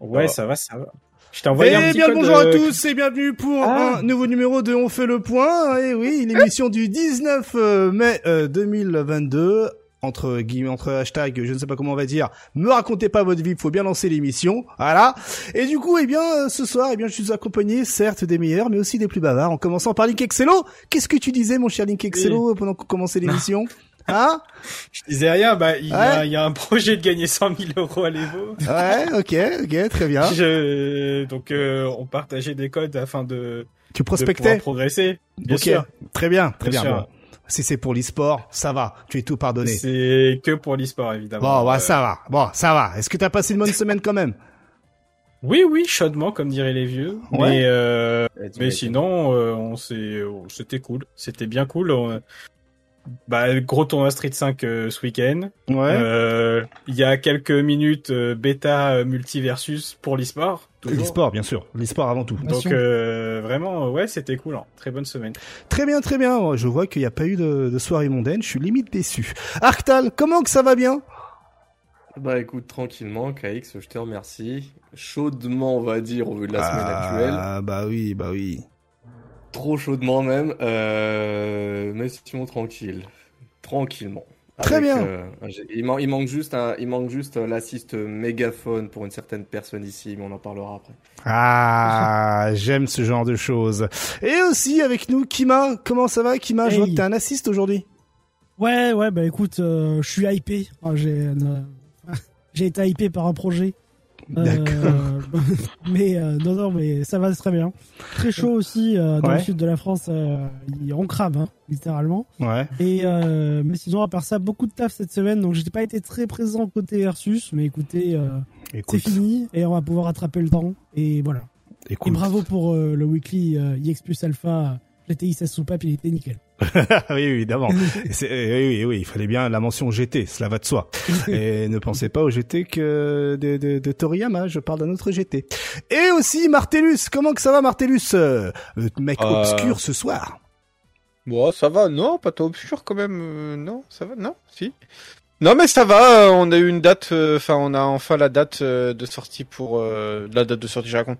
Ouais, ça va, ça va. Je t'ai envoyé un Eh petit bien, code, bonjour à euh, tous et bienvenue pour Ah. un nouveau numéro de On fait le point. Et oui, l'émission du 19 euh, mai euh, 2022 entre guillemets entre hashtag je ne sais pas comment on va dire me racontez pas votre vie faut bien lancer l'émission. Voilà. Et du coup eh bien euh, ce soir eh bien je suis accompagné certes des meilleurs mais aussi des plus bavards en commençant par Link Excello. Qu'est-ce que tu disais mon cher Link Excello pendant qu'on commençait l'émission? Hein? Je disais rien, bah, il y, a, Ouais. il y a un projet de gagner 100 000 euros à l'Evo. ouais ok ok très bien Je- donc, euh, on partageait des codes afin de, tu de prospectais? progresser. Bien ok sûr. très bien très Bien. Bon. si c'est pour l'e-sport ça va tu es tout pardonné C'est que pour l'e-sport, évidemment. Bon, bah, Euh, ça va. Bon, ça va. Est-ce que t'as passé une bonne semaine quand même? Oui, oui, chaudement, comme diraient les vieux. Ouais. Mais, euh, tu mais sinon, euh, on s'est, c'était cool. C'était bien cool. On- bah, gros tournoi Street 5 euh, ce week-end. Ouais. Euh, Il y a quelques minutes, euh, bêta euh, multiversus pour l'e-sport. L'e-sport, bien sûr. L'e-sport avant tout. Donc euh, vraiment, ouais, c'était cool. hein. Très bonne semaine. Très bien, très bien. Je vois qu'il n'y a pas eu de, de soirée mondaine. Je suis limite déçu. Arctal, comment que ça va bien? Bah écoute, tranquillement, KX, je te remercie. Chaudement, on va dire, au vu de la semaine actuelle. Ah, bah oui, bah oui. Trop chaudement même. Euh... Mais sinon, tranquille. Tranquillement. Très bien. euh, il, man- il manque juste, un... il manque juste euh, l'assist mégaphone pour une certaine personne ici, mais on en parlera après. Ah, j'aime ce genre de choses. Et aussi avec nous, Kima. Comment ça va, Kima? Je vois Hey. que t'es un assist aujourd'hui. Ouais, ouais, bah écoute, euh, je suis hypé. Enfin, j'ai, euh, j'ai été hypé par un projet. Euh, mais euh, non, non, mais ça va très bien. Très chaud aussi euh, dans Ouais. le sud de la France. il- on crame, hein, littéralement. Ouais. Et mais sinon, à part ça, beaucoup de taf cette semaine, donc j'ai pas été très présent côté Versus. Mais écoutez, c'est fini et on va pouvoir rattraper le temps. Et voilà. Et bravo pour euh, le weekly euh, Plus Alpha. GTI 16 soupape, il était nickel. Oui, oui, évidemment. C'est- oui, oui, oui, il fallait bien la mention GT, cela va de soi. Et ne pensez pas au GT que de, de, de Toriyama, je parle d'un autre GT. Et aussi Martellus, comment que ça va Martellus? Euh, Le mec Euh. obscur ce soir. Bon, ça va, non, pas trop obscur quand même, euh, non, ça va, non, si. Non, mais ça va, euh, on a eu une date, euh, enfin, on a enfin la date euh, de sortie pour, euh, la date de sortie, je raconte,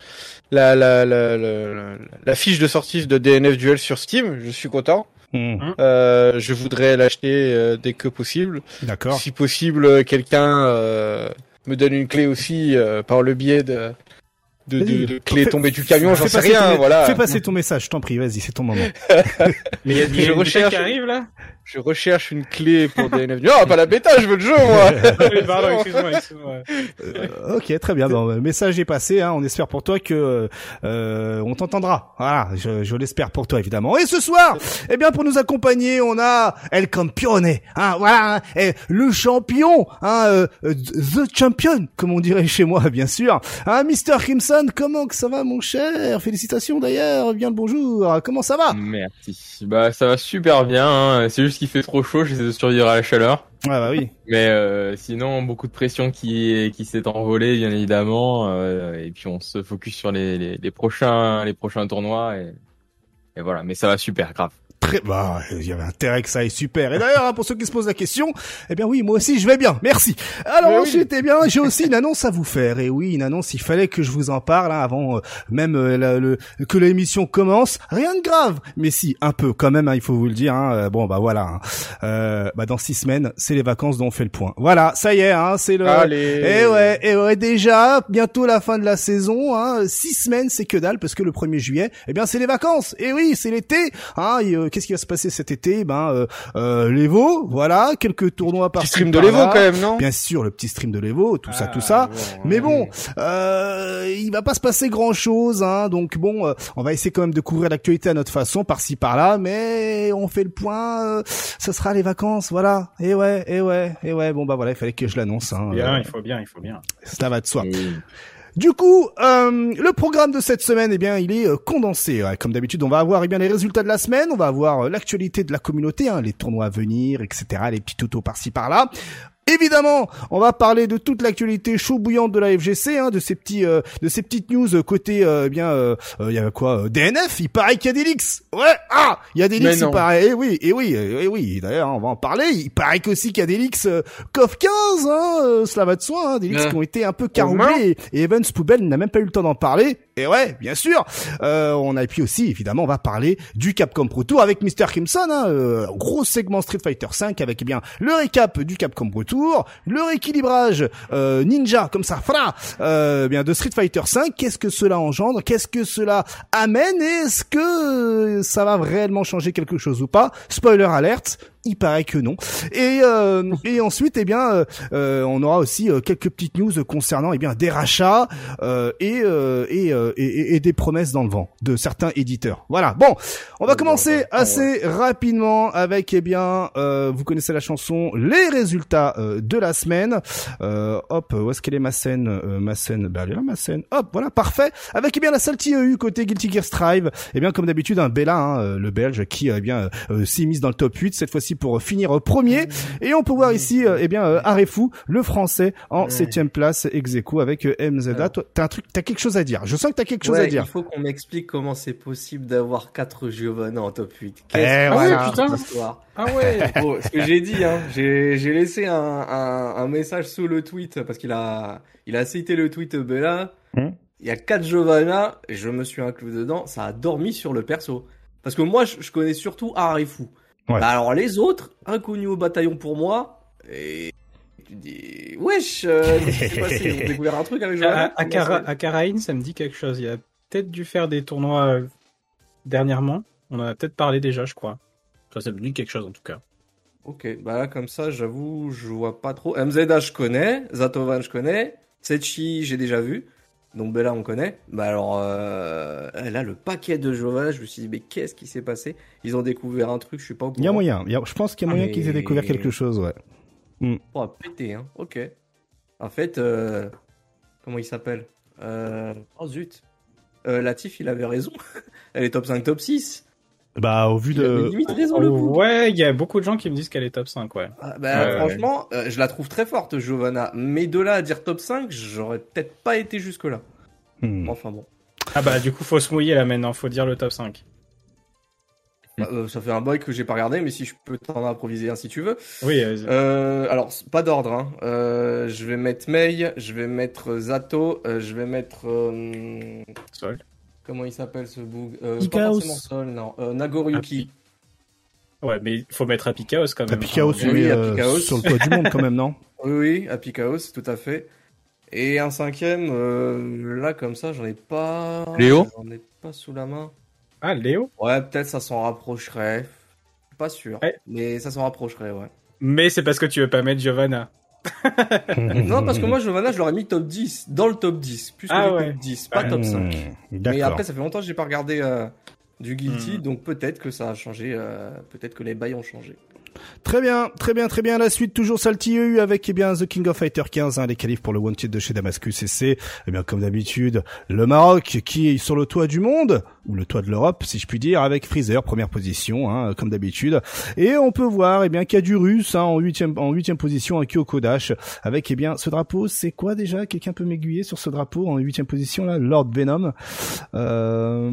la, la, la, la, la, la fiche de sortie de DNF Duel sur Steam, je suis content. Hmm, Euh, je voudrais l'acheter euh, dès que possible. D'accord. Si possible, euh, quelqu'un euh, me donne une clé aussi euh, par le biais de, de, de, de clés Fais- tombées du camion, j'en sais rien, ton- voilà. Fais passer ton message, je t'en prie, vas-y, c'est ton moment. Mais il y a, a Je recherche- qui arrive là. Je recherche une clé pour DNF. Non, pas la bêta, je veux le jeu, moi. Oui, Pardon, excuse-moi, excuse-moi. Euh, ok, très bien. Bon, le message est passé. Hein. On espère pour toi que euh, on t'entendra. Voilà, je, je l'espère pour toi évidemment. Et ce soir, eh bien, pour nous accompagner, on a El Campione. Hein, voilà, hein, et le champion, hein, euh, euh, the champion, comme on dirait chez moi, bien sûr. Hein, Mister Crimson, comment que ça va, mon cher? Félicitations d'ailleurs. Bien le bonjour. Comment ça va? Merci. Bah ça va super bien. hein. C'est juste qu'il fait trop chaud. J'essaie de survivre à la chaleur. Ouais, bah oui. Mais euh, sinon beaucoup de pression qui qui s'est envolée bien évidemment. euh, et puis on se focus sur les, les, les prochains les prochains tournois et, et voilà. Mais ça va super grave. Très, bah, il y avait intérêt que ça aille super. Et d'ailleurs, hein, pour ceux qui se posent la question, eh bien oui, moi aussi je vais bien, merci. Alors Mais oui. ensuite, eh bien, j'ai aussi une annonce à vous faire. Et oui, une annonce, il fallait que je vous en parle hein, avant euh, même euh, la- le, que l'émission commence. Rien de grave, mais si, un peu quand même, hein, il faut vous le dire. Hein, Euh, bon, bah voilà. hein. Euh, bah dans six semaines, c'est les vacances dont on fait le point. Voilà, ça y est, hein, c'est le. Allez. Et ouais, et ouais, déjà, bientôt la fin de la saison, hein, six semaines, c'est que dalle, parce que le 1er juillet, eh bien, c'est les vacances. Et oui, c'est l'été, hein, et, qu'est-ce qui va se passer cet été? Ben, euh, euh, l'Evo, voilà, quelques tournois par Petit stream de l'Evo quand même, non? Bien sûr, le petit stream de l'Evo, tout ça, Ah, tout ça. bon, Mais bon, euh, il va pas se passer grand chose, hein. Donc bon, euh, on va essayer quand même de couvrir l'actualité à notre façon, par-ci par-là. Mais on fait le point. Euh, ce sera les vacances, voilà. Et ouais, et ouais, et ouais. Bon bah voilà, il fallait que je l'annonce. Hein. Bien, Euh, il faut bien, il faut bien. cela va de soi. Oui. Du coup, euh, le programme de cette semaine, eh bien, il est euh, condensé. Comme d'habitude, on va avoir eh bien les résultats de la semaine, on va avoir euh, l'actualité de la communauté, hein, les tournois à venir, etc., les petits tutos par-ci par-là. Évidemment, on va parler de toute l'actualité chaud bouillante de la FGC, hein, de ces petits, euh, de ces petites news euh, côté, euh, eh bien, euh, euh, il y a quoi, euh, DNF. Il paraît qu'il y a des leaks. Ouais, ah, il y a des leaks. Il paraît. Eh oui, et oui, eh oui. D'ailleurs, on va en parler. Il paraît qu'aussi qu'il y a des leaks euh, CoF 15, hein, euh, cela va de soi, hein, des leaks Ouais. qui ont été un peu caroulés. Et, et Evans Poubelle n'a même pas eu le temps d'en parler. Et ouais, bien sûr. Euh, on a et puis aussi, évidemment, on va parler du Capcom Pro Tour avec Mr. Crimson, hein, euh, gros segment Street Fighter 5 avec eh bien le récap du Capcom Pro Tour, le rééquilibrage euh, ninja comme ça, voilà, euh, bien de Street Fighter 5. Qu'est-ce que cela engendre? Qu'est-ce que cela amène? Est-ce que ça va réellement changer quelque chose ou pas? Spoiler alerte. Il paraît que non. Et euh, et ensuite, eh bien, euh, euh, on aura aussi euh, quelques petites news concernant eh bien des rachats euh, et, euh, et, euh, et et- des promesses dans le vent de certains éditeurs. Voilà. Bon, on va commencer bordel. Ah, assez rapidement avec eh bien, euh, vous connaissez la chanson, les résultats euh, de la semaine. Euh, hop, où est-ce qu'elle est ma scène euh, Ma scène, bah elle est là ma scène. Hop, voilà, parfait. Avec eh bien la Salty EU côté Guilty Gear Strive. Eh bien comme d'habitude un Bella, hein, le Belge qui eh bien euh, s'est mise dans le top 8 cette fois-ci pour finir euh, premier. Et on peut voir ici euh, eh bien euh, Arefu, le français en Ouais. septième place ex aequo avec MZA. Ouais. Toi, t'as un truc, t'as quelque chose à dire. Je sens que t'as quelque chose Ouais, à dire. Il faut qu'on m'explique comment c'est possible d'avoir 4 Giovanna en top 8. Eh, Qu'est-ce que voilà. c'est putain. histoire Ah ouais. Bon, ce que j'ai dit, hein, j'ai j'ai laissé un, un, un message sous le tweet parce qu'il a, il a cité le tweet Bella. Hmm. Il y a 4 Giovanna, et je me suis inclus dedans, ça a dormi sur le perso. Parce que moi, je, je connais surtout Harifu. Ouais. Bah alors les autres, inconnus au bataillon pour moi, et tu dis, wesh, euh, qu'est-ce qui s'est passé Ils ont découvert un truc avec Giovanna À, à, Cara- à Karain, ça me dit quelque chose. Il a peut-être dû faire des tournois euh, dernièrement. On en a peut-être parlé déjà, je crois. Ça, ça me dit quelque chose en tout cas. Ok, bah là, comme ça, j'avoue, je vois pas trop. MZA, je connais. Zatovan, je connais. Setchi, j'ai déjà vu. Donc Bella, on connaît. Bah alors, euh, là, le paquet de Giovanna, je me suis dit, mais qu'est-ce qui s'est passé? Ils ont découvert un truc, je suis pas au courant. Il y a moyen. Y a- je pense qu'il y a Ah, moyen mais- qu'ils aient découvert quelque chose, ouais. Oh, pété, hein. Ok. En fait, euh, comment il s'appelle? Euh, Oh zut. Euh, Latif, il avait raison. Elle est top 5, top 6. Bah, au vu de, limite raison, le coup. ouais, il y a beaucoup de gens qui me disent qu'elle est top 5, ouais. Ah, bah, Ouais, franchement, euh, je la trouve très forte, Giovanna. Mais de là à dire top 5, j'aurais peut-être pas été jusque-là. Hmm. Enfin bon. Ah bah du coup, faut se mouiller là maintenant, faut dire le top 5. Bah, euh, ça fait un boy que j'ai pas regardé, mais si je peux t'en improviser un si tu veux. Oui, euh, Euh, alors, pas d'ordre. Hein. Euh, je vais mettre Mei, je vais mettre Zato, euh, je vais mettre. euh, Sol. Comment il s'appelle ce bug euh, Pas Ikaos. forcément Sol, non. Euh, Nagoryuki. Ouais, mais il faut mettre Happy Chaos quand même. Happy Chaos, oui, Happy euh, sur le toit du monde quand même, non Oui, oui, Happy Chaos, tout à fait. Et un cinquième, euh, là comme ça, j'en ai pas. Léo J'en ai pas sous la main. Ah, Léo Ouais, peut-être ça s'en rapprocherait. Je suis Pas sûr. Ouais. Mais ça s'en rapprocherait, ouais. Mais c'est parce que tu veux pas mettre Giovanna. Non, parce que moi, Giovanna, je l'aurais mis top 10, dans le top 10, plus que Ah le ouais. top 10, pas top 5. Hmm, Mais après, ça fait longtemps que j'ai pas regardé euh, du Guilty, Hmm. donc peut-être que ça a changé, euh, peut-être que les bails ont changé. Très bien, très bien, très bien. La suite, toujours Salty avec, eh bien, The King of Fighter 15, hein, les qualifs pour le Wanted de chez Damascus et c'est, eh bien, comme d'habitude, le Maroc qui est sur le toit du monde, ou le toit de l'Europe, si je puis dire, avec Freezer, première position, hein, comme d'habitude. Et on peut voir, eh bien, qu'il y a du russe, hein, en huitième, en huitième position, à Kyoko Dash, avec, eh bien, ce drapeau, c'est quoi déjà? Quelqu'un peut m'aiguiller sur ce drapeau en huitième position, là? Lord Venom. Euh,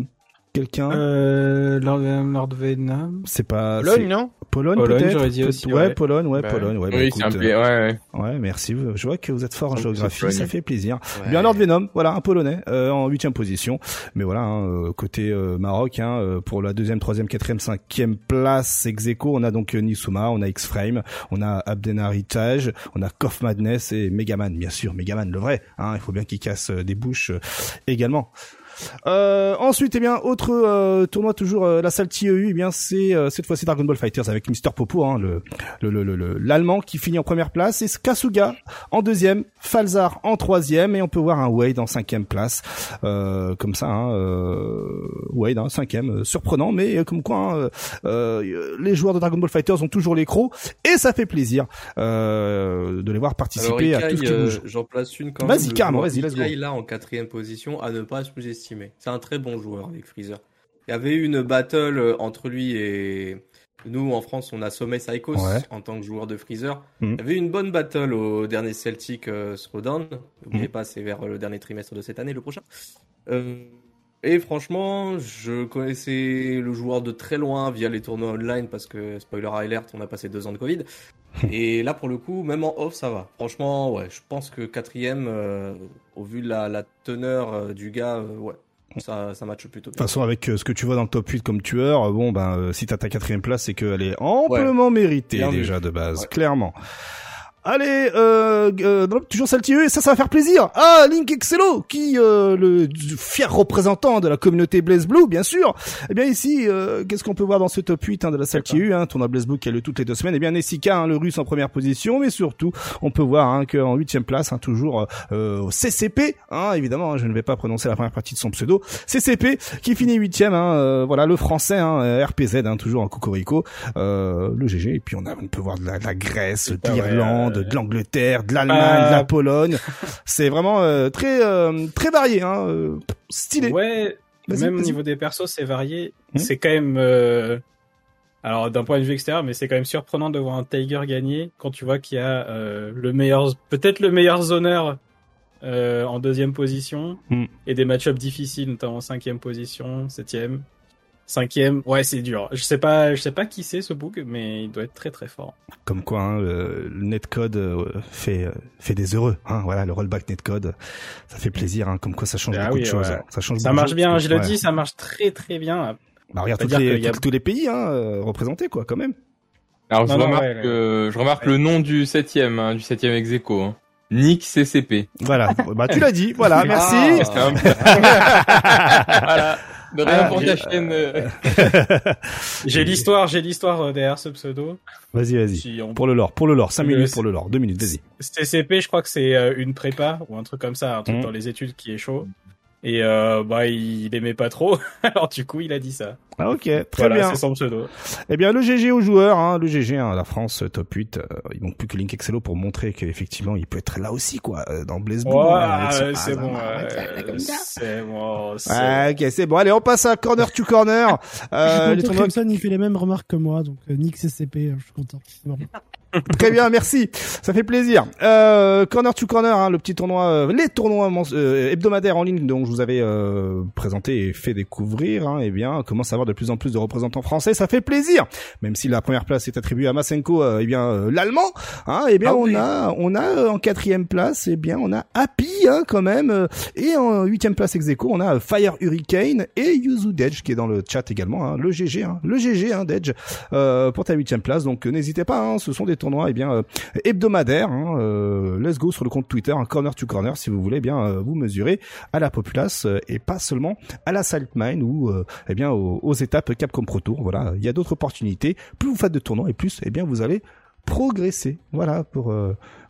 quelqu'un? Euh, Lord, Lord Venom. c'est pas, Pologne, non? Pologne, Pologne, peut-être? j'aurais dit aussi, ouais, ouais. Pologne, ouais, Bah, Pologne, ouais. bah, oui, c'est un écoute, peu. Ouais, ouais. Ouais, merci. Je vois que vous êtes fort en géographie, ça fait plaisir. Ouais. Bien Lord Venom, voilà, un Polonais euh, en huitième position. Mais voilà, hein, euh, côté euh, Maroc, hein, euh, pour la deuxième, troisième, quatrième, cinquième place ex aequo, on a donc euh, Nisuma, on a X-Frame, on a Abdena Heritage, on a Kof Madness et Megaman, bien sûr, Megaman le vrai. Hein, il faut bien qu'il casse euh, des bouches euh, également. Euh, ensuite, eh bien, autre euh, tournoi toujours euh, la Salty EU, eh bien c'est euh, cette fois-ci Dragon Ball Fighters avec Mister Popo, hein, le le le le- l'allemand qui finit en première place, et Kasuga en deuxième, Falzar en troisième, et on peut voir un Wade en cinquième place, euh, comme ça, hein, euh, Wade hein, cinquième, surprenant, mais comme quoi hein, les joueurs de Dragon Ball Fighters ont toujours les crocs, et ça fait plaisir euh, de les voir participer Alors, à tout ce qui bouge. J'en place une quand Vas-y, même. Le carrément, vas-y, let's go. Là, en quatrième position, à ne pas sous-estimer. C'est un très bon joueur avec Freezer. Il y avait eu une battle euh, entre lui et nous en France, on a Sommet Psychos Ouais. en tant que joueur de Freezer. Mhm. Il y avait une bonne battle au dernier Celtic euh, Throwdown. N'oubliez Mhm. pas, c'est vers le dernier trimestre de cette année, le prochain. Euh, et franchement, je connaissais le joueur de très loin via les tournois online parce que, spoiler alert, on a passé deux ans de Covid. Et là, pour le coup, même en off, ça va. Franchement, ouais, je pense que quatrième, euh, au vu de la, la teneur euh, du gars, euh, ouais, ça, ça matche plutôt De bien. toute façon, avec euh, ce que tu vois dans le top 8 comme tueur, bon, ben, si t'as ta quatrième place, c'est qu'elle est amplement méritée Bien vu. déjà de base, Ouais. clairement. Allez, euh, euh, toujours Saltieux, et ça, ça va faire plaisir. Ah, Link Excello, qui, euh, le fier représentant de la communauté Blaze Blue, bien sûr. Eh bien ici, euh, qu'est-ce qu'on peut voir dans ce top 8 hein, de la Saltieux, hein, tournoi Blaze Blue qui a lieu toutes les deux semaines Eh bien, Nessika, hein, le russe en première position, mais surtout, on peut voir hein, qu'en huitième place, hein, toujours euh, au CCP, hein, évidemment, hein, je ne vais pas prononcer la première partie de son pseudo, CCP qui finit huitième, hein, euh, voilà le français, hein, euh, RPZ, hein, toujours en cocorico, euh, le GG, et puis on, a, on peut voir de la, de la Grèce, de ouais, l'Irlande, euh, de l'Angleterre, de l'Allemagne, bah- de la Pologne, c'est vraiment euh, très euh, très varié, hein, stylé. Ouais, même au niveau des persos, c'est varié. Mhm. C'est quand même. Alors, d'un point de vue extérieur, mais c'est quand même surprenant de voir un Tiger gagner quand tu vois qu'il y a euh, le meilleur, peut-être le meilleur zoneur euh, en deuxième position Mhm. et des match-ups difficiles, notamment en cinquième position, septième, cinquième. Ouais, c'est dur. Je sais pas, je sais pas qui c'est ce book, mais il doit être très très fort. Comme quoi, hein, le, netcode euh, fait euh, fait des heureux. Hein, voilà, le rollback netcode, ça fait plaisir. Hein, comme quoi, ça change Ah beaucoup oui, de choses. ouais. Ça change Ça marche bien, je le dis, ça marche très très bien. Bah, regarde dire les, a- tous- tous les pays hein, euh, représentés, quoi, quand même. Alors je Non, remarque, ouais, ouais. euh, je remarque le nom du septième, hein, du septième ex aequo, hein. Nick CCP. Voilà. bah, tu l'as dit. Voilà, merci. Ah. C'est un- voilà. De rien Ah, pour ta chaîne. euh. J'ai l'histoire, j'ai l'histoire euh, derrière ce pseudo. Vas-y, vas-y. Si on Pour le lore, pour le lore. 5 Le- minutes pour le lore. 2 minutes, vas-y. CCP, je crois que c'est euh, une prépa ou un truc comme ça, un truc Mhm. dans les études qui est chaud. Et euh, bah il aimait pas trop, alors du coup il a dit ça. Ah, ok. Très voilà, bien. c'est son pseudo. Eh bien, le GG aux joueurs, hein, le GG, hein, la France, euh, top 8. euh, il manque plus que Link Excello pour montrer qu'effectivement, il peut être là aussi, quoi, euh, dans Blaze Blue. Hein, ce ouais, c'est bon, hein, c'est bon. ok, c'est bon. Allez, on passe à corner to corner. je Euh, Clemson, il fait les mêmes remarques que moi, donc euh, Nick CCP, euh, je suis content. C'est bon. Très bien, merci. Ça fait plaisir. Euh, corner to corner, hein, le petit tournoi, euh, les tournois euh, hebdomadaires en ligne dont je vous avais euh, présenté et fait découvrir. Hein, eh bien, commence à avoir de plus en plus de représentants français. Ça fait plaisir. Même si la première place est attribuée à Masenko, euh, eh bien euh, l'allemand. Hein, eh bien, Ah on oui. a, on a euh, en quatrième place, eh bien, on a Happy hein, quand même. euh, et en huitième place ex aequo, on a Fire Hurricane et Yuzu Dedge qui est dans le chat également. Hein, le GG, hein, le GG hein, Dedge euh, pour ta huitième place. Donc n'hésitez pas, hein, ce sont des tournois eh bien euh, hebdomadaires. Hein, euh, let's go sur le compte Twitter, corner to corner, si vous voulez eh bien euh, vous mesurer à la populace et pas seulement à la Saltmine ou euh, eh bien aux, aux étapes Capcom Pro Tour. Voilà, il y a d'autres opportunités. Plus vous faites de tournois et plus eh bien vous allez progresser. Voilà pour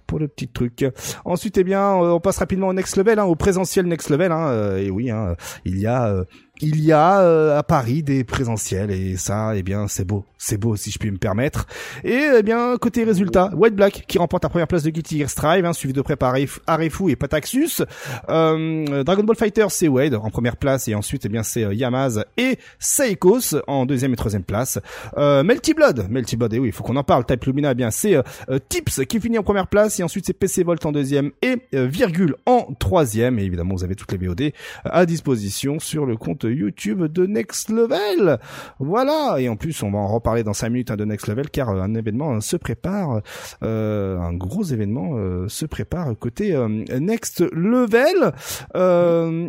pour le petit truc. Ensuite, eh bien, on passe rapidement au next level, hein, au présentiel next level. Hein, et oui, hein, il y a, il y a euh, à Paris des présentiels et ça, eh bien, c'est beau, c'est beau si je puis me permettre. Et eh bien, côté résultat, White Black qui remporte la première place de Guilty Gear Strive, hein, suivi de près par Aref- Arefu et Pataxus. Euh, Dragon Ball Fighter, c'est Wade en première place et ensuite, eh bien, c'est euh, Yamaz et Seikos en deuxième et troisième place. Euh, Melty Blood, Melty Blood, et oui, il faut qu'on en parle. Type Lumina, eh bien, c'est euh, Tips qui finit en première place et ensuite c'est PC Volt en deuxième et Virgule en troisième. Et évidemment, vous avez toutes les VOD à disposition sur le compte YouTube de Next Level. Voilà. Et en plus, on va en reparler dans 5 minutes hein, de Next Level car euh, un événement euh, se prépare, euh, un gros événement se prépare côté Next Level.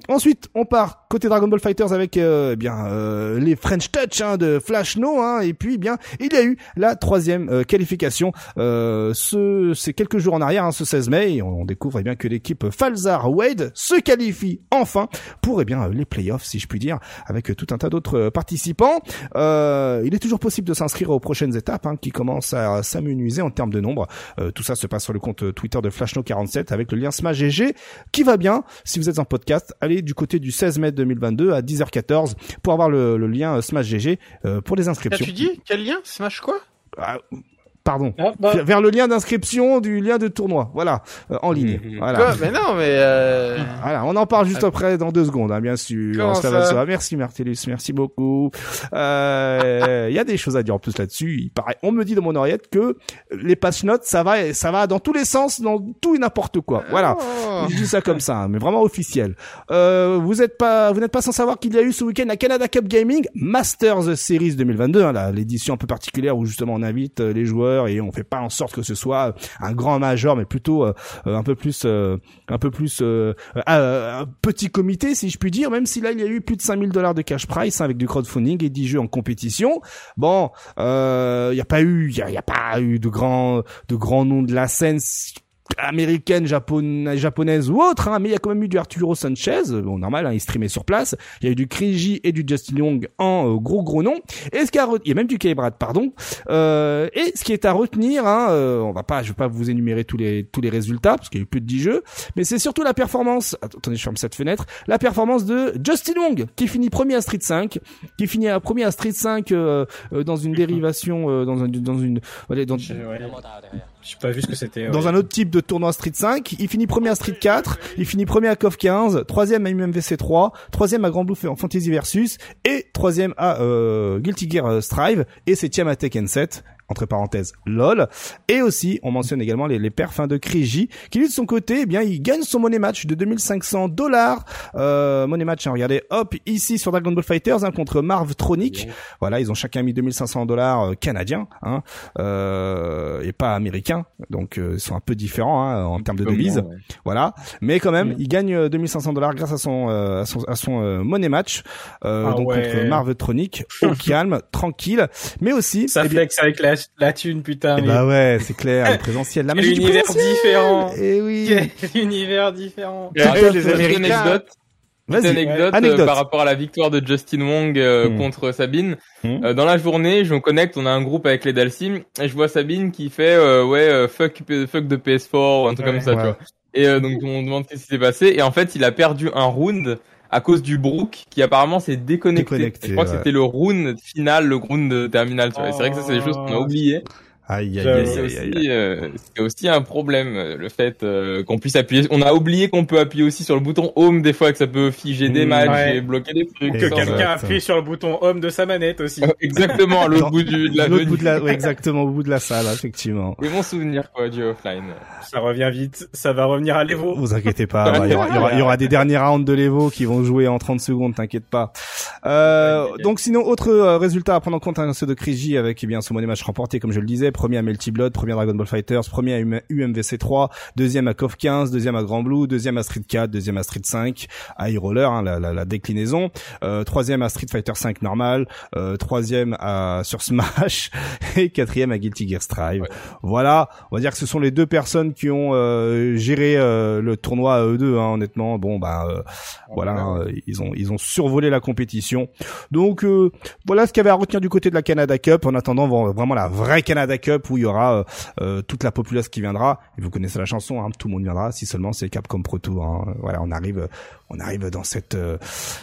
Ensuite, on part côté Dragon Ball Fighters avec euh, eh bien euh, les French Touch hein, de Flash No. Hein, et puis, eh bien, il y a eu la troisième euh, qualification. Ce, c'est quelques jours en arrière, hein, ce 16 mai, on découvre eh bien que l'équipe Falzar Wade se qualifie enfin pour eh bien les playoffs, si je puis dire, avec tout un tas d'autres participants. Euh, il est toujours possible de s'inscrire aux prochaines étapes hein, qui commencent à s'amenuiser en termes de nombre. Euh, tout ça se passe sur le compte Twitter de Flashno47 avec le lien Smash GG qui va bien. Si vous êtes en podcast, allez du côté du 16 mai 2022 à 10h14 pour avoir le, le lien Smash GG euh, pour les inscriptions. Qu'as-tu dit Quel lien? Smash quoi? Ah, Pardon. Ah, bah, Vers- le lien d'inscription du lien de tournoi. Voilà, euh, en ligne. Mhm. Voilà. Quoi Mais non, mais euh... Voilà, on en parle juste après dans deux secondes, hein, bien sûr. Comment Ça. Merci Martellus, merci beaucoup. Euh, Il y a des choses à dire en plus là-dessus. Il paraît, on me dit de mon oreillette que les patch notes, ça va, ça va dans tous les sens, dans tout et n'importe quoi. Voilà. Oh. Je dis ça comme ça, hein, mais vraiment officiel. Euh, vous êtes pas, vous n'êtes pas sans savoir qu'il y a eu ce week-end la Canada Cup Gaming Masters Series 2022, hein, là, l'édition un peu particulière où justement on invite euh, les joueurs et on fait pas en sorte que ce soit un grand major, mais plutôt euh, euh, un peu plus, euh, un peu plus euh, euh, un petit comité, si je puis dire. Même si là il y a eu plus de 5000 dollars de cash price hein, avec du crowdfunding et 10 jeux en compétition. Bon, euh, il y a pas eu, il y y a pas eu de grands, de grands noms de la scène américaine, japon- japonaise ou autre, hein, mais il y a quand même eu du Arturo Sanchez, bon normal, hein, il streamait sur place. Il y a eu du Kriji et du Justin Young en euh, gros gros nom. Et ce qui a re- il y a même du K-Brad, pardon. Euh, et ce qui est à retenir, hein, euh, on va pas, je vais pas vous énumérer tous les tous les résultats parce qu'il y a eu plus de 10 jeux, mais c'est surtout la performance. Attendez, je ferme cette fenêtre. La performance de Justin Young qui finit premier à Street 5, qui finit à premier à Street 5 euh, euh, dans une dérivation, euh, dans un dans une dans, j'ai ouais. J'ai pas vu ce que c'était. dans ouais. un autre type de tournoi Street 5. Il finit premier à Street 4, il finit premier à KOF 15, troisième à UMVC 3, troisième à Grand Blue en Fantasy Versus, et troisième à euh, Guilty Gear euh, Strive, et septième à Tekken 7 entre parenthèses LOL. Et aussi on mentionne également les, les perfs hein, de Kriji qui lui de son côté eh bien il gagne son money match de 2500 dollars. Euh, money match hein, regardez hop ici sur Dragon Ball Fighters hein, contre Marv Tronic. Voilà ils ont chacun mis 2500 dollars euh, canadiens hein, euh, et pas américains. Donc euh, ils sont un peu différents hein, en termes de devises ouais. voilà. Mais quand même Mm. il gagne euh, 2500 dollars grâce à son euh, à son, à son euh, money match euh, Ah donc ouais. contre Marv Tronic. Au calme tranquille. Mais aussi Ça eh bien- flex avec la, la thune, putain. eh mais bah ouais, c'est clair, le présentiel, la magie du univers présentiel. différent. Eh oui. Quel univers différent. Ah, Petite les Américains. anecdote, petite Vas-y. anecdote, euh, Anecdote. par rapport à la victoire de Justin Wong euh, Hmm. contre Sabine. Hmm. Euh, dans la journée, je me connecte, on a un groupe avec les Dalsim, et je vois Sabine qui fait euh, ouais euh, fuck fuck de PS4 ou un truc Ouais. comme ça, tu Ouais. vois. Et euh, donc on demande qu'est-ce qui s'est passé, et en fait il a perdu un round à cause du Brook qui apparemment s'est déconnecté. Je crois ouais. que c'était le round final, le round terminal, tu vois. Et C'est vrai que ça c'est des choses qu'on a Oh. oubliées. Aïe, aïe, aïe, C'est aïe, aïe. aussi, euh, c'est aussi un problème, euh, le fait euh, qu'on puisse appuyer. On a oublié qu'on peut appuyer aussi sur le bouton Home des fois, que ça peut figer des Mmh, matchs ouais. et bloquer des trucs. Que quelqu'un appuie sur le bouton Home de sa manette aussi. Exactement, à l'autre Dans- bout du, de la venue. bout de la, ouais, exactement, au bout de la salle, effectivement. Et mon souvenir, quoi, du offline. Ça revient vite. Ça va revenir à l'Evo. Vous inquiétez pas, il y, aura, il y aura- y aura des derniers rounds de l'Evo qui vont jouer en 30 secondes, t'inquiète pas. Euh, donc sinon, autre euh, résultat à prendre en compte, hein, ceux de Kriji avec eh bien son match remporté, comme je le disais, premier à Melty Blood, premier à Dragon Ball Fighters, premier à UM- UMVC 3, deuxième à KOF 15, deuxième à Grand Blue, deuxième à Street 4, deuxième à Street 5, à E-Roller, hein, la, la, la déclinaison, euh, troisième à Street Fighter 5 normal, euh, troisième à sur Smash et quatrième à Guilty Gear Strive. Ouais. Voilà, on va dire que ce sont les deux personnes qui ont euh, géré euh, le tournoi à eux deux. Hein, honnêtement, bon bah euh, voilà, hein, ils ont ils ont survolé la compétition. Donc euh, voilà ce qu'il y avait à retenir du côté de la Canada Cup. En attendant vra- vraiment la vraie Canada Cup où il y aura euh, euh, toute la populace qui viendra. Et vous connaissez la chanson, hein, tout le monde viendra. Si seulement c'est Capcom Pro Tour. Hein. Voilà, on arrive on arrive dans cette euh,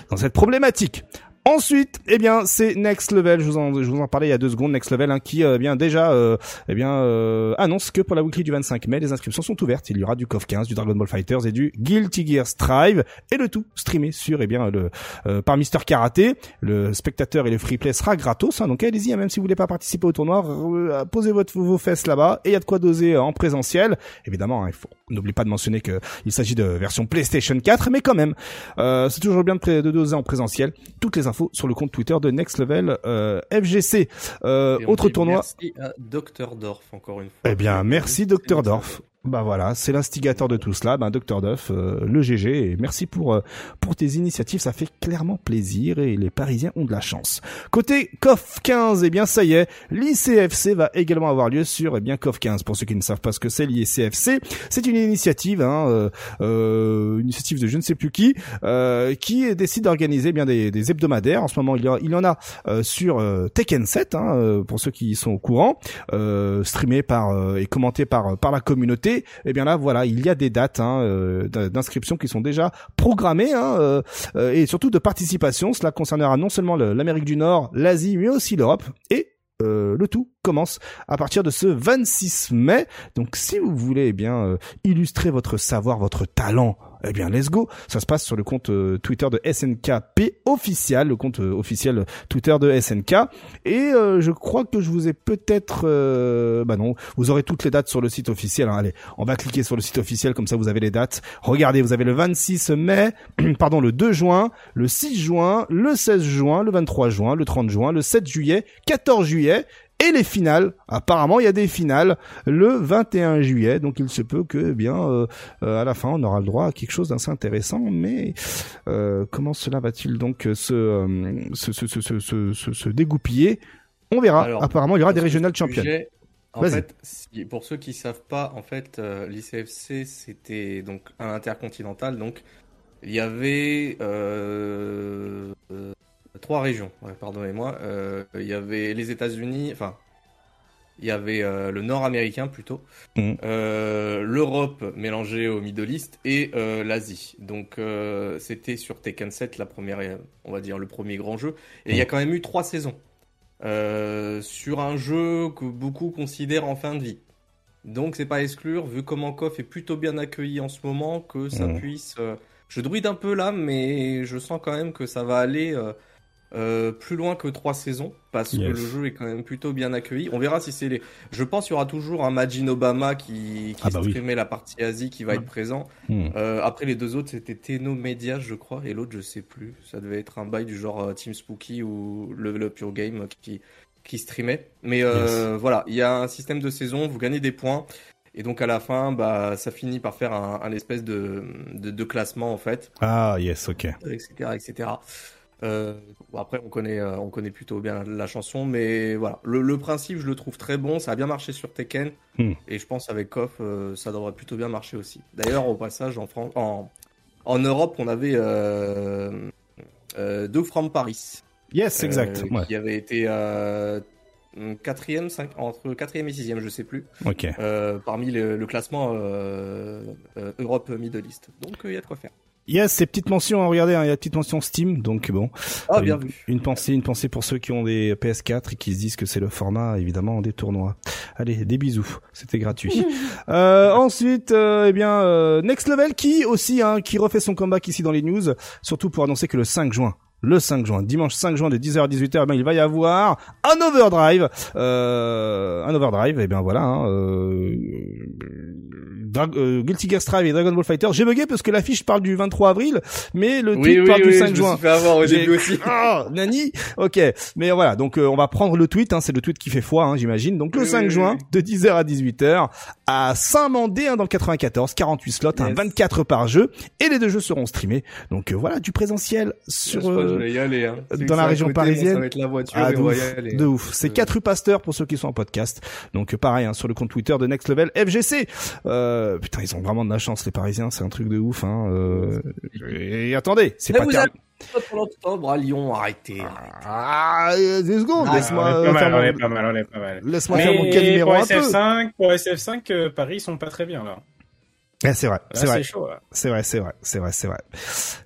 dans cette problématique. Ensuite, eh bien, c'est Next Level. Je vous en, je vous en parlais il y a deux secondes. Next Level, hein, qui, euh, eh bien, déjà, euh, eh bien, euh, annonce que pour la weekly du 25 mai, les inscriptions sont ouvertes. Il y aura du KOF 15, du Dragon Ball Fighters et du Guilty Gear Strive, et le tout streamé sur, eh bien, le euh, par Mister Karaté. Le spectateur et le free play sera gratos. Hein, donc allez-y, hein, même si vous voulez pas participer au tournoi, euh, posez votre vos fesses là-bas, et il y a de quoi doser en présentiel. Évidemment, hein, il faut n'oubliez pas de mentionner que il s'agit de version PlayStation 4, mais quand même, euh, c'est toujours bien de, de doser en présentiel. Toutes les infos sur le compte Twitter de Next Level euh, FGC. Euh, on autre tournoi. Merci à Dr. Dorf, encore une fois. Eh bien, merci Dr Dorf. Bah voilà, c'est l'instigateur de tout cela, ben Dr Dorf, euh, le GG, et merci pour euh, pour tes initiatives, ça fait clairement plaisir et les Parisiens ont de la chance. Côté COF 15, eh bien ça y est, l'ICFC va également avoir lieu sur eh bien COF 15. Pour ceux qui ne savent pas ce que c'est l'ICFC, c'est une initiative, hein, euh, euh, initiative de je ne sais plus qui, euh, qui décide d'organiser eh bien des, des hebdomadaires. En ce moment, il y, a, il y en a euh, sur Tekken 7, hein, pour ceux qui sont au courant, streamé par et commenté par par la communauté. Et bien là, voilà, il y a des dates hein, euh, d'inscription qui sont déjà programmées hein, euh, euh, et surtout de participation. Cela concernera non seulement le- l'Amérique du Nord, l'Asie, mais aussi l'Europe et euh, le tout commence à partir de ce 26 mai. Donc si vous voulez eh bien euh, illustrer votre savoir, votre talent eh bien, let's go. Ça se passe sur le compte euh, Twitter de SNKP officiel, le compte euh, officiel Twitter de SNK. Et euh, je crois que je vous ai peut-être... bah non, vous aurez toutes les dates sur le site officiel. hein. Allez, on va cliquer sur le site officiel, comme ça vous avez les dates. Regardez, vous avez le 26 mai, pardon, le 2 juin, le 6 juin, le 16 juin, le 23 juin, le 30 juin, le 7 juillet, 14 juillet et les finales. Apparemment, il y a des finales le 21 juillet, donc il se peut que, eh bien, euh, euh, à la fin, on aura le droit à quelque chose d'assez intéressant. Mais euh, comment cela va-t-il donc se, dégoupiller? On verra. Alors, Apparemment, il y aura des régionales championnes. sujet, En Vas-y. fait, si- pour ceux qui savent pas, en fait, l'ICFC c'était donc un intercontinental, donc il y avait trois régions. Pardonnez-moi. Euh, il y avait les États-Unis, enfin, il y avait euh, le Nord-américain plutôt, Mhm. euh, l'Europe mélangée au Middle East et euh, l'Asie. Donc c'était sur Tekken 7 la première, on va dire le premier grand jeu. Et il y a quand même eu trois saisons sur un jeu que beaucoup considèrent en fin de vie. Donc c'est pas à exclure, vu comment KOF est plutôt bien accueilli en ce moment, que ça Mhm. puisse... Je druide un peu là, mais je sens quand même que ça va aller euh, plus loin que trois saisons, parce Yes. que le jeu est quand même plutôt bien accueilli. On verra si c'est les... Je pense qu'il y aura toujours un Majin Obama qui, qui Ah bah oui. streamait la partie Asie qui va être présent. Hmm. Euh, après les deux autres c'était Teno Media je crois et l'autre je sais plus. Ça devait être un bail du genre euh, Team Spooky ou Level Up Your Game qui qui streamait. Mais euh, voilà, il y a un système de saison, vous gagnez des points et donc à la fin bah ça finit par faire un, un espèce de, de de classement en fait, Ah, yes, ok. etc etc. Euh, après on connaît euh, on connaît plutôt bien la chanson mais voilà. Le, le principe je le trouve très bon. Ça a bien marché sur Tekken. Hmm. et je pense avec KOF euh, ça devrait plutôt bien marcher aussi. D'ailleurs au passage en France en, en Europe on avait euh, euh, Doug from Paris. Yes, exact. Ouais. qui avait été quatrième cinq, entre quatrième et sixième je sais plus. Parmi le, le classement Europe Middle East. Donc il y a de quoi faire Yes, ces petites mentions, hein, regardez, hein, il y a petite mention Steam, donc bon. ah bien une, vu une pensée, une pensée pour ceux qui ont des PS4 et qui se disent que c'est le format, évidemment, des tournois. Allez, des bisous, c'était gratuit. euh, ensuite, euh, eh bien, euh, Next Level qui aussi, hein, qui refait son comeback ici dans les news, surtout pour annoncer que le 5 juin. Le 5 juin, dimanche 5 juin de 10h à 18h, eh ben, il va y avoir un overdrive, euh, un overdrive, et bien voilà, hein, euh, Dra- euh, Guilty Gear Strive et Dragon Ball Fighter. J'ai bugué parce que l'affiche parle du 23 avril, mais le tweet parle du 5 je juin. me suis fait avoir au J'ai- début aussi Ah, Nani? Ok, mais voilà, donc euh, on va prendre le tweet, hein, c'est le tweet qui fait foi, hein, j'imagine. Donc le Oui, 5 oui, juin, de 10h à 18h, à Saint-Mandé, hein, dans le 94, 48 slots, hein, Yes. 24 par jeu, et les deux jeux seront streamés. Donc euh, voilà, du présentiel sur... euh, vais y aller, hein. dans la région côté, parisienne. Ça va être la voiture Ah, de ouf, aller. de ouf. C'est Euh, 4 rue Pasteur pour ceux qui sont en podcast. Donc euh, pareil, hein, sur le compte Twitter de Next Level FGC. Euh, putain, ils ont vraiment de la chance les Parisiens, c'est un truc de ouf. Hein, euh, et attendez, c'est pas terminé. avez pendant octobre à Lyon, arrêtez. Ah, euh, deux secondes, Ah, laisse-moi on est euh, pas mal, faire on est mon- pas mal, on est pas mal. laisse-moi faire mon Mais Calimero pour un peu. SF5, pour SF5, euh, Paris, ils sont pas très bien, là. Ah, c'est vrai, Là, c'est vrai, c'est chaud, là. c'est vrai, c'est vrai, c'est vrai, c'est vrai.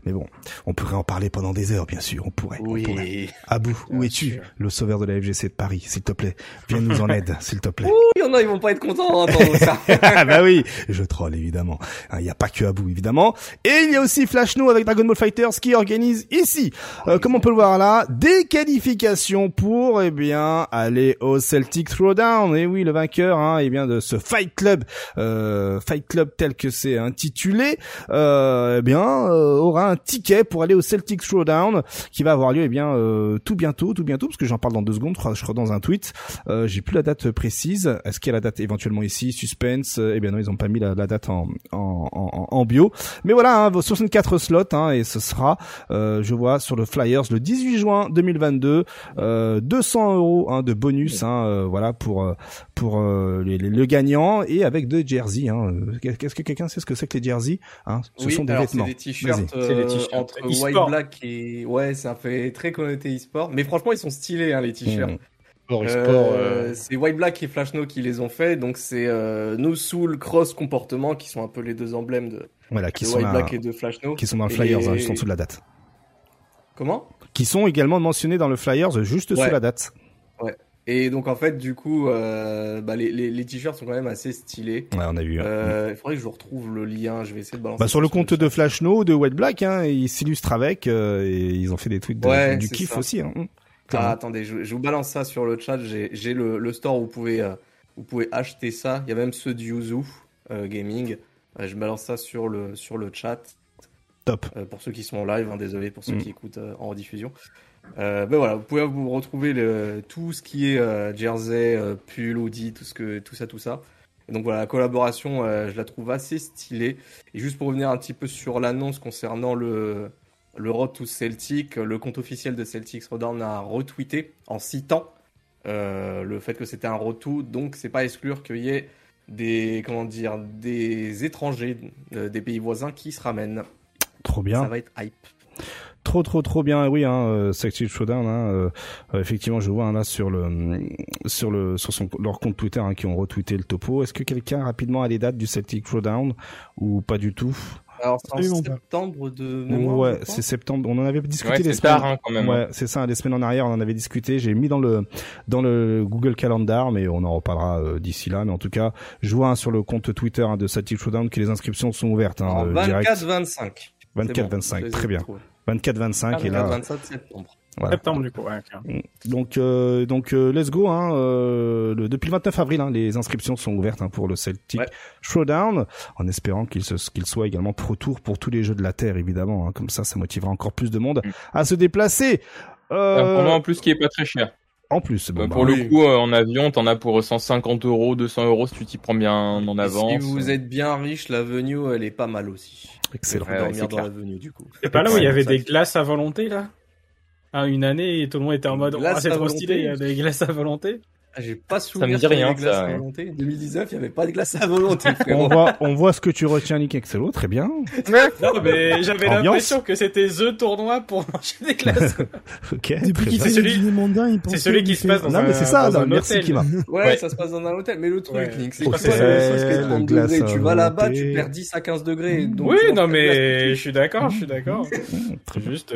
Mais bon, on pourrait en parler pendant des heures, bien sûr, on pourrait. on pourrait. Oui. Abou, où es-tu, le sauveur de la FGC de Paris, s'il te plaît, viens nous en aide, s'il te plaît. Ouh, il y en a, ils vont pas être contents d'entendre ça. Ah bah oui, je troll évidemment. Hein, Il n'y a pas que Abou évidemment. Et il y a aussi Flash No avec Dragon Ball Fighters qui organise ici, euh, comme on peut le voir là, des qualifications pour eh bien aller au Celtic Throwdown. Et oui, le vainqueur hein, eh bien de ce Fight Club, euh, Fight Club tel que c'est intitulé, euh, eh bien euh, aura un ticket pour aller au Celtic Throwdown qui va avoir lieu eh bien euh, tout bientôt, tout bientôt parce que j'en parle dans deux secondes, je crois, dans un tweet. Euh, J'ai plus la date précise. Est-ce qu'il y a la date éventuellement ici Suspense? Eh bien non, ils ont pas mis la, la date en, en, en, bio. Mais voilà, hein, vos 64 slots hein, et ce sera, je vois sur le Flyers le 18 juin 2022, euh, 200 euros hein, de bonus, hein, voilà pour pour euh, les, les- le gagnant et avec deux jerseys. Hein. Euh, Qu'est-ce que quelqu'un sait ce que c'est que les jerseys hein? Ce oui, sont des alors vêtements. c'est des t-shirts euh, t-shirts entre white black et ouais, ça fait très connoté e-sport. Mais franchement, ils sont stylés hein, les t-shirts. Mmh. Euh, euh, C'est White Black et Flash No qui les ont fait, donc c'est euh, No Soul, Cross Comportement qui sont un peu les deux emblèmes de, Voilà, qui de sont White Black et de Flash No. qui sont dans le Et Flyers, hein, juste en dessous de la date. Comment? Qui sont également mentionnés dans le Flyers juste Ouais. sous la date. Et donc en fait, du coup, euh, bah, les, les, les t-shirts sont quand même assez stylés. Ouais, on a vu. hein. Euh, il faudrait que je vous retrouve le lien. Je vais essayer de balancer. Bah, sur le compte de Flash No, de White Black, hein, ils s'illustrent avec euh, et ils ont fait des tweets de, Ouais, du kiff ça. aussi. Hein. Ah, attendez, je, je vous balance ça sur le chat. J'ai le, le store où vous pouvez, euh, vous pouvez acheter ça. Il y a même ceux de Yuzu Gaming. Je balance ça sur le, sur le chat. Top. Pour ceux qui sont en live, hein, désolé pour ceux Mm. qui écoutent en rediffusion. Euh, ben voilà, vous pouvez vous retrouver le, tout ce qui est euh, jersey, euh, pull, hoodie, tout ce que, tout ça, tout ça. Et donc voilà, la collaboration, je la trouve assez stylée. Et juste pour revenir un petit peu sur l'annonce concernant le, le Road to Celtic, le compte officiel de Celtics Rodown a retweeté en citant le fait que c'était un Road to, donc c'est pas exclure qu'il y ait des comment dire des étrangers des pays voisins qui se ramènent. Trop bien. Ça va être hype. Trop trop trop bien oui hein euh, Sexy Showdown hein, euh, euh, effectivement je vois hein, là sur le sur le sur son leur compte Twitter hein, qui ont retweeté le topo est-ce que quelqu'un rapidement a les dates du Celtic Showdown ou pas du tout? Alors c'est en septembre de mémoire. ouais c'est septembre on en avait discuté Ouais, les semaines tard hein, quand même. Ouais, c'est ça. Les semaines en arrière, on en avait discuté. J'ai mis dans le dans le Google Calendar, mais on en reparlera euh, d'ici là. Mais en tout cas, je vois hein, sur le compte Twitter hein, de Celtic Showdown que les inscriptions sont ouvertes. Hein, En euh, direct. 24-25. 24-25, très bien. 24-25 et là, 27 septembre. voilà. Septembre, du coup, ouais. ok. Donc euh, donc euh, let's go. Hein, euh, le, depuis le 29 avril, hein, les inscriptions sont ouvertes hein, pour le Celtic Ouais. Showdown, en espérant qu'il se- qu'il soit également pro tour pour tous les jeux de la terre, évidemment. hein. comme ça, ça motivera encore plus de monde Mm. à se déplacer. Un Euh, format en plus qui est pas très cher. En plus, bon, Bah, bah, pour oui. le coup, euh, en avion, t'en as pour 150 euros, 200 euros si tu t'y prends bien en Et avance. Si vous êtes bien riche, l'avenue, elle est pas mal aussi. excellent. Ouais, dormir dans l'avenue du coup. C'est pas là où il y avait ça, des glaces à volonté, là ah, Une année, et tout le monde était en mode, oh, c'est trop volonté stylé, il y a des glaces à volonté. J'ai pas me souvenir dit qu'il y avait rien, des glaces ça, à volonté. 2019, il y avait pas de glace à volonté, On voit, on voit ce que tu retiens, Nick Excello, très bien. Non, mais j'avais l'impression que c'était The Tournoi pour manger des glaces. Ok. Depuis très qu'il bien. fait C'est les celui- dîners mondains, il pense C'est celui qui se passe dans Non, un, mais c'est ça, dans non, un merci. Kima. Ouais, Ouais. ça se passe dans un hôtel. Mais le truc, Ouais. Nick, c'est que sel, toi, le sauce qui est le 30 glace degrés, à tu vas là-bas, volonté. tu perds 10 à 15 degrés. Oui, non, glace mais je suis d'accord, je suis d'accord. Très. Juste,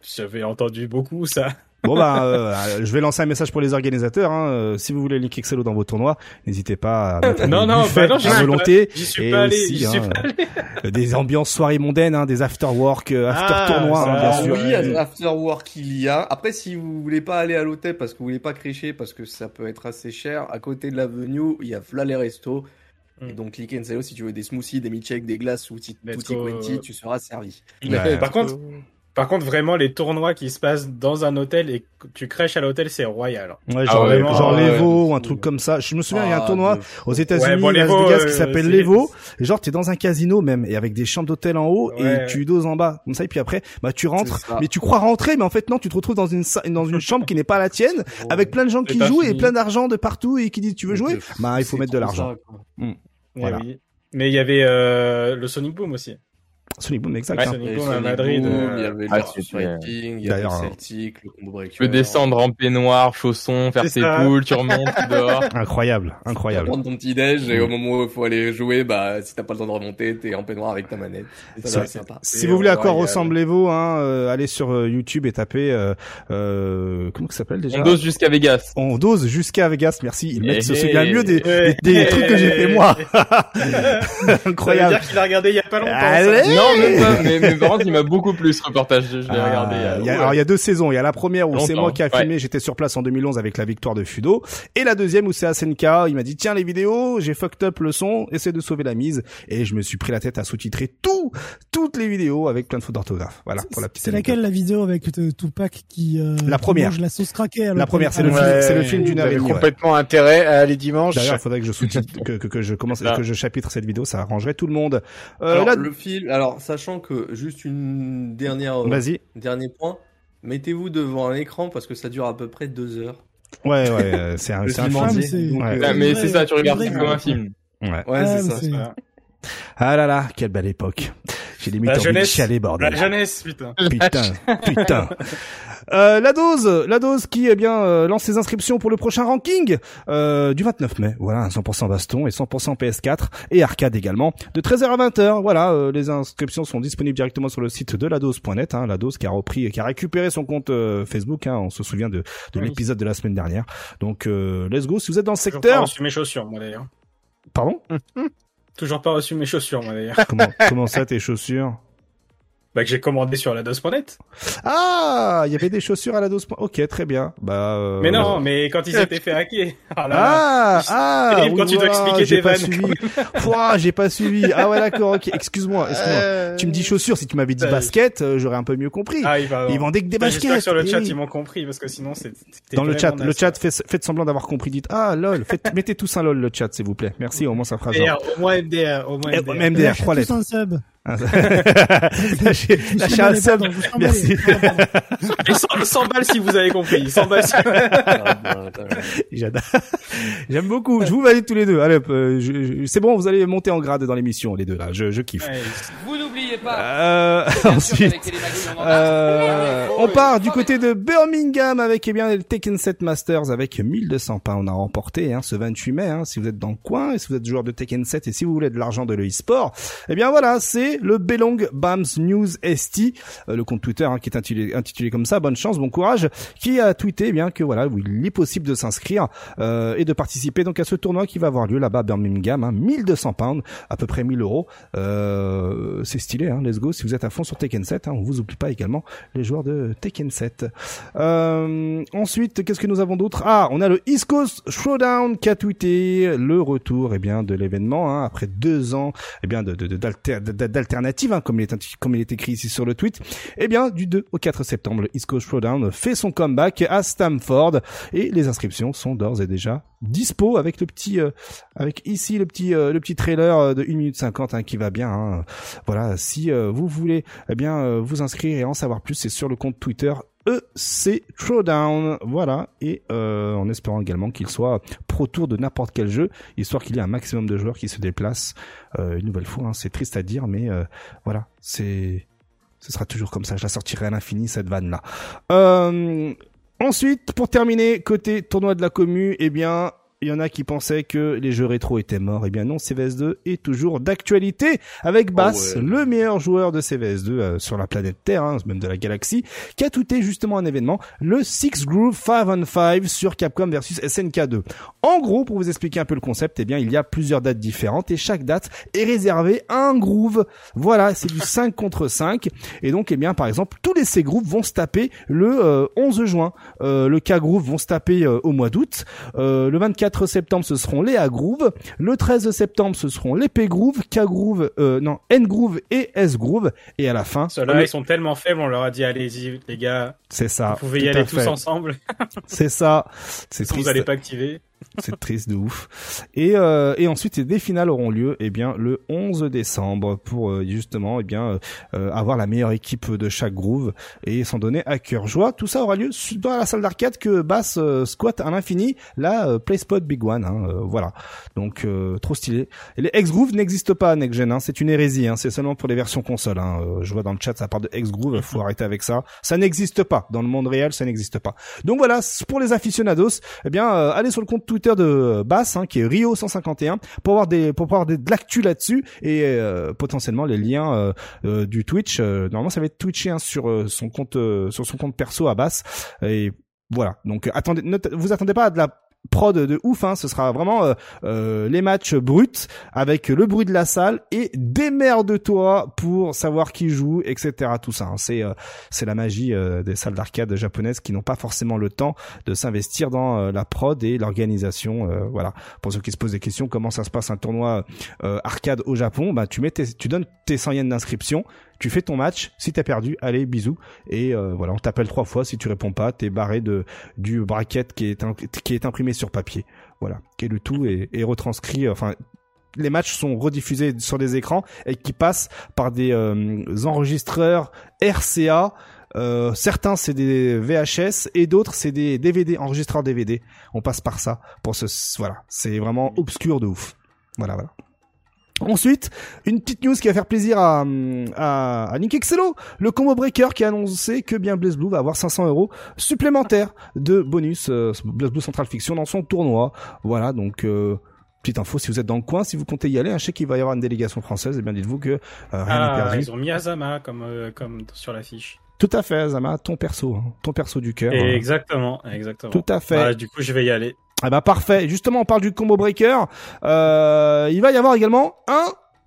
j'avais entendu beaucoup ça. Bon bah, euh, je vais lancer un message pour les organisateurs. Hein. Euh, Si vous voulez Nick Excello dans vos tournois, n'hésitez pas à mettre Non, non, bah non, à suis volonté. J'y suis Et pas allé, aussi, j'y suis hein, pas allé. euh, des ambiances soirées mondaines, hein, des after work, euh, after Ah, tournois, ça, hein, bien sûr. oui, à after work il y a. Après, si vous voulez pas aller à l'hôtel parce que vous voulez pas crécher, parce que ça peut être assez cher, à côté de l'avenue, il y a Fla les restos. Et donc, click and salo, si tu veux des smoothies, des milkshakes, des glaces ou tutti quanti, tu seras servi. Ouais. Par contre, par contre, vraiment, les tournois qui se passent dans un hôtel et que tu crèches à l'hôtel, c'est royal. Ouais, Ah genre, ouais, genre vraiment, l'Evo ouais. ou un truc comme ça. Je me souviens, il y a un Ah, tournoi de aux États-Unis, Ouais, bon, Las l'Evo, Vegas, euh, qui s'appelle l'Evo. Et genre, t'es dans un casino même, et avec des chambres d'hôtel en haut, et tu doses en bas, comme ça. Et puis après, bah tu rentres, mais tu crois rentrer, mais en fait non, tu te retrouves dans une dans une chambre qui n'est pas la tienne, avec plein de gens qui jouent et plein d'argent de partout et qui disent tu veux jouer. Bah il faut mettre de l'argent. quoi. Eh Voilà. Mais il y avait euh, le Sonic Boom aussi. Sonic Boom, exact. Ouais, hein. Sonic Il y avait Boom à Madrid. Boom, euh, il y avait le ah, c'était- Fighting, il y avait le Celtic, le combo breaker. Tu peux descendre en peignoir, chaussons, faire tes ça. poules, tu remontes, tu dors. Incroyable, Tu incroyable. prendre ton petit déj et Mm. au moment où il faut aller jouer, bah si t'as pas le temps de remonter, t'es en peignoir avec ta manette. Et ça, sympa. Si Et vous voulez à quoi royal. ressemble l'Evo, hein, euh, allez sur euh, YouTube et tapez euh, euh, comment ça s'appelle déjà? On dose jusqu'à Vegas. On dose jusqu'à Vegas, merci. Ils mettent, se Eh, souvient mieux des, des, des trucs que j'ai fait moi. Ça veut Incroyable. dire qu'il a regardé il y a pas longtemps. Allez Non, même pas. Mais, mais par contre, il m'a beaucoup plu ce reportage. Je l'ai Ah, regardé. euh, il y a- ouais. Alors il y a deux saisons. Il y a la première où c'est moi qui a ouais. filmé, j'étais sur place en 2011 avec la victoire de Fudo, et la deuxième où c'est Asenka. Il m'a dit tiens les vidéos, j'ai fucked up le son, essaie de sauver la mise, et je me suis pris la tête à sous-titrer tout, toutes les vidéos avec plein de fautes d'orthographe. Voilà pour la petite. C'est laquelle la vidéo avec euh, Tupac qui, euh, La première. mange la sauce craquée La première, c'est le film- ouais. c'est le film d'une heure et demie, ouais. complètement intérêt à aller dimanche. D'ailleurs, il faudrait que je sous-titre, que, que, que je commence, que je chapitre cette vidéo, ça arrangerait tout le monde. Euh, Alors, là, le film, alors sachant que juste une dernière, euh, vas-y. dernier point, mettez-vous devant un écran parce que ça dure à peu près deux heures. Ouais, ouais, euh, c'est un, Le c'est un film film. Ah, mais c'est- Donc, Ouais. euh, Ah, mais vrai, c'est ça, tu regardes comme un film. Ouais. Ouais, Ah, c'est mais ça. c'est-. Ah là là, quelle belle époque. J'ai limite La envie de jeunesse. chialer, bordel. La jeunesse, putain. Putain, putain. Euh, la dose, la dose qui eh bien euh, lance ses inscriptions pour le prochain ranking euh, du 29 mai. Voilà, 100% baston et 100% PS4 et arcade également de 13h à 20h. Voilà, euh, les inscriptions sont disponibles directement sur le site de ladose.net. Hein, la dose qui a repris, qui a récupéré son compte euh, Facebook. Hein, on se souvient de, de Oui. l'épisode de la semaine dernière. Donc euh, let's go. Si vous êtes dans le secteur, reçu mes chaussures, moi d'ailleurs. pardon? Toujours pas reçu mes chaussures, moi d'ailleurs. Comment, comment ça tes chaussures? Bah que j'ai commandé sur la dos.net. Ah, il y avait des chaussures à la dose. Ok, très bien. Bah. euh, Mais non, mais quand ils s'étaient fait hacker. Ah là là. Ah, ah, quand oui, tu dois expliquer j'ai tes pas suivi. Pouah, j'ai pas suivi. Ah ouais, d'accord, ok. Excuse-moi, excuse-moi. Euh, Tu me dis chaussures, si tu m'avais dit Euh, basket, euh, j'aurais un peu mieux compris. Ah, il va. Ils vendaient que des Bah, baskets. Que sur le chat oui. ils m'ont compris parce que sinon c'est. Dans le chat, le chat, fait, faites semblant d'avoir compris. Dites, ah, lol, faites, mettez tous un lol, le chat, s'il vous plaît. Merci, au moins ça fera genre. MDR, au moins MDR, au moins MDR. Des trois lettres. Lâchez lâchez un pas, sub. Merci. mêlez. Ah, pardon. Et 100, 100 balles si vous avez compris. 100 balles si... J'adore. J'aime beaucoup. Je vous valide tous les deux. Allez, hop, euh, c'est bon, vous allez monter en grade dans l'émission, les deux là. Je, je kiffe. Ouais, Vous n'oubliez pas, Euh, ensuite, on a. Euh, on part du côté de Birmingham avec eh bien le Tekken 7 Masters avec 1200 pounds à remporter hein, ce 28 mai. Hein, si vous êtes dans le coin et si vous êtes joueur de Tekken 7 et si vous voulez de l'argent de l'e-sport, eh bien voilà, c'est le Belong Bams News ST, euh, le compte Twitter hein, qui est intitulé, intitulé comme ça. Bonne chance, bon courage, qui a tweeté eh bien que voilà, il est possible de s'inscrire euh, et de participer donc à ce tournoi qui va avoir lieu là-bas à Birmingham. Hein, 1200 pounds, à peu près 1000 euros. Euh, c'est stylé, hein, let's go. Si vous êtes à fond sur Tekken 7, hein, on vous oublie pas également les joueurs de Tekken 7. Euh, ensuite, qu'est-ce que nous avons d'autre? Ah, on a le East Coast Showdown qui a tweeté le retour eh bien de l'événement hein, après deux ans eh bien de de- de- d'alter- d'alternative hein, comme il est comme écrit ici sur le tweet. Eh bien, du 2 au 4 septembre, le East Coast Showdown fait son comeback à Stamford et les inscriptions sont d'ores et déjà dispo avec le petit euh, avec ici le petit euh, le petit trailer euh, de 1 minute 50 hein, qui va bien hein. voilà si euh, vous voulez eh bien euh, vous inscrire et en savoir plus c'est sur le compte Twitter EC Throwdown. Voilà. Et euh, en espérant également qu'il soit pro tour de n'importe quel jeu histoire qu'il y ait un maximum de joueurs qui se déplacent euh, une nouvelle fois hein. c'est triste à dire mais euh, voilà. C'est ce sera toujours comme ça. Je la sortirai à l'infini cette vanne là euh, Ensuite, pour terminer, côté tournoi de la commu, eh bien, il y en a qui pensaient que les jeux rétro étaient morts. Eh bien non, CVS2 est toujours d'actualité avec Bass, ouais. le meilleur joueur de CVS2 euh, sur la planète Terre, hein, même de la galaxie, qui a tweeté justement un événement, le Six Groove 5 on 5 sur Capcom versus SNK2. En gros, pour vous expliquer un peu le concept, eh bien, il y a plusieurs dates différentes et chaque date est réservée à un groove. Voilà, c'est du 5 contre 5. Et donc, eh bien, par exemple, tous les C-Grooves vont se taper le euh, 11 juin. Euh, le K-Groove vont se taper euh, au mois d'août. Euh, le 24 septembre, ce seront les A-Groove. Le 13 septembre, ce seront les P-Groove, K-Groove, euh, non, N-Groove et S-Groove. Et à la fin, Ceux-là, ils sont tellement faibles, on leur a dit, allez-y, les gars, c'est ça. vous pouvez y aller tous ensemble. C'est ça. C'est triste. vous allez pas activer. C'est triste de ouf. Et, euh, et ensuite, des finales auront lieu eh bien le 11 décembre pour euh, justement eh bien euh, avoir la meilleure équipe de chaque groove et s'en donner à cœur joie. Tout ça aura lieu dans la salle d'arcade que Bass euh, squatte à l'infini, la euh, PlaySpot Big One. hein, euh, voilà. Donc euh, trop stylé. Et les X Groove n'existent pas à Next Gen. Hein, c'est une hérésie. Hein, c'est seulement pour les versions console. Hein. Euh, je vois dans le chat ça part de X Groove. Faut arrêter avec ça. Ça n'existe pas dans le monde réel. Ça n'existe pas. Donc voilà, pour les aficionados, eh bien, euh, allez sur le compte Twitter de Bass, hein, qui est Rio151, pour avoir des, pour avoir des, de l'actu là-dessus et euh, potentiellement les liens euh, euh, du Twitch. normalement, ça va être twitché hein, sur son compte, sur son compte perso à Bass. Et voilà. Donc, attendez, ne vous attendez pas à de la prod de ouf hein, ce sera vraiment euh, euh, les matchs bruts avec le bruit de la salle et démerde-toi pour savoir qui joue etc tout ça hein. c'est euh, c'est la magie euh, des salles d'arcade japonaises qui n'ont pas forcément le temps de s'investir dans euh, la prod et l'organisation. euh, voilà. Pour ceux qui se posent des questions, comment ça se passe un tournoi arcade au Japon? Bah, tu mets, tes- tu donnes tes 100 yens d'inscription, tu fais ton match. Si t'as perdu, allez bisous. Et euh, voilà, on t'appelle trois fois. Si tu réponds pas, t'es barré de du bracket qui est qui est imprimé sur papier. Voilà. Et le tout est retranscrit. euh, Enfin. Les matchs sont rediffusés sur des écrans et qui passent par des euh, enregistreurs RCA euh, certains c'est des VHS et d'autres c'est des DVD, enregistreurs DVD. On passe par ça pour ce, voilà, c'est vraiment obscur de ouf. Voilà, voilà. Ensuite, une petite news qui va faire plaisir à, à, à Nick Excello, le combo breaker qui a annoncé que bien Blaze Blue va avoir 500 euros supplémentaires de bonus euh, Blaze Blue Central Fiction dans son tournoi. Voilà, donc euh, petite info si vous êtes dans le coin, si vous comptez y aller, un je sais qu'il va y avoir une délégation française, et bien dites-vous que euh, rien n'est Ah, perdu. ils ont mis Azama comme, euh, comme sur l'affiche. Tout à fait, Zama, ton perso, hein, ton perso du cœur. Exactement, exactement. Tout à fait. Bah, du coup, je vais y aller. Ah bah parfait. Justement, on parle du combo breaker. Euh, il va y avoir également un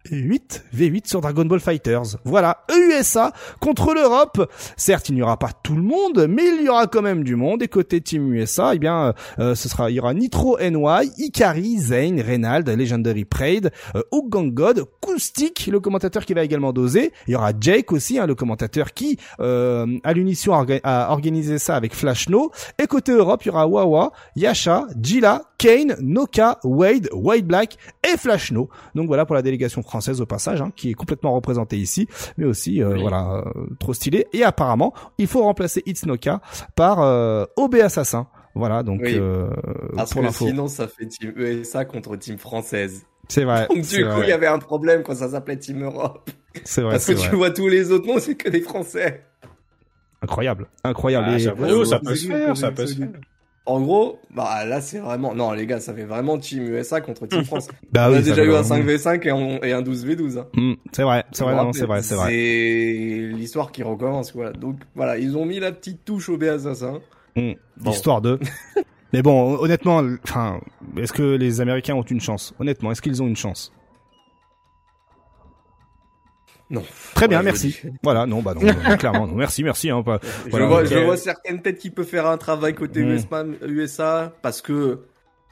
8 V8 sur Dragon Ball Fighters. Voilà, USA contre l'Europe. Certes, il n'y aura pas tout le monde, mais il y aura quand même du monde. Et côté Team USA, eh bien, euh, ce sera, il y aura Nitro NY, Ikari, Zane, Reynald, Legendary Prade, euh, God, Koustik, le commentateur qui va également doser. Il y aura Jake aussi, hein, le commentateur qui, euh, à l'unisson, a, orga- a organisé ça avec Flash No. Et côté Europe, il y aura Wawa, Yasha, Jila, Kane, Noka, Wade, White Black et Flash No. Donc voilà pour la délégation française au passage, hein, qui est complètement représentée ici, mais aussi euh, Oui. voilà euh, trop stylé. Et apparemment, il faut remplacer It's Noka par euh, OB Assassin. Voilà donc Oui. euh, Parce pour que l'info. sinon, ça fait Team USA contre Team française. C'est vrai. Donc du coup, il y avait un problème quand ça s'appelait Team Europe. c'est vrai, Parce que tu vrai. vois tous les autres noms, c'est que des Français. Incroyable, incroyable. Ah, Et- ça peut se faire, ça peut se faire. En gros, bah là, c'est vraiment... Non, les gars, ça fait vraiment Team USA contre Team France. bah On oui, a déjà eu un vraiment. 5v5 et, on- et un 12v12. hein. Hmm, c'est vrai, c'est vrai, c'est vrai, c'est vrai. C'est l'histoire qui recommence, voilà. Donc voilà, ils ont mis la petite touche au B assassin. Bon. Histoire de. Mais bon, honnêtement, enfin, est-ce que les Américains ont une chance? Honnêtement, est-ce qu'ils ont une chance? Non. Très bien, Ouais, merci. Voilà, non, bah non, non, clairement, non. Merci, merci. Hein, pas- Je, Voilà, vois, je vois certaines têtes qui peuvent faire un travail côté Mm. USA, parce que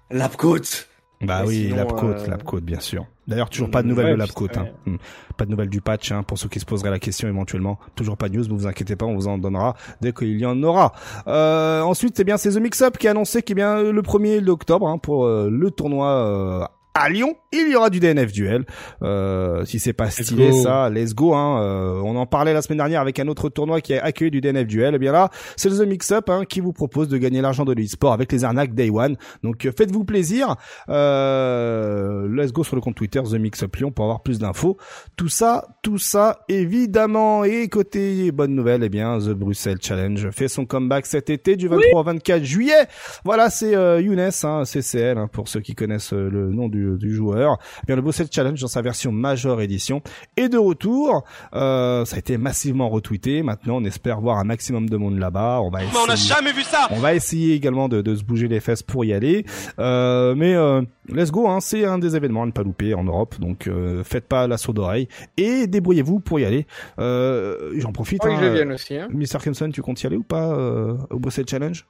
l'Apcote. Bah Mais oui, sinon, l'Apcode, euh, l'Apcode, bien sûr. D'ailleurs, toujours pas de Mm, nouvelles ouais, de putain, Hein. Hmm. Pas de nouvelles du patch, hein, pour ceux qui se poseraient la question éventuellement. Toujours pas de news, ne vous inquiétez pas, on vous en donnera dès qu'il y en aura. Euh, ensuite, c'est bien, c'est The Mix Up qui a annoncé qu'il bien le 1er octobre hein, pour euh, le tournoi euh, à Lyon, il y aura du DNF duel. Euh, si c'est pas stylé ça, let's go. Hein. Euh, on en parlait la semaine dernière avec un autre tournoi qui a accueilli du DNF duel. Et bien là, c'est The Mix Up hein, qui vous propose de gagner l'argent de l'e-sport avec les arnaques Day One. Donc euh, faites-vous plaisir. Euh, let's go sur le compte Twitter The Mix Up Lyon pour avoir plus d'infos. Tout ça, tout ça, évidemment. Et côté bonne nouvelle, eh bien, The Bruxelles Challenge fait son comeback cet été du 23 au 24 juillet. Voilà, c'est euh, Younes, hein, CCL, hein, pour ceux qui connaissent le nom du, du joueur. Eh bien, le Bruxelles Challenge dans sa version Major Edition est de retour. Euh, ça a été massivement retweeté. Maintenant, on espère voir un maximum de monde là-bas. On va essayer. on n'a jamais vu ça On va essayer également de, de se bouger les fesses pour y aller. Euh, mais euh, let's go, hein, c'est un des événements à ne pas louper en Europe. Donc euh, faites pas l'assaut d'oreille et débrouillez-vous pour y aller. Euh, J'en profite. Oui, hein, je viens aussi. Hein. Mr. Kimson, tu comptes y aller ou pas euh, au Bruxelles Challenge?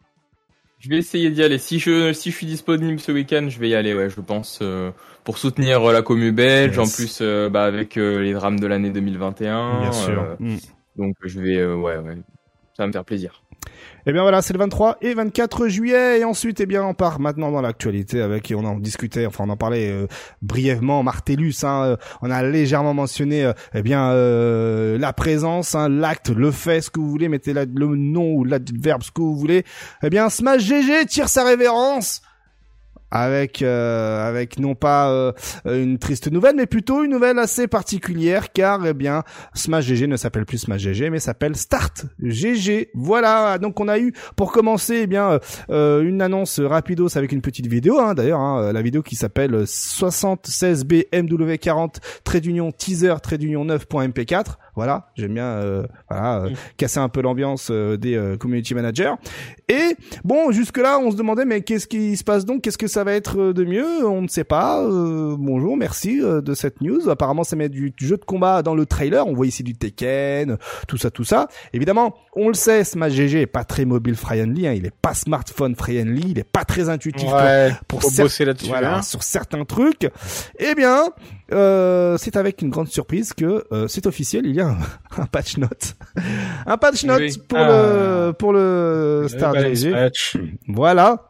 Je vais essayer d'y aller. Si je, si je suis disponible ce week-end, je vais y aller, ouais, je pense, euh, pour soutenir euh, la commu belge. Yes. En plus, euh, bah, avec euh, les drames de l'année 2021. Bien sûr. Mm. donc, je vais, ouais, ouais. Ça va me faire plaisir. Eh bien voilà, c'est le 23 et 24 juillet et ensuite eh bien on part maintenant dans l'actualité avec et on en discutait, enfin on en parlait euh, brièvement. Martellus, hein, euh, on a légèrement mentionné euh, eh bien euh, la présence, hein, l'acte, le fait, ce que vous voulez, mettez le nom ou l'adverbe, ce que vous voulez. Eh bien Smash GG tire sa révérence avec euh, avec non pas euh, une triste nouvelle mais plutôt une nouvelle assez particulière car eh bien Smash GG ne s'appelle plus Smash GG mais s'appelle Start GG. Voilà, donc on a eu pour commencer eh bien euh, une annonce rapidos avec une petite vidéo hein, d'ailleurs hein, la vidéo qui s'appelle 76B MW40 trait d'union teaser trait d'union 9.mp4. Voilà, j'aime bien euh, voilà euh, casser un peu l'ambiance euh, des euh, community managers. Et bon, jusque là, on se demandait mais qu'est-ce qui se passe donc? Qu'est-ce que ça va être euh, de mieux? On ne sait pas. Euh, bonjour, merci euh, de cette news. Apparemment, ça met du, du jeu de combat dans le trailer. On voit ici du Tekken, tout ça, tout ça. Évidemment, on le sait, Smash GG est pas très mobile friendly. Hein, il est pas smartphone friendly. Il est pas très intuitif Ouais, pour bosser là-dessus. voilà, hein. sur certains trucs. Eh bien, euh, c'est avec une grande surprise que euh, c'est officiel. Il y a un, un patch note, un patch note Oui. pour Ah. le pour le Star Le patch. Voilà.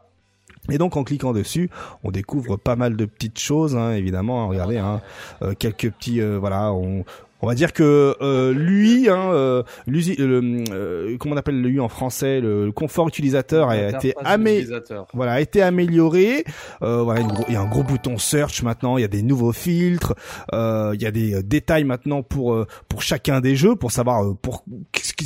Et donc en cliquant dessus, on découvre pas mal de petites choses, hein, évidemment. hein, regardez, hein, euh, quelques petits, euh, voilà, on, On va dire que euh, lui, hein, euh, euh, comment on appelle lui en français, le, le confort utilisateur a été amé voilà, a été amélioré. Euh, voilà, il y a un gros bouton search maintenant. Il y a des nouveaux filtres. Euh, il y a des euh, détails maintenant pour pour chacun des jeux, pour savoir pour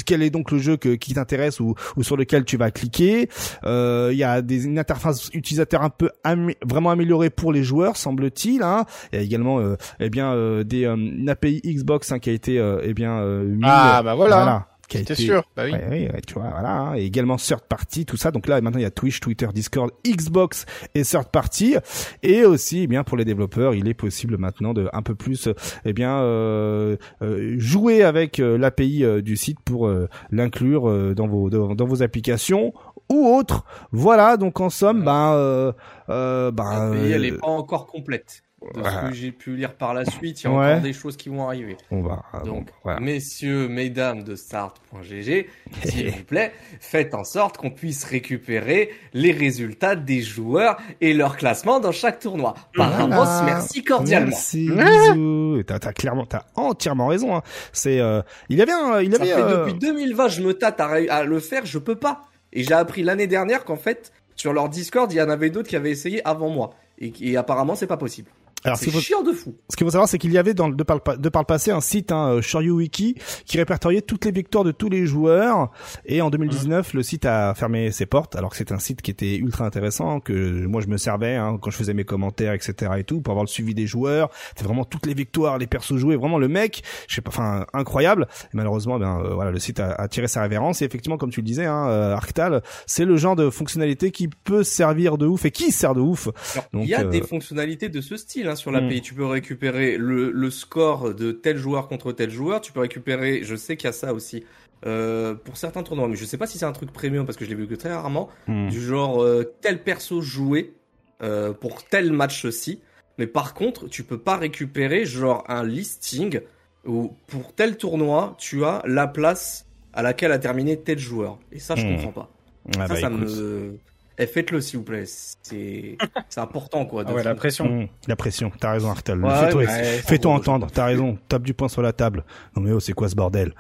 quel est donc le jeu que, qui t'intéresse ou, ou sur lequel tu vas cliquer. Euh, il y a des une interface utilisateur un peu amé- vraiment améliorée pour les joueurs, semble-t-il. Hein. Il y a également euh, eh bien euh, des une API Xbox hein, qui a été euh, eh bien euh, mis, Ah, bah voilà. qui a été- sûr. Bah oui. Ouais, ouais, ouais, tu vois, voilà, hein. et également third party, tout ça. Donc là, maintenant, il y a Twitch, Twitter, Discord, Xbox et third party. Et aussi, eh bien, pour les développeurs, il est possible maintenant de un peu plus, euh, eh bien, euh, euh, jouer avec euh, l'API euh, du site pour euh, l'inclure euh, dans vos dans, dans vos applications ou autres. Voilà. Donc en somme, ben, euh, euh, ben, pays, elle est euh, pas encore complète. De ce que j'ai pu lire par la suite, il y a Ouais. encore des choses qui vont arriver. on va. Donc, voilà. messieurs, mesdames de start.gg, s'il vous plaît, faites en sorte qu'on puisse récupérer les résultats des joueurs et leur classement dans chaque tournoi. Par Voilà. avance, merci cordialement. Merci, bisous. T'as, t'as clairement, t'as entièrement raison. Hein. C'est, euh, il y avait un, il Ça avait fait euh, depuis 2020, je me tâte à le faire, je peux pas. Et j'ai appris l'année dernière qu'en fait, sur leur Discord, il y en avait d'autres qui avaient essayé avant moi. Et, et apparemment, c'est pas possible. Alors, ce C'est qu'il faut, chiant de fou. ce qu'il faut savoir, c'est qu'il y avait dans le, de, par le, de par le passé un site, hein, euh, ShoryuWiki, qui répertoriait toutes les victoires de tous les joueurs. Et en 2019, le site a fermé ses portes, alors que c'est un site qui était ultra intéressant, que moi je me servais hein, quand je faisais mes commentaires, etc. et tout, pour avoir le suivi des joueurs. C'était vraiment toutes les victoires, les persos joués, vraiment le mec, je sais pas, enfin incroyable. Et malheureusement, ben euh, voilà, le site a, a tiré sa révérence. Et effectivement, comme tu le disais, hein, euh, Arctal, c'est le genre de fonctionnalité qui peut servir de ouf et qui sert de ouf. Il y a euh, des fonctionnalités de ce style hein, sur l'API. Tu peux récupérer le, le score de tel joueur contre tel joueur. Tu peux récupérer, je sais qu'il y a ça aussi euh, pour certains tournois, mais je sais pas si c'est un truc premium parce que je l'ai vu que très rarement. Hmm. Du genre euh, tel perso joué euh, pour tel match-ci. Mais par contre, tu peux pas récupérer genre un listing où pour tel tournoi, tu as la place à laquelle a terminé tel joueur. Et ça, je Mm. comprends pas. Ah ça, bah, ça écoute. me... Eh, faites-le s'il vous plaît. C'est c'est important quoi. Ah ouais, la pression. Mmh, la pression, t'as raison. Ouais, Fais-toi Ouais, entendre, t'as raison. Tape du poing sur la table. Non mais oh, c'est quoi ce bordel?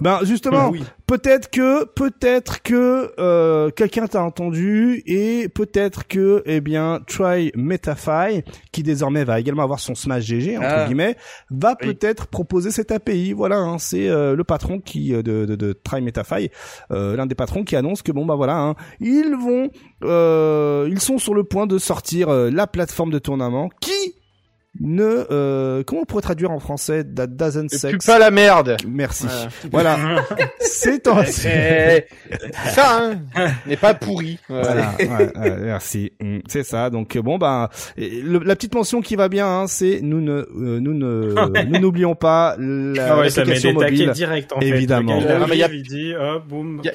Ben justement, Oui. peut-être que peut-être que euh, quelqu'un t'a entendu et peut-être que eh bien Try Metafy qui désormais va également avoir son Smash GG entre Ah. guillemets va Oui. peut-être proposer cette API. Voilà, hein, c'est euh, le patron qui euh, de, de, de Try Metafy, euh, l'un des patrons qui annonce que bon bah voilà, hein, ils vont euh, ils sont sur le point de sortir euh, la plateforme de tournament qui ne euh, comment on pourrait traduire en français that doesn't Et sex plus pas la merde. merci Voilà. voilà c'est en C'est ça, hein. N'est pas pourri. Voilà. voilà ouais, ouais, merci Mm, c'est ça donc euh, bon bah le- la petite mention qui va bien hein, c'est nous ne euh, nous ne nous n'oublions pas la Ah ouais, ça met l'application des taquets mobile direct en évidemment. il Ah, mais y a- il dit.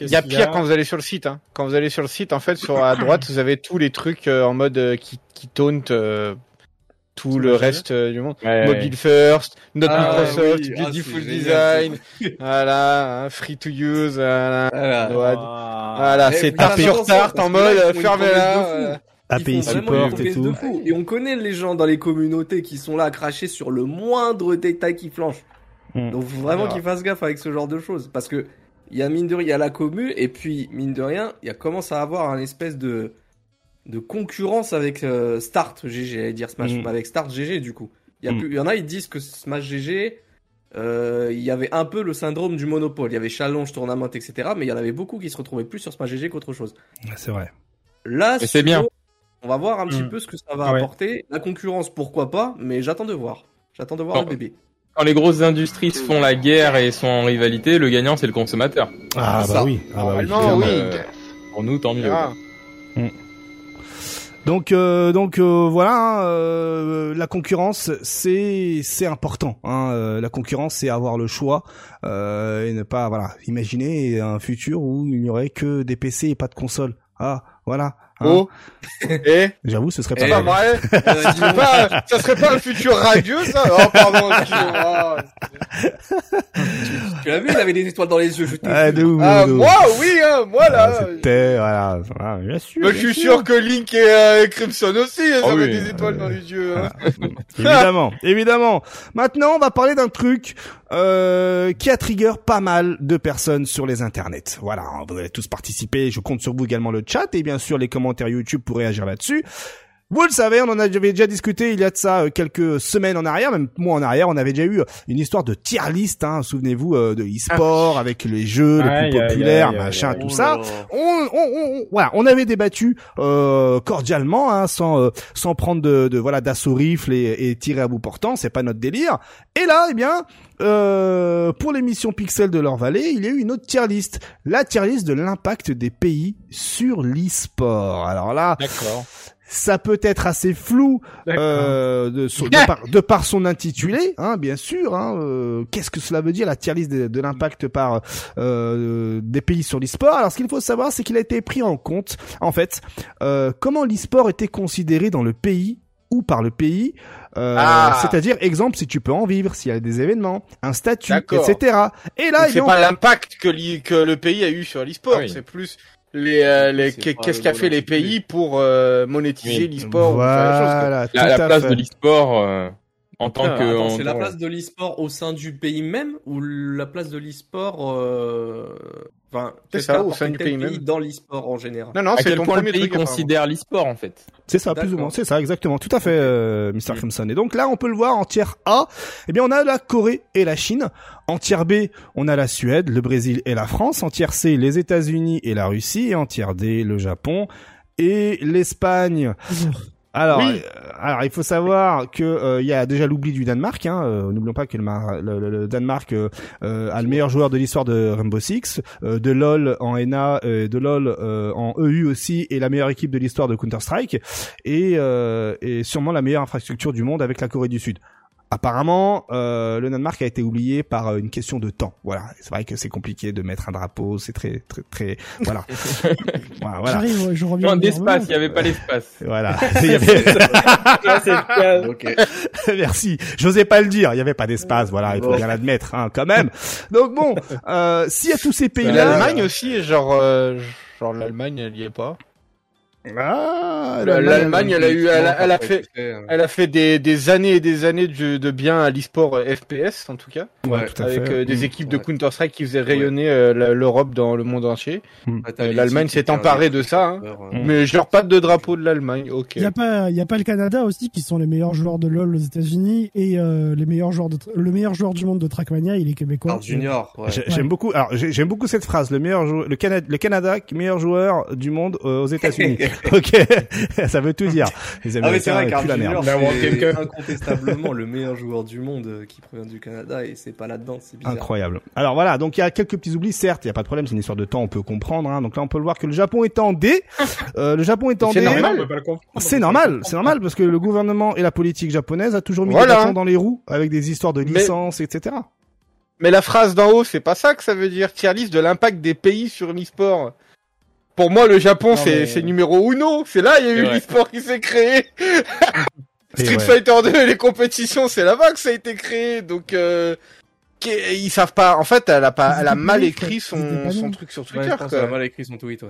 Il y a, y pire quand vous allez sur le site. Hein. Quand vous allez sur le site, en fait, sur à droite, vous avez tous les trucs euh, en mode euh, qui, qui taunt euh, tout le reste euh, du monde. Ouais, Mobile first, not Ah, Microsoft, oui. Ah, beautiful génial, design, voilà, hein, free to use, voilà. Voilà. Ah. Voilà, c'est tarte sur tarte en mode euh, fermez-la. euh. API vraiment support et tout. Et on connaît les gens dans les communautés qui sont là à cracher sur le moindre détail qui flanche. Mm. Donc faut vraiment qu'ils fassent gaffe avec ce genre de choses. Parce que il y a mine de rien, il y a la commu, et puis mine de rien, il y a commence à avoir un espèce de de concurrence avec euh, Start GG, j'allais dire Smash, Mm. mais avec Start GG du coup. Il y, a Mm. plus- il y en a, ils disent que Smash GG, euh, il y avait un peu le syndrome du monopole. Il y avait Challenge, Tournament, etc. Mais il y en avait beaucoup qui se retrouvaient plus sur Smash GG qu'autre chose. c'est vrai Là, c'est bien. On va voir un petit Mm. peu ce que ça va Ouais. apporter. La concurrence, pourquoi pas, mais j'attends de voir. J'attends de voir Bon. le bébé. Quand les grosses industries se font la guerre et sont en rivalité, le gagnant c'est le consommateur. ah bah Ça. oui ah bah oui Normalement, clairement. oui. Euh, pour nous, tant mieux. Ah. Donc euh, donc euh, voilà, hein, euh, la concurrence c'est c'est important. Hein, la concurrence c'est avoir le choix et ne pas voilà imaginer un futur où il n'y aurait que des PC et pas de console. Ah voilà. Hein. Oh. Et J'avoue ce serait pas mal. serait pas, ça serait pas un futur radieux, ça Oh, pardon, excusez-moi. Tu l'as vu, il avait des étoiles dans les yeux. Je t'ai Ah, de ouf, Ah, de ouf. moi, oui, hein, moi, Ah, là. C'était, voilà, voilà, bien sûr. Bah, je suis sûr que Link et euh, Crimson aussi, hein, ça Oh met oui, des étoiles dans les yeux. hein. évidemment, évidemment. Maintenant, on va parler d'un truc euh, qui a trigger pas mal de personnes sur les internets. Voilà, vous allez tous participer. Je compte sur vous également le chat et bien sûr les commentaires YouTube pour réagir là-dessus. Vous le savez, on en avait déjà discuté il y a de ça euh, quelques semaines en arrière, même mois en arrière, on avait déjà eu une histoire de tier list, hein, souvenez-vous, euh, de e-sport avec les jeux les Aïe, plus populaires, aïe, aïe, machin, tout Oh ça là. on, on, on- voilà, on avait débattu euh, cordialement, hein, sans euh, sans prendre de, de voilà d'assaut rifle et, et tirer à bout portant, c'est pas notre délire. Et là, eh bien, euh, pour l'émission Pixel de leur vallée, il y a eu une autre tier list, la tier list de l'impact des pays sur l'e-sport. Alors là, D'accord. Ça peut être assez flou euh, de, son- de, par, de par son intitulé, hein, bien sûr. Hein, euh, Qu'est-ce que cela veut dire la tier list de, de l'impact par euh, des pays sur l'e-sport? Alors, ce qu'il faut savoir, c'est qu'il a été pris en compte, en fait, euh, comment l'e-sport était considéré dans le pays ou par le pays. Euh, Ah. C'est-à-dire, exemple, si tu peux en vivre, s'il y a des événements, un statut, etc. Et là, c'est pas l'impact que, le pays a eu sur l'e-sport, Ah oui. c'est plus les, euh, les qu'est-ce le qu'a fait les pays pour euh, monétiser Oui. l'e-sport ou faire les choses, quoi. voilà, La, tout la à place fait. de l'e-sport euh, en tant Ah, que. Attends, en c'est la place de l'e-sport au sein du pays même ou la place de l'e-sport euh... Enfin, C'est ça, au sein du pays même. dans l'e-sport en général. Non, non, c'est ton point le premier pays truc. considère l'e-sport en fait. C'est ça, plus ou moins. C'est ça, exactement. Tout à fait, euh, Mr. Crimson. Et donc là, on peut le voir en tiers A. Eh bien, on a la Corée et la Chine. En tiers B, on a la Suède, le Brésil et la France. En tiers C, les États-Unis et la Russie. Et en tiers D, le Japon et l'Espagne. Alors, Oui. Alors il faut savoir que euh, il y a déjà l'oubli du Danemark. Hein, euh, N'oublions pas que le, Mar- le- le- le Danemark euh, euh, a le meilleur joueur de l'histoire de Rainbow Six, de LoL en NA, de LoL en EU aussi, et la meilleure équipe de l'histoire de Counter Strike, et, et sûrement la meilleure infrastructure du monde avec la Corée du Sud. Apparemment, euh, le Danemark a été oublié par euh, une question de temps. Voilà, c'est vrai que c'est compliqué de mettre un drapeau, c'est très, très, très, voilà, voilà, voilà. J'arrive, ouais, je reviens. D'espace, il n'y avait pas l'espace. Voilà. Il y avait- Là, c'est le cas. Ok. Merci. J'osais pas le dire. Il y avait pas d'espace. Voilà, il faut bien l'admettre, hein, quand même. Donc bon, euh, s'il y a tous ces Et pays-là, L'Allemagne aussi, genre, euh, genre l'Allemagne, elle y est pas. Ah, L'Allemagne, elle a eu, elle a, elle a fait, elle a fait des, des années et des années de, de bien à l'e-sport euh, FPS en tout cas, Ouais, tout à avec fait. euh, des Mm, équipes de ouais. Counter Strike qui faisaient rayonner euh, l'Europe dans le monde entier. Euh, L'Allemagne s'est emparée de ça, hein. Mm. Mais je leur pas de drapeau de l'Allemagne, ok. Il y a pas, il y a pas le Canada aussi qui sont les meilleurs joueurs de LoL aux États-Unis et euh, les meilleurs joueurs de, le meilleur joueur du monde de Trackmania, il est québécois. Carl Junior, ouais. J'ai- J'aime beaucoup. Alors, j'ai- j'aime beaucoup cette phrase. Le meilleur joueur, le Canada, le Canada, meilleur joueur du monde euh, aux États-Unis. ok, ça veut tout dire. Les Ah c'est Américains vrai, puent Carl la merde. c'est incontestablement le meilleur joueur du monde euh, qui provient du Canada et c'est pas là-dedans, c'est bizarre. Incroyable. Alors voilà, donc il y a quelques petits oublis, certes, il y a pas de problème, c'est une histoire de temps, on peut comprendre. Hein. Donc là, on peut le voir que le Japon est en D. Euh, le Japon est en C'est D. normal. On peut pas le comprendre. C'est normal, c'est normal parce que le gouvernement et la politique japonaise a toujours mis Voilà. des bâtons dans les roues avec des histoires de Mais- licences, etc. Mais la phrase d'en haut, c'est pas ça que ça veut dire. Tier list de l'impact des pays sur l'e-sport. Pour moi, le Japon, c'est mais- numéro uno. C'est là, il y a eu l'e-sport qui s'est créé. Et Street ouais. Fighter 2 et les compétitions, c'est là-bas que ça a été créé. Donc, euh, ils savent pas. En fait, elle a pas, elle mal écrit son, truc sur Twitter. quoi. qu'elle a mal écrit son tweet, ouais.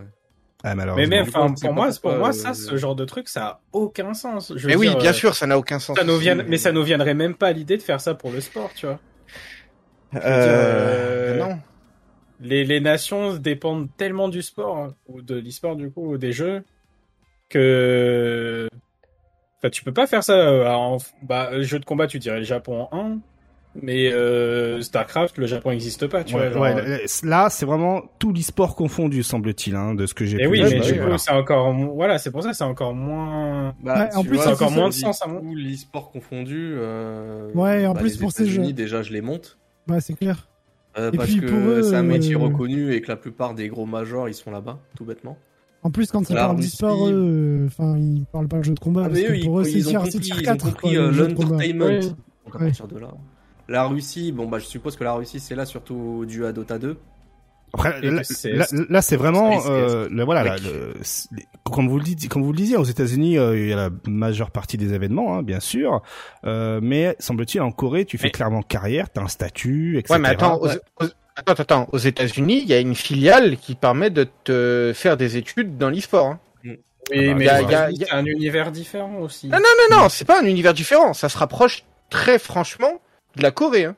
Ah, Mais même, enfin, pour moi, pour moi, euh, ça, ce genre de truc, ça a aucun sens. Je veux Mais oui, dire, bien euh, sûr, ça n'a aucun sens. Ça nous vient, aussi. mais ça nous viendrait même pas à l'idée de faire ça pour le sport, tu vois. Euh, euh, non. Les, les nations dépendent tellement du sport, hein, ou de l'e-sport du coup, ou des jeux, que... Enfin, tu peux pas faire ça euh, en... Bah, jeu de combat, tu dirais le Japon en 1, mais euh, StarCraft, le Japon n'existe pas, tu Ouais, vois. genre, ouais, là, c'est vraiment tout l'e-sport confondu, semble-t-il, hein, de ce que j'ai Et pu oui, mais Bah du voilà. coup, c'est encore... Voilà, c'est pour ça, c'est encore moins... Bah, Ouais, en plus, vois, c'est encore moins de sens, à mon- tout l'e-sport confondu. Euh, Ouais, en bah, plus, les pour ces États-Unis, jeux. déjà, je les monte. Ouais, c'est clair. Euh, Et parce puis, que pour eux, c'est un métier euh, reconnu et que la plupart des gros majors, ils sont là-bas, tout bêtement. En plus, quand ils parlent Russie- d'e-sport, eux, euh, enfin, ils parlent pas de jeu de combat. Ah, parce mais que eux, ils, pour eux, c'est ils ont tier- compris, ils ont 4, compris quoi, euh, l'entertainment. Ouais. Donc à Ouais. partir de là. La Russie, bon bah je suppose que la Russie c'est là surtout dû à Dota 2. Après, là, c'est- là, là, c'est vraiment, euh, le- voilà, Oui. le- comme vous le dites, comme vous le disiez, aux États-Unis, euh, il y a la majeure partie des événements, hein, bien sûr, euh, mais semble-t-il en Corée, tu fais Mais- clairement carrière, t'as un statut, etc. Ouais, mais attends, aux, aux- attends, attends, aux États-Unis, il y a une filiale qui permet de te faire des études dans l'e-sport. hein. Oui, bah, mais y a- les y a- y a- un univers différent aussi. Non, non, non, non, c'est pas un univers différent. Ça se rapproche très franchement de la Corée. Hein.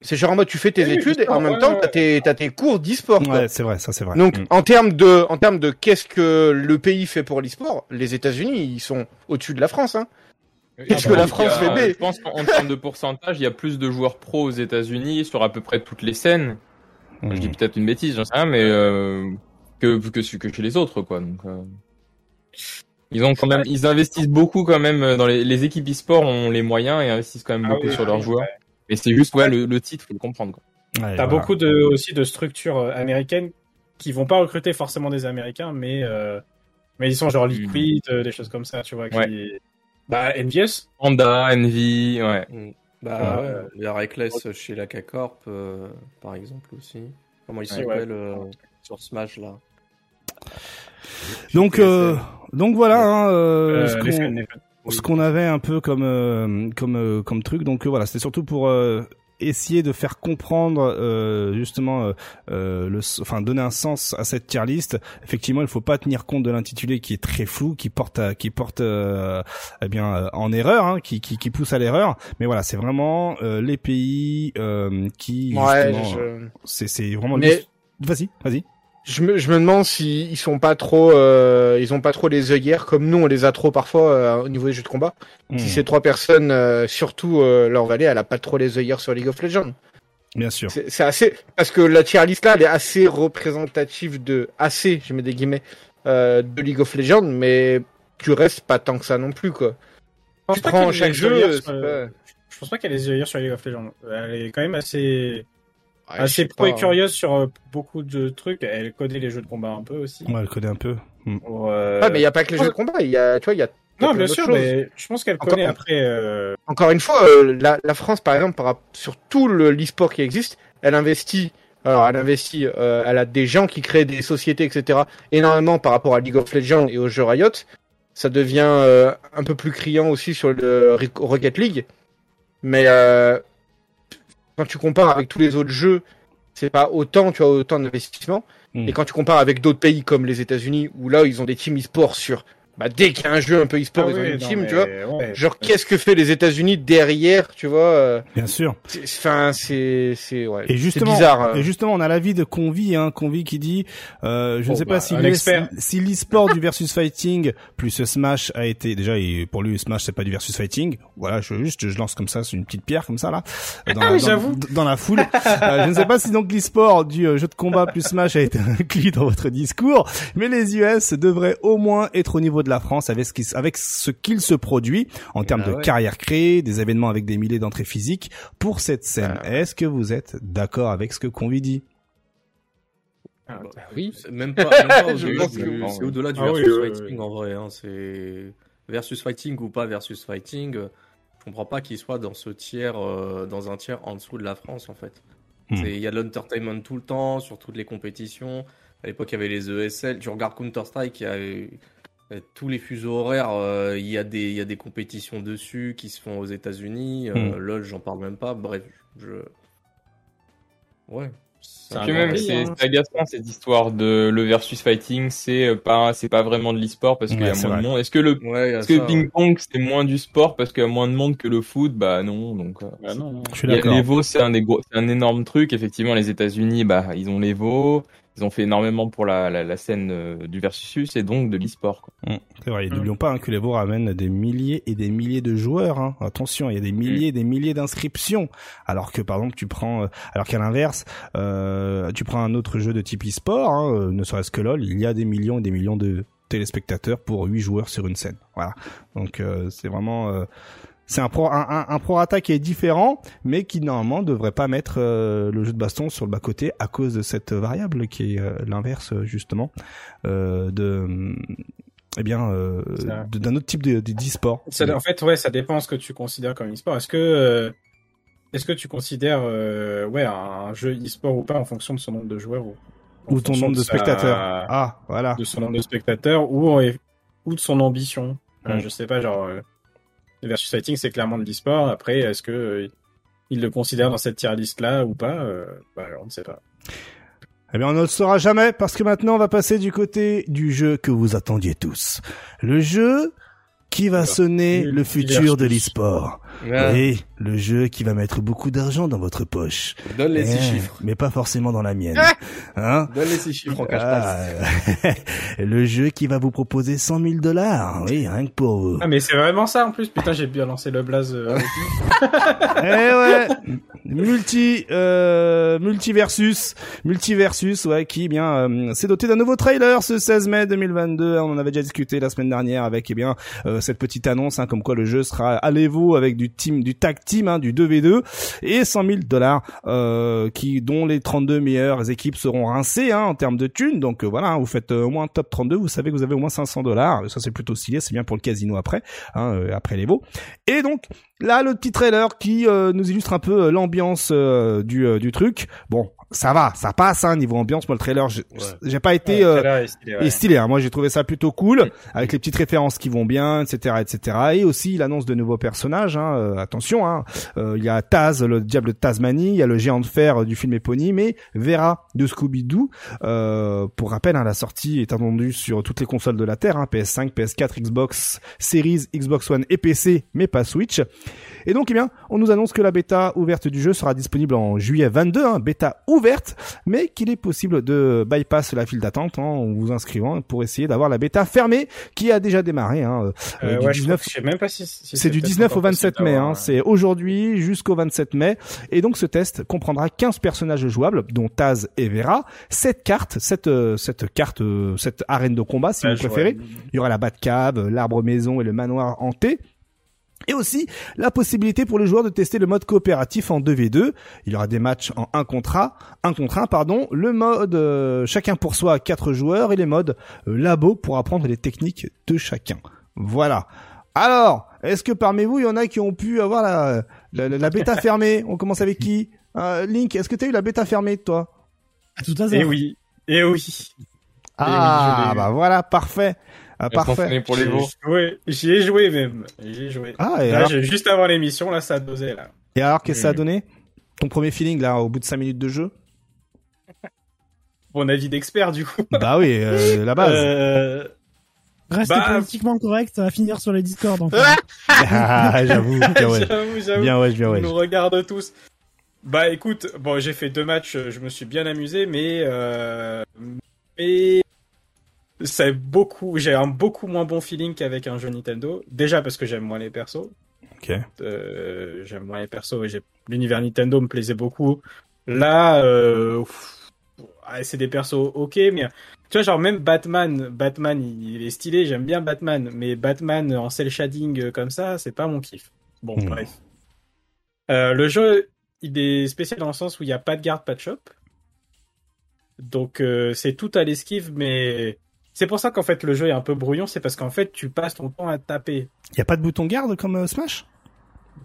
C'est genre en mode tu fais tes Oui, études et en même ouais, temps t'as tes, t'as tes cours d'e-sport. quoi. Ouais, c'est vrai, ça c'est vrai. Donc Mm. en termes de en termes de qu'est-ce que le pays fait pour l'e-sport, les États-Unis ils sont au-dessus de la France. Hein. Qu'est-ce Ah que bah, la il y France a- fait B? Je pense qu'en termes de pourcentage, il y a plus de joueurs pros aux États-Unis sur à peu près toutes les scènes. Mm. Je dis peut-être une bêtise, j'en sais rien, mais euh, que, que que chez les autres, quoi. Donc, euh, ils ont quand même, ils investissent beaucoup quand même dans les, les équipes e-sport ont les moyens et investissent quand même Ah beaucoup oui, sur oui, leurs oui, joueurs. ouais. Mais c'est juste ouais le, le titre, faut le comprendre. Quoi. Ouais, T'as voilà. beaucoup de, aussi de structures euh, américaines qui vont pas recruter forcément des Américains, mais, euh, mais ils sont genre Liquid, euh, des choses comme ça, tu vois. Qui... Ouais. Bah, Envious. Panda, Envy, ouais. Bah Ouais. ouais, il y a Reckless chez la K-Corp, euh, par exemple aussi. Comment il Ouais, s'appelle euh, sur Smash là? Donc, euh, donc voilà, hein, euh, Euh, ce ce qu'on avait un peu comme euh, comme euh, comme truc. Donc euh, voilà c'était surtout pour euh, essayer de faire comprendre euh, justement euh, euh, le enfin donner un sens à cette tier list. Effectivement il faut pas tenir compte de l'intitulé qui est très flou qui porte à- qui porte euh, eh bien euh, en erreur hein, qui, qui qui pousse à l'erreur. Mais voilà c'est vraiment euh, les pays euh, qui Ouais, je, c'est c'est vraiment Mais- vas-y vas-y je me je me demande si ils sont pas trop euh, ils ont pas trop les œillères comme nous on les a trop parfois euh, au niveau des jeux de combat. Hmm, Si ces trois personnes, euh, surtout euh, leur vallée, elle a pas trop les œillères sur League of Legends. bien sûr C'est assez parce que la tier list là, elle est assez représentative de assez, je mets des guillemets, euh, de League of Legends, mais tu restes pas tant que ça non plus quoi. Je Tu pense pas prends qu'il y ait chaque des jeu. œillères c'est sur- pas- Je pense pas qu'elle ait les yeux sur League of Legends. Elle est quand même assez, Ouais, je assez sais pro pas, et hein. curieuse sur euh, beaucoup de trucs. Elle connaît les jeux de combat un peu aussi. ouais elle connaît un peu. Pour, euh, Ouais, mais il y a pas que les jeux de combat, il y a tu vois, il y a Non, bien sûr, mais je pense qu'elle connaît après. euh, Encore une fois, euh, la, la France, par exemple, par, sur tout le l'e-sport qui existe, elle investit. Alors, elle investit. euh, elle a des gens qui créent des sociétés, etc. Énormément par rapport à League of Legends et aux jeux Riot. Ça devient euh, un peu plus criant aussi sur le Rocket League. Mais euh, quand tu compares avec tous les autres jeux, c'est pas autant, tu vois, autant d'investissement. Mm. Et quand tu compares avec d'autres pays comme les États-Unis, où là, ils ont des teams e-sport sur. Bah, dès qu'il y a un jeu un peu e-sport, ah ils ont oui, une non, team, tu vois. ouais. Genre, qu'est-ce que fait les États-Unis derrière, tu vois euh, bien sûr c'est- Enfin, c'est, c'est, ouais. Et justement, c'est bizarre. euh. et justement, on a l'avis de Convi, hein, Convi qui dit, euh, je ne Oh, sais bah, pas si expert. si l'e-sport du versus fighting plus Smash a été déjà et pour lui Smash c'est pas du versus fighting. Voilà, je juste je lance comme ça, c'est une petite pierre comme ça là dans, Ah la, oui, dans, j'avoue. dans la foule. Euh, je ne sais pas si donc l'e-sport du euh, jeu de combat plus Smash a été inclus dans votre discours, mais les US devraient au moins être au niveau de la France avec ce qui avec ce qu'il se produit en termes Bah de ouais. carrière créée, des événements avec des milliers d'entrées physiques pour cette scène. Est-ce que vous êtes d'accord avec ce que Convi dit? Ah, Bah, bah oui. Même pas, même pas Je au-delà pense du- que- c'est au-delà du Ah versus oui, oui, fighting en vrai. Hein. C'est versus fighting ou pas versus fighting. euh, Je comprends pas qu'il soit dans ce tiers, euh, dans un tiers en dessous de la France en fait. Hmm. C'est- Il y a de l'entertainment tout le temps sur toutes les compétitions. À l'époque, il y avait les ESL. Tu regardes Counter Strike, il y a tous les fuseaux horaires. euh, Il y a des, il y a des compétitions dessus qui se font aux États-Unis. Euh, Hmm. LOL, j'en parle même pas. Bref, je. Ouais. C'est même, c'est hein. agaçant cette histoire de le versus fighting, c'est euh, pas, c'est pas vraiment de l'e-sport parce qu'il y a moins vrai. de monde. Est-ce que le, Ouais, est-ce que ça, le ping-pong c'est moins du sport parce qu'il y a moins de monde que le foot? Bah non, donc. euh, Bah non, non. Je suis d'accord. L'Evo, c'est un des gros, c'est un énorme truc. Effectivement, les États-Unis, bah, ils ont l'Evo. Ils ont fait énormément pour la, la, la scène euh, du versus et donc de l'e-sport. Mm, C'est vrai, et Mm. n'oublions pas hein, que les Vaux ramènent des milliers et des milliers de joueurs. Hein. Attention, il y a des milliers et des milliers d'inscriptions. Alors que par exemple, tu prends, euh, alors qu'à l'inverse, euh, tu prends un autre jeu de type e-sport, hein, euh, ne serait-ce que LoL, il y a des millions et des millions de téléspectateurs pour 8 joueurs sur une scène. Voilà. Donc euh, c'est vraiment euh, c'est un pro un, un, un prorata qui est différent, mais qui normalement devrait pas mettre euh, le jeu de baston sur le bas côté à cause de cette variable qui est euh, l'inverse justement euh, de eh bien d'un autre type de de- d'e-sport. En fait, ouais, ça dépend ce que tu considères comme e-sport. Est-ce que, est-ce que tu considères, ouais, un jeu e-sport ou pas en fonction de son nombre de joueurs ou... Ou ton nombre de spectateurs. Ah, voilà. de son nombre de spectateurs ou, ou de son ambition. Euh, Mm. je sais pas, genre, euh, Versus Fighting, c'est clairement de l'e-sport. Après, est-ce que euh, il le considère dans cette tier list là ou pas euh, bah, On ne sait pas. Eh bien, on ne le saura jamais parce que maintenant, on va passer du côté du jeu que vous attendiez tous. Le jeu qui va sonner le futur de l'e-sport. Ah, Oui, le jeu qui va mettre beaucoup d'argent dans votre poche. Donne les six Eh, chiffres. Mais pas forcément dans la mienne. Hein Donne les six chiffres en cache passe. Ah, le jeu qui va vous proposer 100 000 dollars. Oui, rien que pour vous. Ah, mais c'est vraiment ça en plus. Putain, j'ai bien lancé le blaze. euh, avec lui. Eh ouais, multi, euh, multiversus, multiversus, ouais, qui eh bien euh, s'est doté d'un nouveau trailer ce 16 mai 2022. On en avait déjà discuté la semaine dernière avec eh bien euh, cette petite annonce, hein, comme quoi le jeu sera à l'Evo avec du team, du tag team, hein, du 2v2 et 100 000 dollars, euh, qui dont les 32 meilleures équipes seront rincées hein, en termes de thunes. Donc euh, voilà, hein, vous faites euh, au moins top 32, vous savez que vous avez au moins 500 dollars. Ça c'est plutôt stylé, c'est bien pour le casino après, hein, après l'Evo. Et donc Là, le petit trailer qui euh, nous illustre un peu euh, l'ambiance euh, du, du truc. Bon, ça va, ça passe, hein, niveau ambiance. Moi, le trailer, j'ai j'ai pas été Ouais, euh, est stylé, ouais. est stylé. hein. Moi, j'ai trouvé ça plutôt cool, avec les petites références qui vont bien, etc., etc. Et aussi l'annonce de nouveaux personnages. Hein. euh, attention, hein. Euh, il y a Taz, le diable de Tasmanie, il y a le géant de fer euh, du film éponyme, et Vera de Scooby-Doo. Euh, pour rappel, hein, la sortie est attendue sur toutes les consoles de la Terre, hein, PS5, PS4, Xbox Series, Xbox One et PC, mais pas Switch. Et donc, eh bien, on nous annonce que la bêta ouverte du jeu sera disponible en juillet 22, hein, bêta ouverte, mais qu'il est possible de bypass la file d'attente hein, en vous inscrivant pour essayer d'avoir la bêta fermée qui a déjà démarré. Hein, euh, Euh, du ouais, je 19 sais même pas si, si c'est du peut-être 19 au encore 27 possible mai, hein. euh, c'est aujourd'hui jusqu'au 27 mai. Et donc ce test comprendra 15 personnages jouables, dont Taz et Vera, 7 cartes, cette, euh, cette carte, euh, cette arène de combat si vous préférez. vois. Il y aura la Batcave, l'arbre maison et le manoir hanté. Et aussi la possibilité pour les joueurs de tester le mode coopératif en 2v2. Il y aura des matchs en 1 contre 1, 1 contre 1 pardon, le mode euh, chacun pour soi à 4 joueurs et les modes euh, labo pour apprendre les techniques de chacun. Voilà. Alors, est-ce que parmi vous, il y en a qui ont pu avoir la, la, la- la bêta fermée? On commence avec qui? Euh, Link, est-ce que tu as eu la bêta fermée toi? À tout hasard. Et oui, et oui. Ah, eu. bah voilà, parfait. Ah, parfait. pour les J'ai veaux. joué, j'y ai joué même. J'y ai joué. Ah, et Là, alors, j'ai- juste avant l'émission, là, ça a dosé, là. et alors qu'est-ce que ça a donné? Ton premier feeling là, au bout de 5 minutes de jeu? Mon avis d'expert, du coup. Bah oui, euh, la base. Euh, Restez Bah- politiquement correct, ça va finir sur les Discord. Enfin. Ah, j'avoue, bien ouais. J'avoue, j'avoue. Bien ouais, bien On ouais. nous regarde tous. Bah écoute, bon j'ai fait deux matchs, euh, je me suis bien amusé, mais euh, mais c'est beaucoup, j'ai un beaucoup moins bon feeling qu'avec un jeu Nintendo. Déjà parce que j'aime moins les persos. Ok. Euh, j'aime moins les persos. et L'univers Nintendo me plaisait beaucoup. Là, euh, c'est des persos ok, mais tu vois genre même Batman, Batman il, est stylé, j'aime bien Batman, mais Batman en cel shading euh, comme ça, c'est pas mon kiff. Bon Hmm. bref. Euh, le jeu, il est spécial dans le sens où il n'y a pas de garde, pas de shop. Donc euh, c'est tout à l'esquive, mais c'est pour ça qu'en fait le jeu est un peu brouillon, c'est parce qu'en fait tu passes ton temps à taper. Y a pas de bouton garde comme euh, Smash?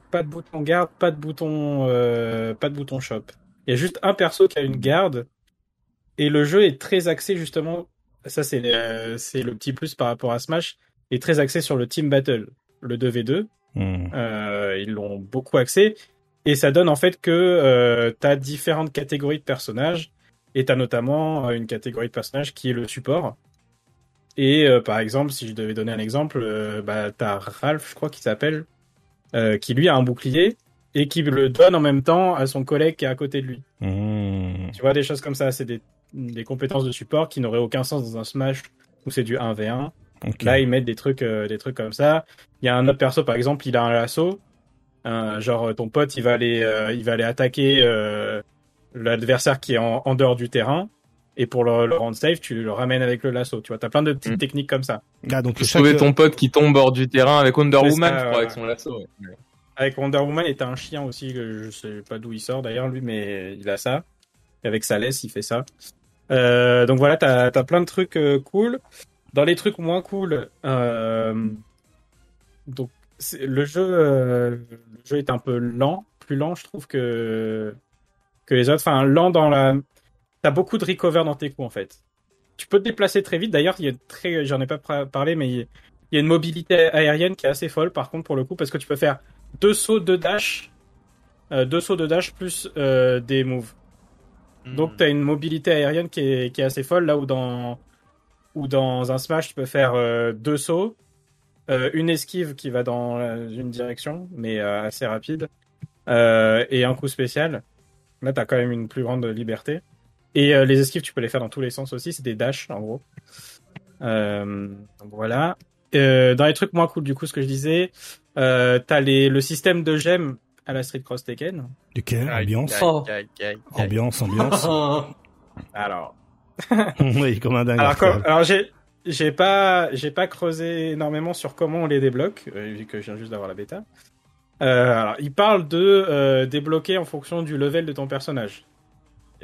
Pas de bouton garde, pas de bouton, euh, pas de bouton shop. Il y a juste un perso qui a une garde, et le jeu est très axé justement. Ça c'est euh, c'est le petit plus par rapport à Smash, est très axé sur le team battle, le 2v2. Hmm. Ils l'ont beaucoup axé. Et ça donne en fait que tu as différentes catégories de personnages. Et tu as notamment une catégorie de personnages qui est le support. Et euh, par exemple, si je devais donner un exemple, euh, bah, tu as Ralph, je crois qu'il s'appelle, euh, qui lui a un bouclier et qui le donne en même temps à son collègue qui est à côté de lui. Hmm. Tu vois, des choses comme ça, c'est des, des compétences de support qui n'auraient aucun sens dans un Smash où c'est du 1v1. Ok. Là, ils mettent des trucs, euh, des trucs comme ça. Il y a un autre perso, par exemple, il a un lasso. Genre, ton pote, il va aller, euh, il va aller attaquer euh, l'adversaire qui est en, en dehors du terrain. Et pour le, le rendre safe, tu le ramènes avec le lasso. Tu vois, t'as plein de petites Mm. techniques comme ça. Ah, donc Tu chaque... sauver ton pote qui tombe hors du terrain avec Wonder Woman, ça, je crois, ouais. avec son lasso. ouais. Avec Wonder Woman, et t'as un chien aussi, que je sais pas d'où il sort d'ailleurs lui, mais il a ça. Et avec sa laisse, il fait ça. Euh, donc voilà, t'as as plein de trucs euh, cool. Dans les trucs moins cool, euh, donc le jeu, euh, le jeu est un peu lent, plus lent, je trouve que que les autres. Enfin, lent dans la t'as beaucoup de recover dans tes coups en fait. Tu peux te déplacer très vite. D'ailleurs, il y a très, j'en ai pas parlé, mais il y a- une mobilité aérienne qui est assez folle par contre pour le coup parce que tu peux faire deux sauts, deux dash, euh, deux sauts de dash plus euh, des moves. Donc tu as une mobilité aérienne qui est, qui est assez folle là où dans où dans un smash tu peux faire euh, deux sauts, une esquive qui va dans une direction mais assez rapide et un coup spécial. Là tu as quand même une plus grande liberté. Et euh, les esquives tu peux les faire dans tous les sens aussi, c'est des dash en gros. Euh, donc voilà. Euh, dans les trucs moins cool du coup ce que je disais, euh, t'as les le système de gemmes à la Street Cross Tekken. Duquel Aïe, Ambiance? aïe, aïe, aïe, aïe. Ambiance, ambiance. Alors oui, comme un dingue. Alors, comme- alors j'ai j'ai pas j'ai pas creusé énormément sur comment on les débloque euh, vu que je viens juste d'avoir la bêta. Euh, alors il parle de euh, débloquer en fonction du level de ton personnage.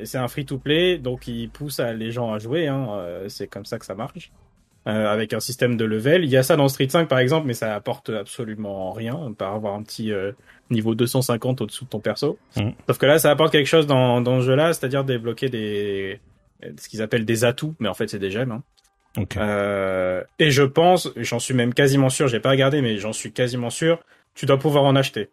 C'est un free to play donc il pousse à, les gens à jouer. Hein, euh, c'est comme ça que ça marche. Euh, avec un système de level. Il y a ça dans Street 5 par exemple, mais ça apporte absolument rien. Peut avoir un petit euh, niveau 250 au-dessous de ton perso. Mhm. Sauf que là, ça apporte quelque chose dans, dans ce jeu-là, c'est-à-dire débloquer des ce qu'ils appellent des atouts, mais en fait c'est des gemmes. Hein. Euh, et je pense, j'en suis même quasiment sûr, j'ai pas regardé, mais j'en suis quasiment sûr, tu dois pouvoir en acheter.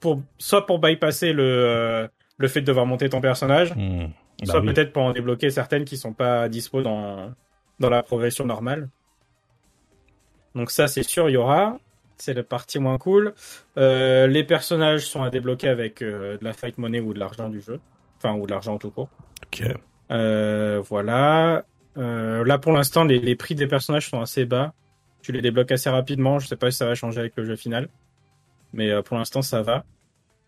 Pour, soit pour bypasser le, le fait de devoir monter ton personnage, Hmm. Bah soit oui. peut-être pour en débloquer certaines qui sont pas dispo dans, dans la progression normale. Donc ça, c'est sûr, il y aura. C'est la partie moins cool. Euh, les personnages sont à débloquer avec euh, de la fight money ou de l'argent du jeu. Enfin, ou de l'argent tout court. Ok. Euh, voilà. Là, pour l'instant, les, les prix des personnages sont assez bas. Tu les débloques assez rapidement. Je sais pas si ça va changer avec le jeu final. Mais pour l'instant, ça va.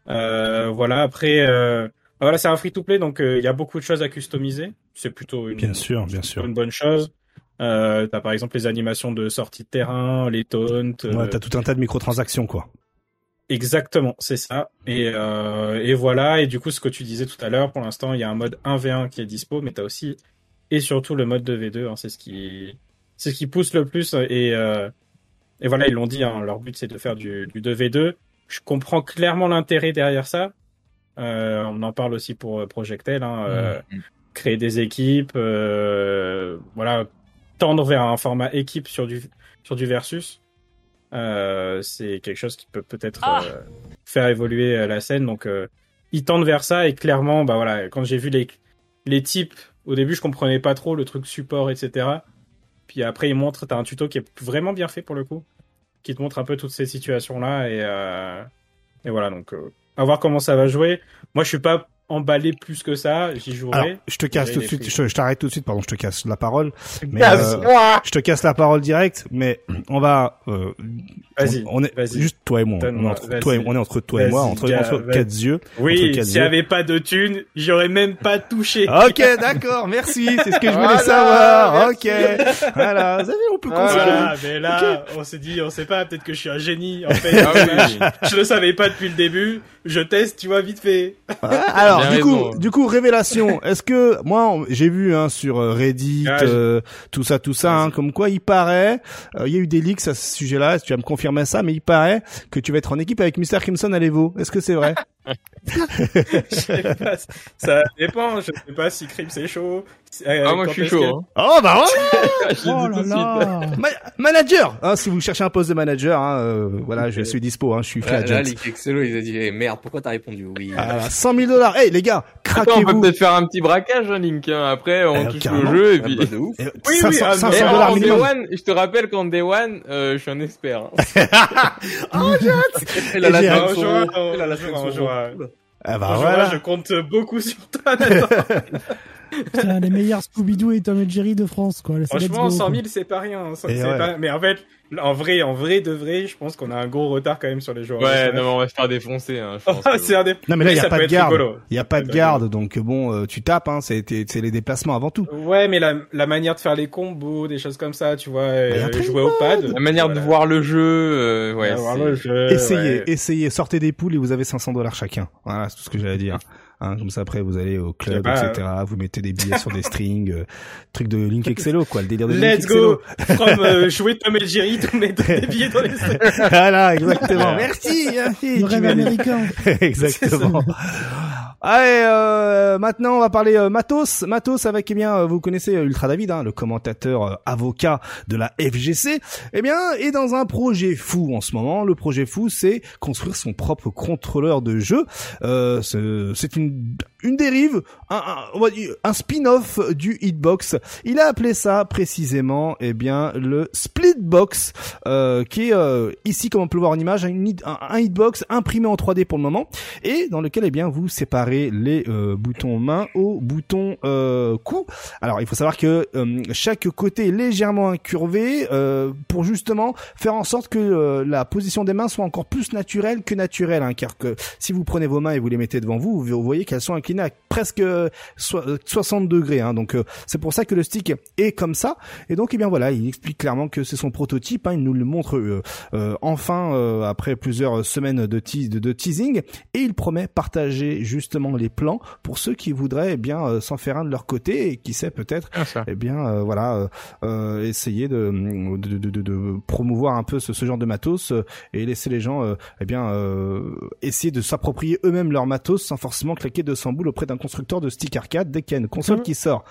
Euh, voilà. Après, euh, voilà, c'est un free-to-play, donc euh, il y a beaucoup de choses à customiser. C'est plutôt une, Bien sûr, bien sûr. une bonne chose. Euh, t'as par exemple les animations de sortie de terrain, les taunts. euh, Ouais, t'as tout un tas de microtransactions, quoi. Exactement, c'est ça. Et, euh, et voilà, et du coup, ce que tu disais tout à l'heure, pour l'instant, il y a un mode 1v1 qui est dispo, mais tu as aussi, et surtout le mode 2v2, hein, c'est ce qui c'est ce qui pousse le plus. Et, euh, et voilà, ils l'ont dit, hein, leur but c'est de faire du, du 2v2. Je comprends clairement l'intérêt derrière ça. Euh, on en parle aussi pour euh, Projectel, hein, euh, créer des équipes, euh, voilà, tendre vers un format équipe sur du, sur du versus. Euh, c'est quelque chose qui peut peut-être Ah euh, faire évoluer euh, la scène. Donc, euh, ils tendent vers ça et clairement, bah voilà, quand j'ai vu les les types, au début, je comprenais pas trop le truc support, etc. Puis après, ils montrent, t'as un tuto qui est vraiment bien fait pour le coup, qui te montre un peu toutes ces situations-là et euh, et voilà. Donc, euh, à voir comment ça va jouer. Moi, je suis pas emballé plus que ça. J'y jouerai. Alors, je te casse tout de suite, je, je t'arrête tout de suite, pardon, je te casse la parole. Mais, Casse-moi je te casse la parole direct, mais on va, euh, Vas-y, on, on est vas-y. juste toi et moi, on est entre toi et, on est entre toi et moi, entre, gars, entre quatre yeux. Oui, s'il n'y avait pas de thunes, j'aurais même pas touché. Ok, d'accord, merci, c'est ce que je voulais Voilà, savoir. merci. Ok, voilà, vous savez, on peut continuer. Voilà, mais là, on s'est dit, on sait pas, peut-être que je suis un génie. En fait, Ah oui. je le savais pas depuis le début. Je teste, tu vois, vite fait. Ouais, alors, du raison. coup, du coup, révélation. Est-ce que moi, j'ai vu hein, sur euh, Reddit, Ah, euh, tout ça, tout ça, hein, comme quoi il paraît, euh, il y a eu des leaks à ce sujet-là. Est-ce que tu vas me confirmer ça Mais il paraît que tu vas être en équipe avec Mr Crimson à l'Evo. Est-ce que c'est vrai? pas, ça dépend. Je sais pas si Crime c'est chaud. Euh, Ah, moi, je suis chaud. Hein. Oh bah ouais Oh là là Ma- Manager hein, Si vous cherchez un poste de manager, hein, euh, voilà, je suis dispo. Hein, je suis Là, là, agent. Link Excello, il a dit, eh, merde, pourquoi t'as répondu? Oui Ah, 100 000 dollars. Hey les gars, Attends, on peut craquez-vous. peut-être faire un petit braquage, hein, Link. hein. Après, on Eh, touche carrément. le jeu et Ah, puis. bah, de ouf. Eh, oui, 500, ah, non, 500 Et mais dollars minimum. One, je te rappelle qu'en Day One, euh, je suis un expert. hein. Elle a la j'ai- jouera, elle a la jouera. Ah bah voilà. Je compte beaucoup sur toi, Nathan. Putain, les meilleurs Scooby-Doo et Tom et Jerry de France, quoi. Franchement, go, 100 quoi. 000, c'est pas rien. ça, ouais. pas- Mais en fait, en vrai, en vrai de vrai, je pense qu'on a un gros retard quand même sur les joueurs. Ouais, non, mais on va se faire défoncer. Hein, je pense que- c'est un des... Non mais là il y a pas de garde. Il y a pas de garde, donc bon, euh, tu tapes. Hein, c'est les déplacements avant tout. Ouais, mais la, la manière de faire les combos, des choses comme ça, tu vois, euh, jouer au pad. La manière de voir le jeu, euh, ouais. Le jeu, essayez, ouais. essayez, sortez des poules et vous avez 500 dollars chacun. Voilà, c'est tout ce que j'allais dire. Hein, comme ça après vous allez au club, pas, etc. Vous mettez des billets sur des strings, euh, truc de Link Excello quoi, le délire de Link Let's Excello. go! From euh, jouer Tom et Jerry, tout mettre des billets dans les voilà, exactement. Merci, merci. Le tu rêve américain. Exactement. Allez, euh, maintenant on va parler euh, matos. Matos avec, eh bien, euh, vous connaissez euh, Ultra David, hein, le commentateur euh, avocat de la FGC. Eh bien, est dans un projet fou en ce moment. Le projet fou, c'est construire son propre contrôleur de jeu. Euh, c'est une une dérive, un, un, un spin-off du Hitbox. Il a appelé ça précisément, eh bien, le Splitbox, euh, qui est euh, ici, comme on peut le voir en image, un, un Hitbox imprimé en 3D pour le moment, et dans lequel, eh bien, vous séparez les euh, boutons main au bouton euh, cou. Alors, il faut savoir que euh, chaque côté est légèrement incurvé euh, pour justement faire en sorte que la position des mains soit encore plus naturelle que naturelle, hein, car que si vous prenez vos mains et vous les mettez devant vous, vous voyez qu'elles sont inclinées à presque euh, so- euh, 60 degrés. Hein, donc c'est pour ça que le stick est comme ça. Et donc eh bien voilà, il explique clairement que c'est son prototype. Hein, il nous le montre enfin après plusieurs semaines de, de, teasing, et il promet partager justement les plans pour ceux qui voudraient eh bien euh, s'en faire un de leur côté et qui sait peut-être Ah, eh bien euh, voilà euh, essayer de, de, de, de- de promouvoir un peu ce, ce genre de matos et laisser les gens eh bien essayer de s'approprier eux-mêmes leur matos sans forcément claquer 200 boules auprès d'un constructeur de stick arcade dès qu'il y a une console Mhm. qui sort.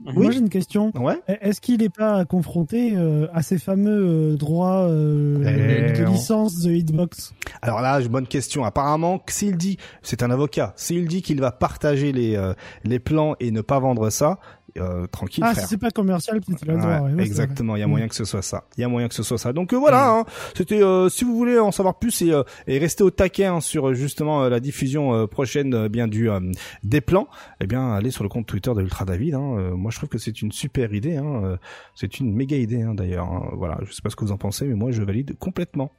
Moi, j'ai une question. Ouais. Est-ce qu'il n'est pas confronté euh, à ces fameux euh, droits euh, Eh, de on- licence de Hitbox? Alors là, j'ai bonne question. Apparemment, s'il dit, c'est un avocat, s'il dit qu'il va partager les euh, les plans et ne pas vendre ça, euh, tranquille Ah, frère. si c'est pas commercial. Ouais, ouais, exactement, il y a Mm. moyen que ce soit ça. Il y a moyen que ce soit ça. Donc euh, voilà, hein, c'était euh, si vous voulez en savoir plus et, euh, et rester au taquet hein, sur justement la diffusion prochaine bien du euh, des plans, eh bien allez sur le compte Twitter de Ultra David. Hein. Moi je trouve que c'est une super idée. Hein. C'est une méga idée hein, d'ailleurs. hein. Voilà, je sais pas ce que vous en pensez, mais moi je valide complètement.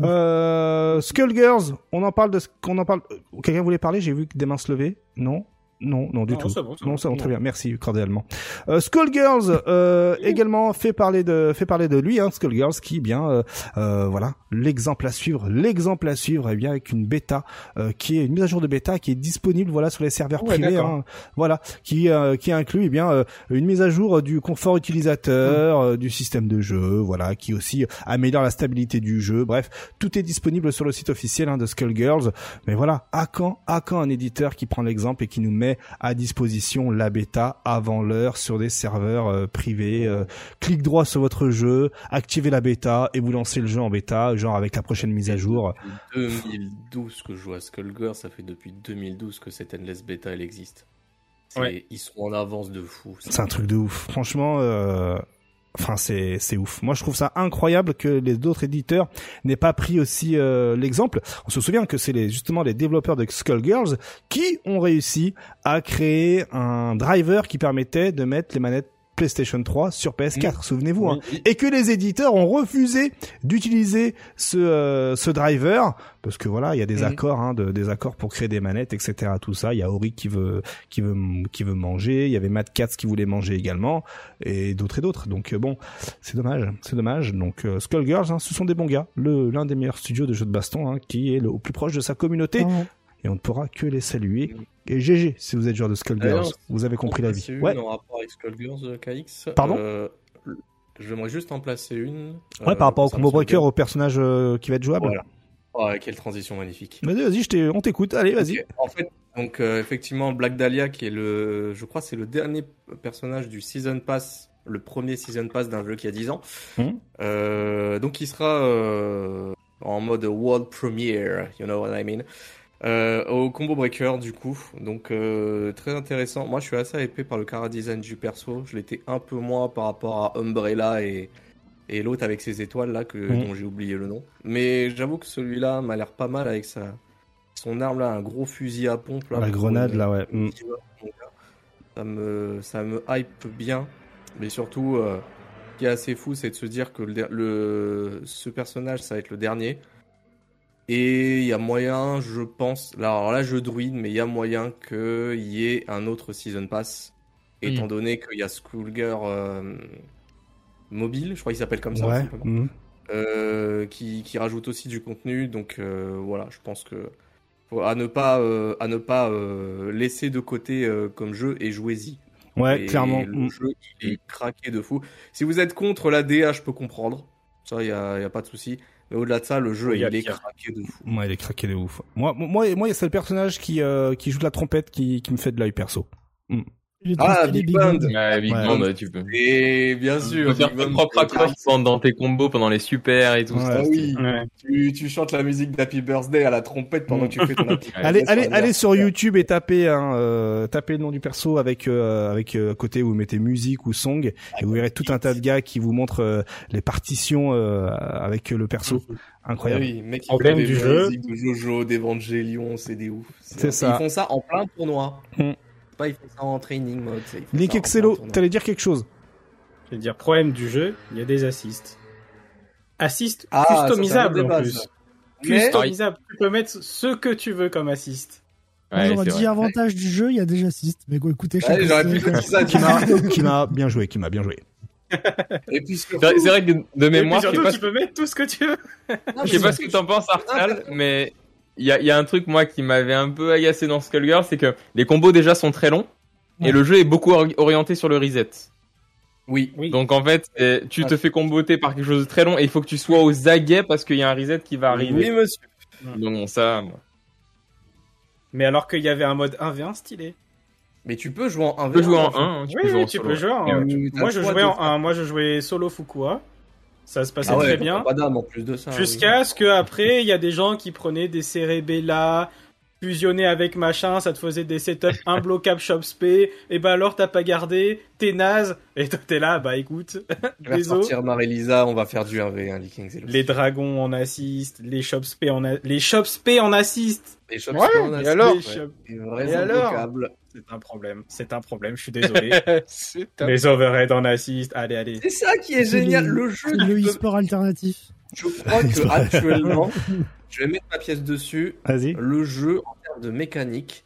Euh, Skullgirls, on en parle de ce qu'on en parle. Quelqu'un voulait parler J'ai vu que des mains se lever. Non. Non, non, du Non, tout. c'est bon, c'est non, bon. c'est bon, très bien. Merci cordialement. Euh, Skullgirls euh, également fait parler de fait parler de lui, hein, Skullgirls qui bien euh, euh, voilà l'exemple à suivre, l'exemple à suivre, et bien avec une bêta euh, qui est une mise à jour de bêta qui est disponible voilà sur les serveurs Ouais, privés, hein, voilà qui euh, qui inclut eh bien une mise à jour du confort utilisateur, euh, du système de jeu, voilà qui aussi améliore la stabilité du jeu. Bref, tout est disponible sur le site officiel hein, de Skullgirls. Mais voilà, à quand à quand un éditeur qui prend l'exemple et qui nous met à disposition la bêta avant l'heure sur des serveurs euh, privés. euh, clic droit sur votre jeu, activez la bêta et vous lancez le jeu en bêta, genre avec la prochaine mise à jour. Depuis 2012 que je joue à Skullgirl, ça fait depuis 2012 que cette Endless Beta elle existe. C'est- Ouais. Ils sont en avance de fou. C'est un truc de ouf. Franchement, euh, enfin c'est c'est ouf. Moi je trouve ça incroyable que les autres éditeurs n'aient pas pris aussi euh, l'exemple. On se souvient que c'est justement les développeurs de Skullgirls qui ont réussi à créer un driver qui permettait de mettre les manettes PlayStation 3 sur PS4. Souvenez-vous. hein. Et que les éditeurs ont refusé d'utiliser ce euh, ce driver parce que voilà il y a des Mhm. accords hein, de, des accords pour créer des manettes etc tout ça il y a Ori qui veut qui veut qui veut manger il y avait Mad Cats qui voulait manger également et d'autres et d'autres donc euh, bon c'est dommage c'est dommage donc euh, Skullgirls hein, ce sont des bons gars le l'un des meilleurs studios de jeux de baston hein, qui est le, au plus proche de sa communauté. Et on ne pourra que les saluer et GG si vous êtes joueur de Skullgirls D'ailleurs, vous avez compris la vie une ouais en rapport avec Skullgirls euh, KX. Pardon Euh, J'aimerais juste en placer une. ouais par rapport au ça combo breaker au personnage euh, qui va être jouable Voilà. Oh, quelle transition magnifique. vas-y vas-y on t'écoute allez vas-y Ok. En fait, donc euh, effectivement, Black Dahlia, qui est le, je crois, c'est le dernier personnage du Season Pass, le premier Season Pass d'un jeu qui a 10 ans. Euh, donc, il sera euh, en mode World Premiere, you know what I mean. Euh, au combo breaker du coup. Donc euh, très intéressant. Moi je suis assez hypé par le cara design du perso. Je l'étais un peu moins par rapport à Umbrella et et l'autre avec ses étoiles là que Mhm. dont j'ai oublié le nom. Mais j'avoue que celui-là m'a l'air pas mal avec sa son arme là un gros fusil à pompe là La grenade, là, ouais. Mm. ça me ça me hype bien. Mais surtout euh, ce qui est assez fou c'est de se dire que le, le ce personnage ça va être le dernier et il y a moyen, je pense, là, alors là je druide, mais il y a moyen qu'il y ait un autre Season Pass, étant donné qu'il y a Schoolgirl euh, mobile, je crois qu'il s'appelle comme ça, ouais mhm. euh, qui, qui rajoute aussi du contenu, donc euh, voilà, je pense que faut- à ne pas, euh, à ne pas euh, laisser de côté euh, comme jeu et jouez-y. ouais Et clairement Le Mm. jeu, il est craqué de fou. Si vous êtes contre la DA, je peux comprendre. Ça, il n'y a, y a pas de souci. Mais au-delà de ça, le jeu, il est pire. craqué de fou. Moi, il est craqué de ouf. Moi, moi, moi, c'est le personnage qui euh, qui joue de la trompette qui qui me fait de l'œil perso. Trop Ah, Big Big Band. Ouais, Big Ouais. Band, ouais, tu peux. Et bien Tu sûr, peux faire tes propres dans, dans tes combos pendant les super et tout Ah ça. oui, Ouais. tu, tu chantes la musique d'Happy Birthday à la trompette pendant que tu fais ton Happy Ouais. Allez, allez, sur allez sur. YouTube et tapez, hein, euh, tapez le nom du perso avec euh, avec euh, à côté où vous mettez musique ou song et vous verrez tout un tas de gars qui vous montrent euh, les partitions euh, avec le perso. Ah Incroyable. oui, mec, ils des du jeu. de Jojo, d'Evangelion, c'est des ouf. C'est ça. Ils font ça en plein tournoi. Hmm. Pas ils font ça en training mode. en Excello, t'allais dire quelque chose Je vais dire, problème du jeu, il y a des assists. Assist Ah, ça, c'est un customisable autre en plus. ça. Mais Customisable. Tu peux mettre ce que tu veux comme assist. Ouais, j'aurais dit vrai. avantage du jeu, il y a déjà 6. Mais écoutez, Ouais, ça. Qui m'a, bien joué, qui m'a bien joué. Et puis surtout, C'est vrai- que de mémoire, je sais surtout, pas tu peux mettre tout ce que tu veux. Non, Je sais pas ce que t'en penses, Arsenal, mais il y a, il y a un truc, moi, qui m'avait un peu agacé dans Skullgirl, c'est que les combos déjà sont très longs, et le jeu est beaucoup or- orienté sur le reset. Oui. Oui. Donc en fait, eh, tu te fais comboter par quelque chose de très long, et il faut que tu sois aux aguets parce qu'il y a un reset qui va Oui, arriver. monsieur. Donc bon, ça, moi. Mais alors qu'il y avait un mode 1v1 stylé. Mais tu peux jouer en 1v1. Tu peux jouer en 1, hein, tu Oui, peux jouer oui, en tu peux jouer en... Euh, Moi, je jouais en faire. 1. Moi, je jouais solo Fukua. Ça se passait Ah ouais, très bien. Pas d'âme en plus de ça. Jusqu'à ce que après, il y a des gens qui prenaient des Cerebella, fusionnaient avec machin, ça te faisait des setups imbloquables shop spé, et bah alors t'as pas gardé, t'es naze, et toi t'es là, bah écoute, oui. On va désolé. sortir Marie-Lisa, on va faire du 1v, hein, Zero. Les dragons en assist, les shop spé en a... les shop spé en assist. Les shops Ouais, on a- et alors Les Et alors. C'est un problème, c'est un problème, je suis désolé. c'est un... les overhead en assist, allez allez. C'est ça qui est génial. le- Le jeu, le e-sport alternatif. je crois que actuellement, je vais mettre ma pièce dessus. Vas-y. Le jeu, en termes de mécanique,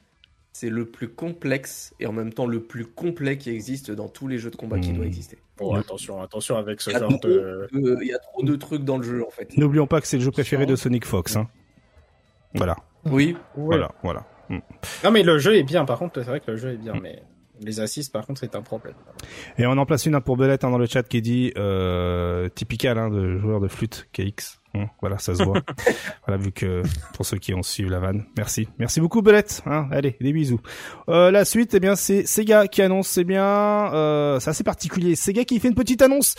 c'est le plus complexe et en même temps le plus complet qui existe dans tous les jeux de combat qui Hmm. doit exister. Bon, attention, attention avec ce genre de... Il y a trop de trucs dans le jeu en fait. N'oublions pas que c'est le jeu préféré de Sonic Fox. Hein. Voilà, Oui, Ouais. voilà, voilà. Non mais le jeu est bien, par contre, c'est vrai que le jeu est bien, mais les assists, par contre, c'est un problème. Et on en place une pour Belette hein, dans le chat qui dit euh, typical hein, de joueur de flûte KX. Hein, voilà, ça se voit. voilà, vu que pour ceux qui ont suivi la vanne, merci, merci beaucoup Belette. Hein, allez, des bisous. Euh, la suite, eh bien, c'est Sega qui annonce. Eh bien, euh, c'est assez particulier. Sega qui fait une petite annonce.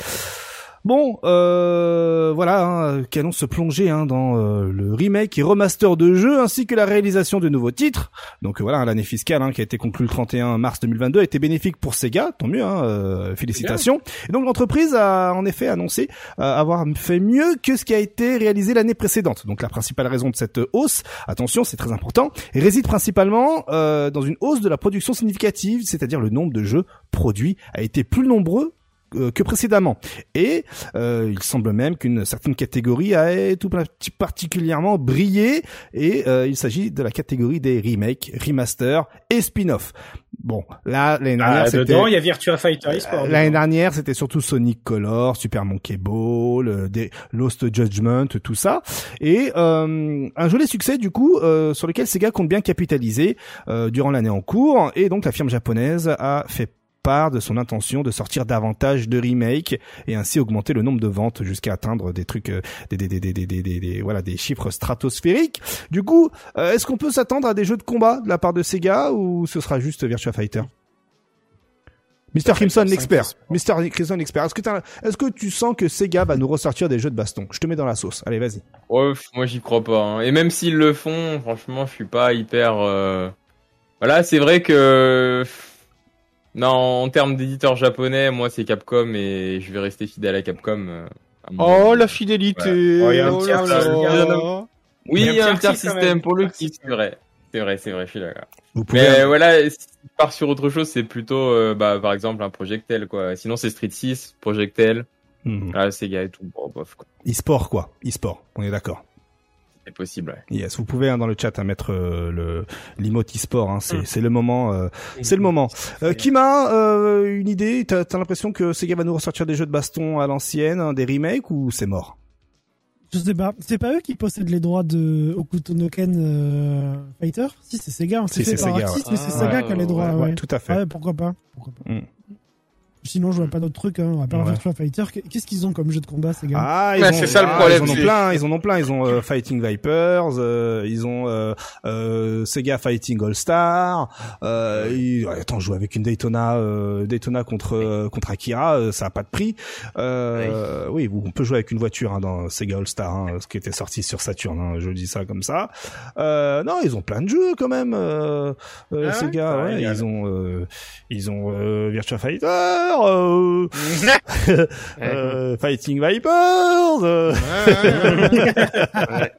Bon, euh, voilà, hein, qui annonce se plonger hein, dans euh, le remake et remaster de jeux ainsi que la réalisation de nouveaux titres. Donc euh, voilà, l'année fiscale hein, qui a été conclue le 31 mars 2022 a été bénéfique pour Sega, tant mieux, hein, euh, félicitations. Et donc l'entreprise a en effet annoncé euh, avoir fait mieux que ce qui a été réalisé l'année précédente. Donc la principale raison de cette hausse, attention, c'est très important, réside principalement euh, dans une hausse de la production significative, c'est-à-dire le nombre de jeux produits a été plus nombreux que précédemment. Et euh, il semble même qu'une certaine catégorie a tout parti- particulièrement brillé, et euh, il s'agit de la catégorie des remakes, remasters et spin-off. Bon, là, l'année dernière, Ah, c'était... il y a Virtua Fighter. Euh, L'année dedans. dernière, c'était surtout Sonic Color, Super Monkey Ball, euh, des Lost Judgment, tout ça, et euh, un joli succès du coup euh, sur lequel Sega compte bien capitaliser euh, durant l'année en cours, et donc la firme japonaise a fait part de son intention de sortir davantage de remakes et ainsi augmenter le nombre de ventes jusqu'à atteindre des trucs euh, des, des, des, des, voilà des chiffres stratosphériques. Du coup, euh, est-ce qu'on peut s'attendre à des jeux de combat de la part de Sega ou ce sera juste Virtua Fighter? Mr. Crimson, l'expert. Mr. Crimson, l'expert. Est-ce que, est-ce que tu sens que Sega va nous ressortir des jeux de baston? Je te mets dans la sauce. Allez, vas-y. Pff, moi j'y crois pas. hein. Et même s'ils le font, franchement, je suis pas hyper. euh, Voilà, c'est vrai que. Non, en termes d'éditeur japonais, moi c'est Capcom et je vais rester fidèle à Capcom. euh, Oh, avis. la fidélité Ouais. Oh, il y a un oh Oui, Il y a un tiers système pour le Petit kiff, c'est vrai. C'est vrai, c'est vrai, je suis d'accord. Vous pouvez. Mais voilà, si tu pars sur autre chose, c'est plutôt, euh, bah, par exemple, un Projectel, quoi. Sinon, c'est Street 6, Projectel, Mhm. là, Sega et tout. Bon, bof, quoi. E-sport, quoi. E-sport. On est d'accord. C'est possible, ouais. Yes, vous pouvez hein, dans le chat hein, mettre euh, le l'emote e-sport. Hein, c'est le moment. euh, c'est le moment. Euh, Kima, euh, une idée T'as as, l'impression que Sega va nous ressortir des jeux de baston à l'ancienne, hein, des remakes ou c'est mort? Je sais pas. C'est pas eux qui possèdent les droits de Okuto no Ken euh, Fighter? Si, c'est Sega. hein. C'est Si, Sega, ouais. mais c'est Sega ouais, qui a les droits. ouais, Ouais, tout à fait. Ouais, pourquoi pas. Pourquoi pas. Sinon, je vois pas d'autres trucs. Hein. À part Ouais. Virtua Fighter, qu'est-ce qu'ils ont comme jeu de combat, ces gars? Ah, ils Ouais, c'est ça le ah, problème, Ils en ont plein, ils en ont plein. Ils ont euh, Fighting Vipers, euh, ils ont euh, euh, Sega Fighting All Star. Euh, ils- attends, je joue avec une Daytona, euh, Daytona contre euh, contre Akira, euh, ça a pas de prix. Euh, oui, on peut jouer avec une voiture hein, dans Sega All Star, hein, ce qui était sorti sur Saturn. hein, je dis ça comme ça. Euh, non, ils ont plein de jeux quand même. Euh, euh, Ah Sega, Ça ouais, ils ont euh, ils ont euh, Virtua Fighter. Euh, euh, Fighting Vipers. euh.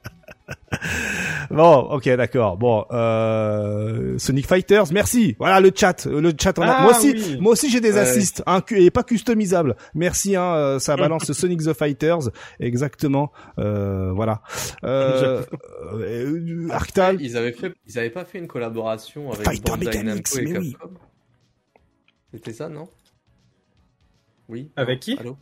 Bon, ok, d'accord. Bon, euh, Sonic Fighters, merci. Voilà le chat, euh, le chat en. Ah, moi aussi, oui. moi aussi j'ai des Ouais. assists, hein, et pas customisables. Merci, hein, euh, ça balance Sonic the Fighters, exactement. Euh, voilà. Euh, euh, Arctal. Ils avaient fait, ils avaient pas fait une collaboration avec Fighter Bandai Mechanics, Namco et oui. Capcom? C'était ça, non? Oui. Avec qui Allô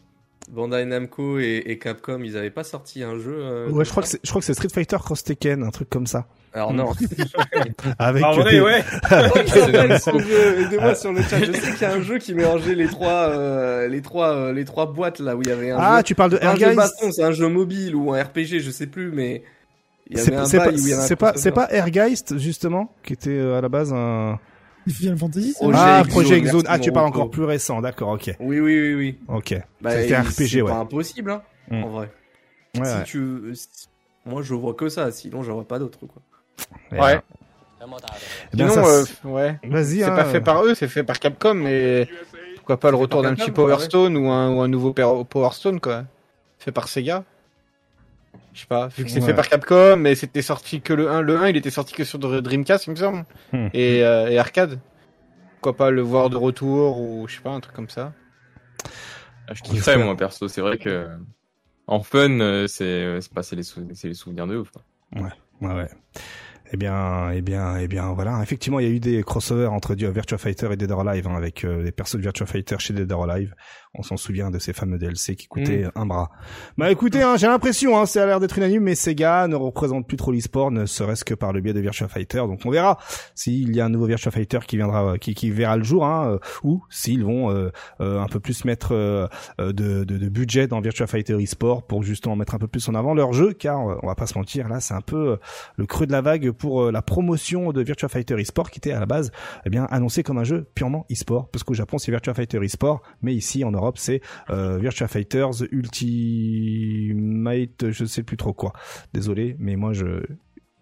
Bandai Namco et, et Capcom, ils avaient pas sorti un jeu. euh, Ouais, je crois que c'est, je crois que c'est Street Fighter Cross Tekken, un truc comme ça. Alors non. Avec En vrai, des- ouais. Jeu Aidez-moi sur le chat. Je sais qu'il y a un jeu qui mélangeait les trois, euh, les trois, euh, les trois boîtes là où il y avait un Ah, jeu. tu parles de Airgeist. baston, c'est un jeu mobile ou un RPG, je sais plus, mais il y avait C'est, pas, c'est pas, pas Airgeist justement, qui était à la base un. Final Fantasy c'est Projet vrai ah, Projet Ah, tu parles encore plus récent, d'accord, ok, Oui, oui, oui, oui. ok. Bah, C'était un il- RPG, c'est ouais. pas impossible, hein, Mm. en vrai. Ouais, si ouais. tu, si- moi je vois que ça, sinon je vois pas d'autres quoi. Ouais. Eh bien, Sinon, ça, euh, c'est- ouais. Vas-y, C'est hein, pas fait par eux, c'est fait par Capcom, mais pourquoi pas le retour d'un petit Power bah ouais. Stone ou un, ou un nouveau Power Stone, quoi. Fait par Sega. Je sais pas, vu que c'est Ouais. fait par Capcom, mais c'était sorti que le 1. Le 1, il était sorti que sur Dreamcast, il me semble. Hmm. Et, euh, et arcade. Pourquoi pas le voir de retour ou je sais pas, un truc comme ça. Ah, je kifferais, moi, perso. C'est vrai que, en fun, euh, c'est, c'est pas, c'est les, sou- les souvenirs de ouf. quoi. Ouais, ouais. Eh bien, eh bien, eh bien, voilà. Effectivement, il y a eu des crossovers entre du- Virtua Fighter et Dead or Alive, hein, avec euh, les persos de Virtua Fighter chez Dead or Alive. On s'en souvient de ces fameux DLC qui coûtaient un bras. Bah écoutez, hein, j'ai l'impression, hein, ça a l'air d'être unanime, mais Sega ne représente plus trop l'e-sport, ne serait-ce que par le biais de Virtua Fighter. Donc on verra s'il y a un nouveau Virtua Fighter qui viendra, qui, qui verra le jour, hein, euh, ou s'ils vont euh, euh, un peu plus mettre euh, euh, de, de, de budget dans Virtua Fighter e-sport pour justement mettre un peu plus en avant leur jeu, car euh, on va pas se mentir, là c'est un peu euh, le creux de la vague pour euh, la promotion de Virtua Fighter e-sport qui était à la base eh bien annoncé comme un jeu purement e-sport parce qu'au Japon c'est Virtua Fighter e-sport mais ici en Europe c'est euh, Virtua Fighters Ultimate je sais plus trop quoi. Désolé mais moi je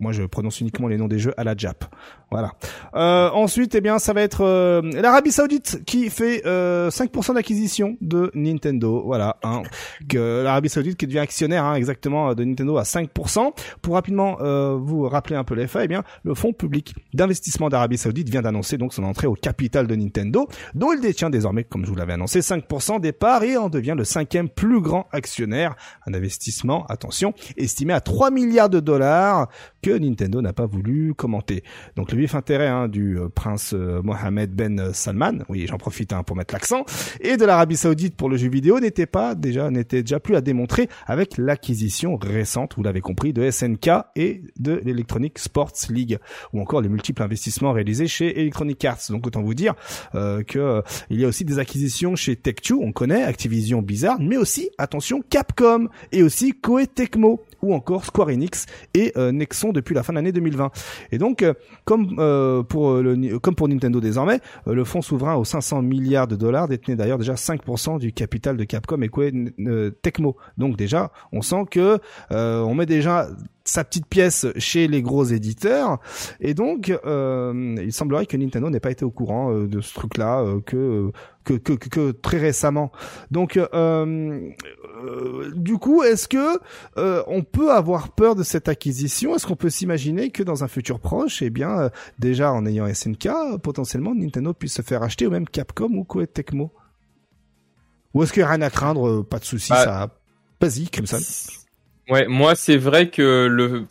moi, je prononce uniquement les noms des jeux à la Jap. Voilà. Euh, ensuite, eh bien, ça va être euh, l'Arabie Saoudite qui fait euh, 5% d'acquisition de Nintendo. Voilà. Hein, que l'Arabie Saoudite qui devient actionnaire hein, exactement de Nintendo à 5%. Pour rapidement euh, vous rappeler un peu les faits, eh bien, le fonds public d'investissement d'Arabie Saoudite vient d'annoncer donc son entrée au capital de Nintendo, dont il détient désormais, comme je vous l'avais annoncé, 5% des parts et en devient le cinquième plus grand actionnaire. Un investissement, attention, estimé à 3 milliards de dollars Nintendo n'a pas voulu commenter. Donc le vif intérêt hein, du euh, prince euh, Mohammed Ben Salman, oui j'en profite hein, pour mettre l'accent, et de l'Arabie Saoudite pour le jeu vidéo n'était pas déjà n'était déjà plus à démontrer avec l'acquisition récente, vous l'avez compris, de SNK et de l'Electronic Sports League, ou encore les multiples investissements réalisés chez Electronic Arts. Donc autant vous dire euh, que euh, il y a aussi des acquisitions chez Tech2, on connaît Activision Blizzard, mais aussi attention Capcom et aussi Koei Tecmo ou encore Square Enix et euh, Nexon depuis la fin de l'année 2020. Et donc, euh, comme euh, comme pour Nintendo désormais, le fonds souverain aux 500 milliards de dollars détenait d'ailleurs déjà 5% du capital de Capcom et Tecmo. Donc déjà, on sent que on met déjà sa petite pièce chez les gros éditeurs et donc euh, il semblerait que Nintendo n'ait pas été au courant euh, de ce truc-là euh, que, que, que que que très récemment. Donc du coup, est-ce que on peut avoir peur de cette acquisition? Est-ce qu'on peut s'imaginer que dans un futur proche, eh bien, déjà en ayant SNK, potentiellement Nintendo puisse se faire acheter ou même Capcom ou Koei Tecmo? Ou est-ce qu'il y a rien à craindre? Pas de souci, Bah, ça. Vas-y, Crimson. Ouais, moi c'est vrai que le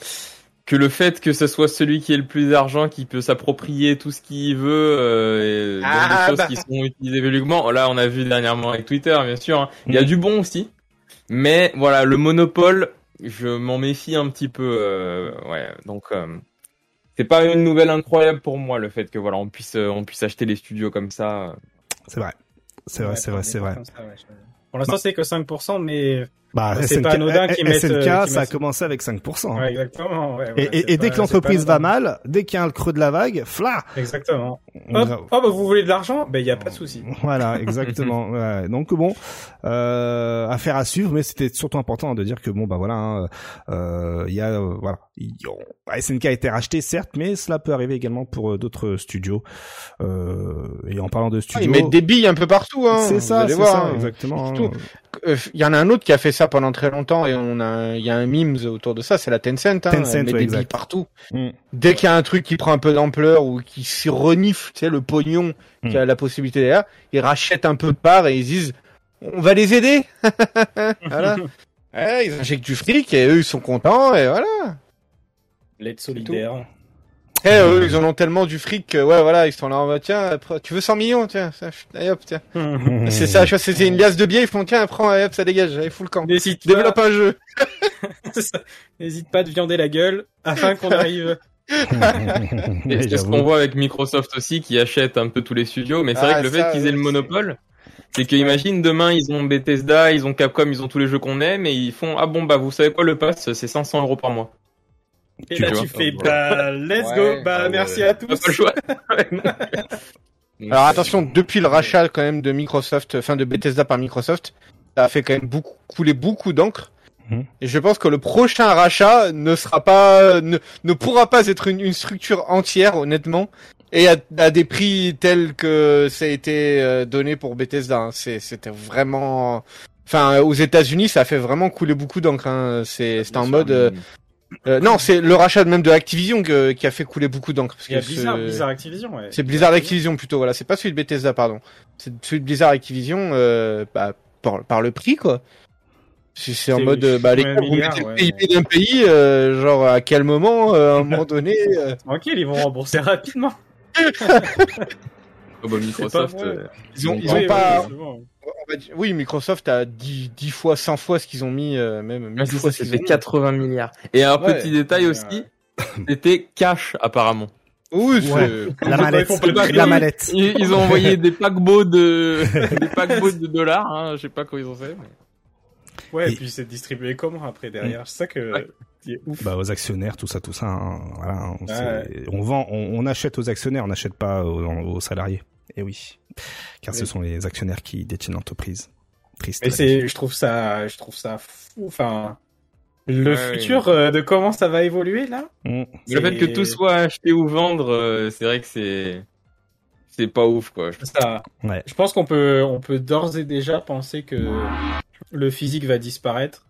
que le fait que ce soit celui qui ait le plus d'argent, qui peut s'approprier tout ce qu'il veut, euh, et dans Ah, des choses bah. qui sont utilisées vulgairement. Là, on a vu dernièrement avec Twitter, bien sûr. hein. Il y a Mhm. du bon aussi, mais voilà, le monopole, je m'en méfie un petit peu. euh, ouais, donc euh, c'est pas une nouvelle incroyable pour moi le fait que voilà, on puisse on puisse acheter les studios comme ça. C'est vrai. C'est vrai, Ouais, c'est vrai, des c'est vrai. ça, ouais, Pour l'instant, c'est que 5%, mais Bah, C'est SNK, pas anodin qu'ils mettent, SNK, euh, ça a commencé avec 5%. hein. ouais, exactement. Ouais, Et, ouais, et- c'est et dès que l'entreprise va mal, dès qu'il y a un creux de la vague, fla Exactement. Hop, oh, bah, vous voulez de l'argent? Ben, il y a pas de souci. Voilà, exactement. Ouais, Donc bon, euh, affaire à suivre, mais c'était surtout important de dire que bon bah voilà, hein, euh, il y a euh, voilà, il- SNK a été racheté certes, mais cela peut arriver également pour euh, d'autres studios. Euh, et en parlant de Ah, studios, ils mettent des billes un peu partout, hein. c'est vous ça, allez c'est voir, ça, hein. exactement. Hein. Euh, Il y en a un autre qui a fait ça pendant très longtemps et on a, il y a un memes autour de ça, c'est la Tencent. Hein, Tencent, Elle met ouais, des billes partout. Mm. Dès qu'il y a un truc qui prend un peu d'ampleur ou qui s'y renifle, tu sais, le pognon qui Mm. a la possibilité derrière, ils rachètent un peu de part et ils disent, on va les aider. voilà. Ouais, ils injectent du fric et eux ils sont contents et voilà. L'aide solidaire. Et eux ils en ont tellement du fric que ouais voilà ils sont là en mode tiens tu veux 100 millions tiens ça, allez, hop tiens c'est ça c'était une liasse de billets ils font tiens prends allez, hop ça dégage allez fous le camp N'hésite pas, développe un jeu c'est. N'hésite pas de viander la gueule afin qu'on arrive. C'est ce qu'on voit avec Microsoft aussi, qui achète un peu tous les studios. Mais c'est Ah, vrai que le ça, fait qu'ils aient le c'est- monopole, c'est que imagine demain ils ont Bethesda, ils ont Capcom, ils ont tous les jeux qu'on aime, et ils font ah bon bah vous savez quoi le pass c'est 500 euros par mois. Et Tu là, vois. tu fais, bah, let's Ouais. go, bah, Ah, merci ouais. à tous. le choix. Alors attention, depuis le rachat quand même de Microsoft, enfin de Bethesda par Microsoft, ça a fait quand même beaucoup couler beaucoup d'encre. Mhm. Et je pense que le prochain rachat ne sera pas, ne, ne pourra pas être une, une structure entière, honnêtement, et à, à des prix tels que ça a été euh, donné pour Bethesda. hein. C'est, c'était vraiment, enfin aux États-Unis, ça a fait vraiment couler beaucoup d'encre. Hein. C'est, c'était en mode, euh, euh, non, c'est le rachat même de Activision que- qui a fait couler beaucoup d'encre. parce que Blizzard, ce- Blizzard Activision, ouais. c'est Blizzard Activision plutôt, voilà. C'est pas celui de Bethesda, pardon. C'est celui de Blizzard Activision, euh, bah, par, par le prix, quoi. C'est c'est en mode, euh, bah, les gars, vous mettez le. PIB d'un pays, euh, genre, à quel moment, euh, à un moment donné, euh, Tranquille, ils vont rembourser rapidement. Oh, bah, Microsoft. Euh, ils ont, Oui, ils ont Oui, pas, on va dire- oui, Microsoft a 10, 10 fois, 100 fois ce qu'ils ont mis, euh, même, ah, 1000 c'est fois ça, mis. 80 milliards. Et un Ouais. petit détail aussi, c'était cash apparemment. Oui, c'est, Ouais. La mallette, la mallette. Ils, ils ont envoyé des paquebots de des paquebots de dollars. Hein, je sais pas comment ils ont fait. mais- Ouais, Et- et puis c'est distribué comment après derrière? C'est ça que Ouais. qui est ouf. Bah, aux actionnaires, tout ça, tout ça. hein. Voilà, on, Ouais. c'est- on vend, on, on achète aux actionnaires, on n'achète pas aux, aux salariés. Et oui, car ce sont les actionnaires qui détiennent l'entreprise. Triste. Mais c'est, je trouve ça, je trouve ça fou. Enfin, le Ouais, futur euh, de comment ça va évoluer là? Mm. Le fait que tout soit acheté ou vendre, euh, c'est vrai que c'est c'est pas ouf quoi. Je- Ça, Ouais. je pense qu'on peut, on peut d'ores et déjà penser que le physique va disparaître.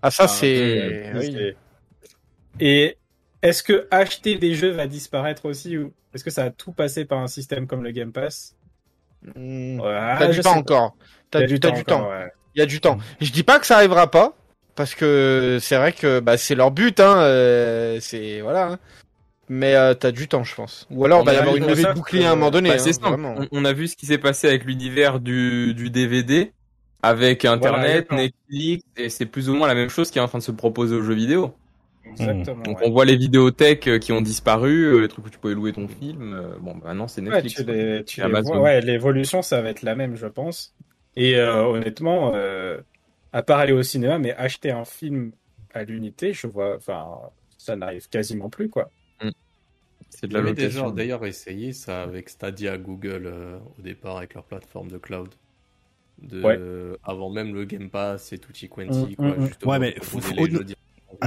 ah, ça, Enfin, c'est, euh, oui. c'est- Et est-ce que acheter des jeux va disparaître aussi ou est-ce que ça a tout passé par un système comme le Game Pass? Hmm. Ouais, T'as je du temps pas. encore. T'as du, t'as du encore, temps. ouais. Il y a du temps. Je dis pas que ça arrivera pas, parce que c'est vrai que bah, c'est leur but, hein. euh, c'est voilà. hein. Mais euh, t'as du temps, je pense. Ou alors On bah, il va y a avoir vu une levée de bouclier à un moment donné. Bah, hein, c'est simple. vraiment. On, on a vu ce qui s'est passé avec l'univers du, du DVD, avec Internet. Netflix, et c'est plus ou moins la même chose qui est en train de se proposer aux jeux vidéo. Exactement. Donc ouais. on voit les vidéothèques euh, qui ont disparu, euh, les trucs où tu pouvais louer ton film. euh, Bon, bah non, c'est Ouais, Netflix. tu quoi. les, tu les Amazon. vois. Ouais, l'évolution, ça va être la même, je pense. Et euh, honnêtement, euh, à part aller au cinéma, mais acheter un film à l'unité, je vois, enfin, ça n'arrive quasiment plus, quoi. C'est de la location. déjà d'ailleurs essayé ça avec Stadia Google euh, au départ avec leur plateforme de cloud. De, Ouais. Avant même le Game Pass et Tutti Quanti, Mm, quoi, mm, mm. justement, Ouais, mais faut- faut-.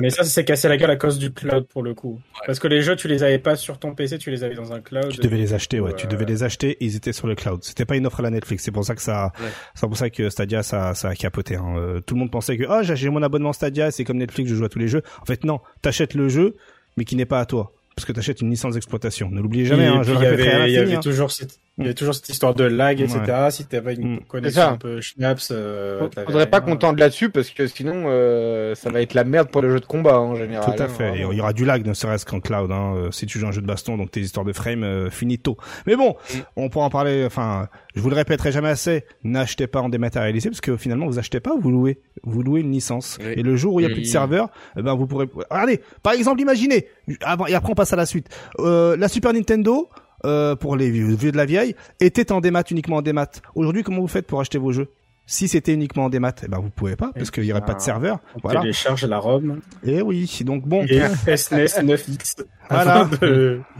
Mais ça, ça s'est cassé la gueule à cause du cloud pour le coup. Parce que les jeux, tu les avais pas sur ton PC, tu les avais dans un cloud. Tu devais les acheter, ouais. Euh, Tu devais les acheter. et Ils étaient sur le cloud. C'était pas une offre à la Netflix. C'est pour ça que ça, Ouais. c'est pour ça que Stadia, ça, ça a capoté. Hein. Euh, Tout le monde pensait que, oh, j'ai mon abonnement Stadia, c'est comme Netflix, je joue à tous les jeux. En fait, non. T'achètes le jeu, mais qui n'est pas à toi. Parce que t'achètes une licence d'exploitation. Ne l'oubliez jamais, Et hein. Je le il y avait, avait hein. toujours cette, il y avait toujours cette histoire de lag, etc. Si t'avais une Mm. connexion un peu schnaps, euh, Faudrait pas rien. qu'on tente là-dessus parce que sinon euh, ça va être la merde pour le jeu de combat en général. Tout à hein, fait. Et il y aura du lag, ne serait-ce qu'en cloud. Hein. Euh, Si tu joues un jeu de baston, donc tes histoires de frame, euh, finito. Mais bon, Mm. on pourra en parler. Enfin, je vous le répéterai jamais assez. N'achetez pas en dématérialisé parce que finalement, vous achetez pas, vous louez. Vous louez une licence. Oui. Et le jour où il y a plus de serveurs, eh ben vous pourrez. Regardez, par exemple, imaginez. Avant et après on passe à la suite. Euh, la Super Nintendo euh, pour les vieux, vieux de la vieille, était en démat uniquement en démat. Aujourd'hui, comment vous faites pour acheter vos jeux? Si c'était uniquement en démat, eh ben vous pouvez pas parce qu'il y aurait pas de serveur. On Voilà. télécharge la ROM Et oui, donc bon, et SNES 9X Voilà.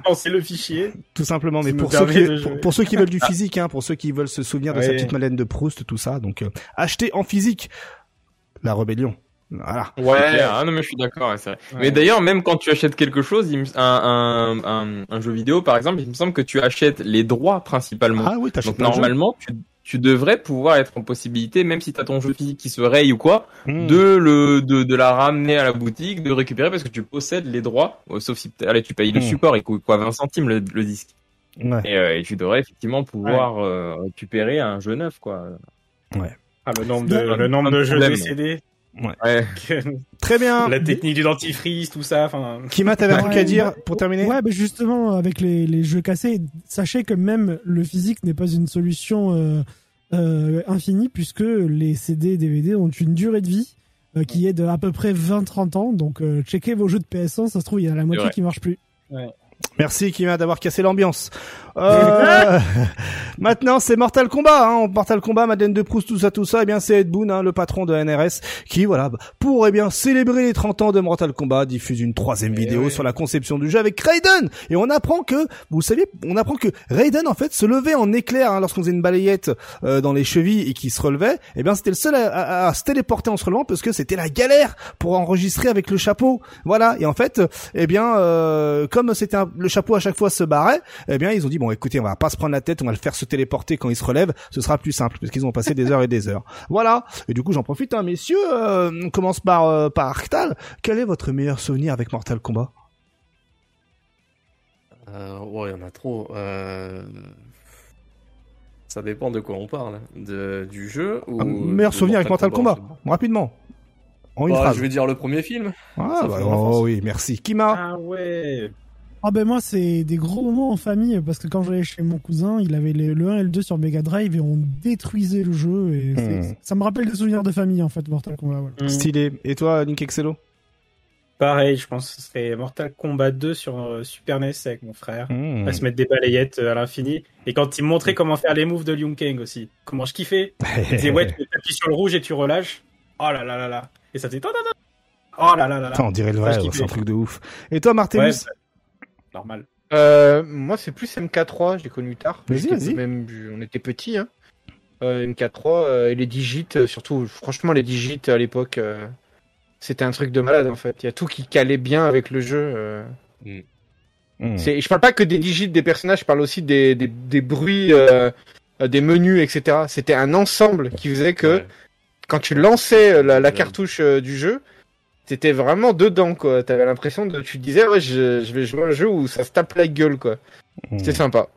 lancer le fichier. tout simplement. Mais pour ceux, qui, de pour, jouer. pour ceux qui veulent du physique, hein, pour ceux qui veulent se souvenir de sa petite Madeleine de Proust, tout ça, donc euh, acheter en physique la rébellion. Voilà. Ouais. Ah non mais je suis d'accord, ouais. Ouais. Mais d'ailleurs, même quand tu achètes quelque chose, il me- un, un, un, un jeu vidéo par exemple, il me semble que tu achètes les droits principalement. Ah oui, t'achètes Donc normalement, tu, tu devrais pouvoir être en possibilité, même si t'as ton jeu physique qui se raye ou quoi, Hmm. de le de, de la ramener à la boutique, de récupérer parce que tu possèdes les droits, euh, sauf si allez, tu payes le Hmm. support et coûte quoi 20 centimes le, le disque. Ouais. Et, euh, et tu devrais effectivement pouvoir euh, récupérer un jeu neuf quoi. Ah, le nombre de, Ouais. le nombre de jeux décédés. Ouais. Très bien. la technique du dentifrice, tout ça, enfin. Kima, t'avais un truc Ouais, à dire pour terminer Ouais, bah justement, avec les, les jeux cassés, sachez que même le physique n'est pas une solution euh, euh, infinie, puisque les CD et DVD ont une durée de vie euh, qui est de à peu près 20-30 ans. Donc, euh, checkez vos jeux de PS1, ça se trouve, il y en a la moitié vrai. qui marche plus. Merci Kima d'avoir cassé l'ambiance. Euh, maintenant c'est Mortal Kombat, hein. Mortal Kombat, Madeleine de Proust, tout ça, tout ça. Eh bien c'est Ed Boon, hein, le patron de NRS, qui voilà pour eh bien célébrer les 30 ans de Mortal Kombat, diffuse une troisième Eh vidéo sur la conception du jeu avec Raiden. Et on apprend que, vous savez, on apprend que Raiden en fait se levait en éclair hein, lorsqu'on faisait une balayette euh, dans les chevilles et qui se relevait. Eh bien c'était le seul à, à- à se téléporter en se relevant parce que c'était la galère pour enregistrer avec le chapeau. Voilà. Et en fait, eh bien, euh, comme c'était un- le chapeau à chaque fois se barrait, eh bien, ils ont dit bon, écoutez, on va pas se prendre la tête, on va le faire se téléporter quand il se relève. Ce sera plus simple parce qu'ils ont passé des heures et des heures. Voilà. Et du coup, j'en profite, hein, messieurs. euh, on commence par euh, par Arctal. Quel est votre meilleur souvenir avec Mortal Kombat? Euh, ouais, il y en a trop. Euh... Ça dépend de quoi on parle. De, du jeu ou. Un meilleur souvenir avec Mortal Kombat, rapidement, en une Bah, phrase. je vais dire le premier film. Ah, bah, oh, oui, merci. Kima. Ah ouais. Ah ben moi, c'est des gros moments en famille, parce que quand j'allais chez mon cousin, il avait les- le 1 et le 2 sur Mega Drive et on détruisait le jeu. Et Hmm. ça me rappelle des souvenirs de famille, en fait, Mortal Kombat. Voilà. Mm. Stylé. Et toi, Link Excello? Pareil, je pense que ce serait Mortal Kombat 2 sur euh, Super NES avec mon frère. Hmm. À se mettre des balayettes euh, à l'infini. Et quand il me montrait comment faire les moves de Liu Kang aussi. Comment je kiffais. Il disait, ouais, tu appuies sur le rouge et tu relâches. Oh là là là là. Et ça faisait. Oh là là là là. Attends, on dirait le vrai, c'est un truc de ouf. Et toi, Ouais, bah, normal. Euh, moi, c'est plus MK3, je l'ai connu tard. Vas-y, J'étais vas-y. Même, on était petits, hein. Euh, MK3 euh, et les digits, euh, surtout, franchement, les digits à l'époque, euh, c'était un truc de malade en fait. Il y a tout qui calait bien avec le jeu. euh. Hmm. C'est, je parle pas que des digits des personnages, je parle aussi des, des, des bruits, des menus, etc. C'était un ensemble qui faisait que Ouais. quand tu lançais la, la Ouais. cartouche euh, du jeu, t'étais vraiment dedans quoi. T'avais l'impression de, tu te disais ouais, je, je vais jouer un jeu où ça se tape la gueule quoi. Hmm. C'était sympa.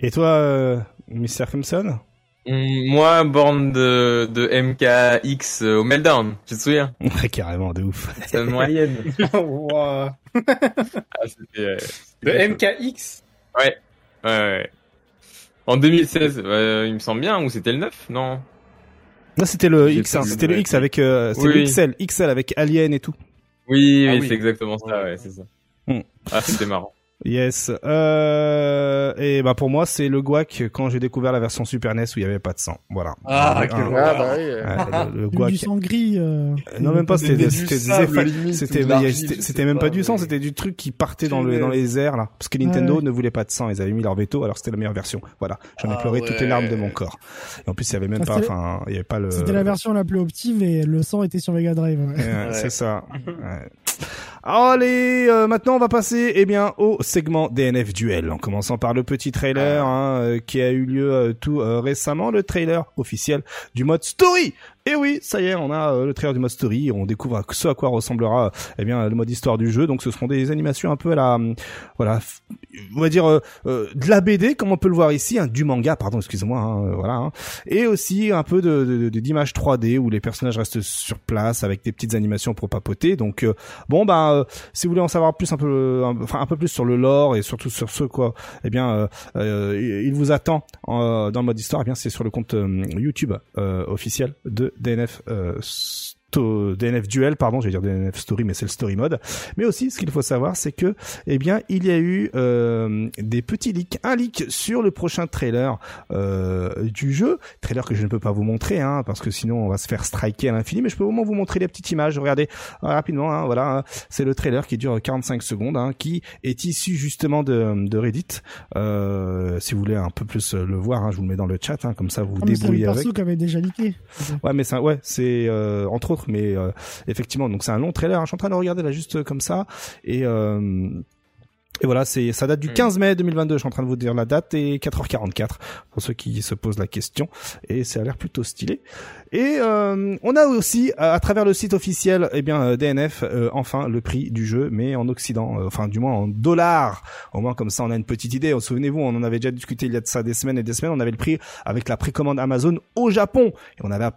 Et toi, euh, Mr. Crimson Hum, Moi, borne de, de MKX euh, au Meltdown, tu te souviens? Ouais, carrément, de ouf. C'est une moyenne. Wow. Ah, c'était, euh, De MKX Ouais, ouais, ouais. En 2016, euh, il me semble bien, ou c'était le 9 Non? Là, c'était le X, hein, c'était le X avec, euh, c'est le Oui. XL, XL avec Alien et tout. Oui, Ah oui, oui. c'est exactement ça, ouais, c'est ça. Hmm. Ah, c'était marrant. Yes. Euh, et bah pour moi, c'est le guac quand j'ai découvert la version Super NES où il y avait pas de sang. Voilà. Ah, quel. Ah bah oui. euh. le, le guac. du sang gris. euh, Non, même pas, c'était C'était des, c'était effets- même pas, du sang, c'était du truc qui partait dans le, dans les airs, là. Parce que Nintendo Ouais. ne voulait pas de sang, ils avaient mis leur veto, alors c'était la meilleure version. Voilà. J'en ai Ah pleuré toutes les larmes de mon corps. Et en plus, il y avait même Ah, pas, enfin, il y avait pas le... C'était la version la plus optive et le sang était sur Mega Drive. ouais. C'est ça. Allez, euh, maintenant on va passer eh bien au segment DNF duel, en commençant par le petit trailer hein, euh, qui a eu lieu euh, tout euh, récemment, le trailer officiel du mode story. Et oui, ça y est, on a euh, le trailer du mode story, on découvre ce à quoi ressemblera eh bien le mode histoire du jeu. Donc ce seront des animations un peu à la voilà, on va dire euh, euh, de la BD comme on peut le voir ici, hein, du manga, pardon, excusez-moi, hein, euh, voilà. hein. et aussi un peu de de- de- d'images 3D où les personnages restent sur place avec des petites animations pour papoter. Donc bon euh, si vous voulez en savoir plus un peu enfin un peu plus sur le lore et surtout sur ce quoi eh bien il vous attend dans le mode histoire eh bien c'est sur le compte YouTube officiel de DNF euh, DNF Duel, pardon, je vais dire DNF Story, mais c'est le Story Mode. Mais aussi, ce qu'il faut savoir, c'est que, eh bien, il y a eu euh, des petits leaks, un leak sur le prochain trailer euh, du jeu, trailer que je ne peux pas vous montrer, hein, parce que sinon on va se faire striker à l'infini. Mais je peux au moins vous montrer les petites images. Regardez euh, rapidement, hein, voilà, hein, c'est le trailer qui dure 45 secondes, hein, qui est issu justement de, de Reddit. Euh, si vous voulez un peu plus le voir, hein, je vous le mets dans le chat, hein, comme ça vous vous Ah, mais c'est le débrouillez avec. perso qui avait déjà leaké. Ouais, mais un- ouais, c'est euh, entre autres, mais euh, effectivement, donc c'est un long trailer. hein. Je suis en train de le regarder là juste euh, comme ça et euh, et voilà, c'est ça date du Mm. 15 mai 2022. Je suis en train de vous dire la date et 4h44 pour ceux qui se posent la question et ça a l'air plutôt stylé. Et euh, on a aussi à, à travers le site officiel, eh bien euh, DNF, euh, enfin le prix du jeu, mais en Occident, euh, enfin du moins en dollars. Au moins comme ça, on a une petite idée. Souvenez-vous, on en avait déjà discuté il y a de ça des semaines et des semaines. On avait le prix avec la précommande Amazon au Japon et on avait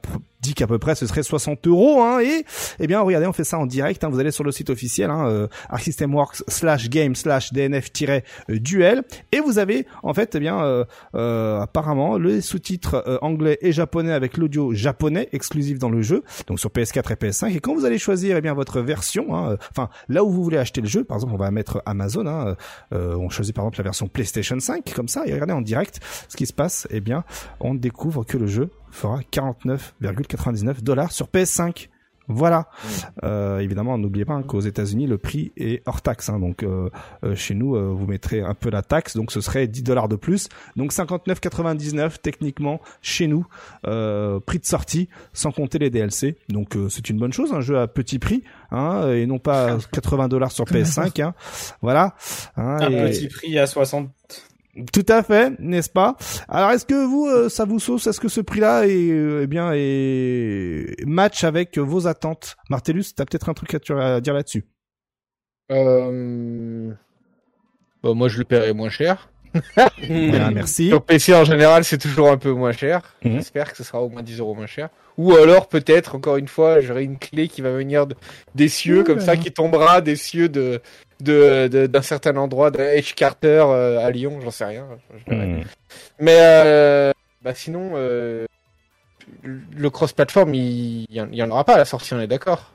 dit qu'à peu près ce serait 60 euros. Hein, et eh bien regardez, on fait ça en direct. Hein, vous allez sur le site officiel, hein, euh, arcsystemworks slash game slash dnf-duel et vous avez en fait eh bien euh, euh, apparemment les sous-titres euh, anglais et japonais avec l'audio japonais exclusif dans le jeu, donc sur PS4 et PS5. Et quand vous allez choisir eh bien votre version, hein, euh, enfin là où vous voulez acheter le jeu, par exemple on va mettre Amazon, hein, euh, on choisit par exemple la version PlayStation 5 comme ça et regardez en direct ce qui se passe. Eh bien on découvre que le jeu fera 49,99 dollars sur PS5. Voilà. Euh, évidemment, n'oubliez pas hein, qu'aux États-Unis, le prix est hors taxe. hein. donc, euh, euh, chez nous, euh, vous mettrez un peu la taxe, donc ce serait 10 dollars de plus. Donc 59,99 techniquement chez nous, euh, prix de sortie, sans compter les DLC. Donc euh, c'est une bonne chose, un jeu à petit prix, hein, et non pas 80 dollars sur PS5. Hein. Voilà. Hein, Un et- petit prix à 60. Tout à fait, n'est-ce pas? Alors, est-ce que vous, euh, ça vous sauce? Est-ce que ce prix-là est, euh, eh bien, est match avec vos attentes? Martellus, t'as peut-être un truc à, dire là-dessus? Euh... Bon, moi, je le paierai moins cher. Voilà, merci. Sur PC, en général, c'est toujours un peu moins cher. Mhm. J'espère que ce sera au moins 10 euros moins cher. Ou alors, peut-être, encore une fois, j'aurai une clé qui va venir de- des cieux, Ouais. comme ça, qui tombera des cieux de de- de- d'un certain endroit, de H. Carter euh, à Lyon, j'en sais rien. Hmm. Mais euh, bah sinon, euh, le cross-platform, il il y, en- il y en aura pas à la sortie, on est d'accord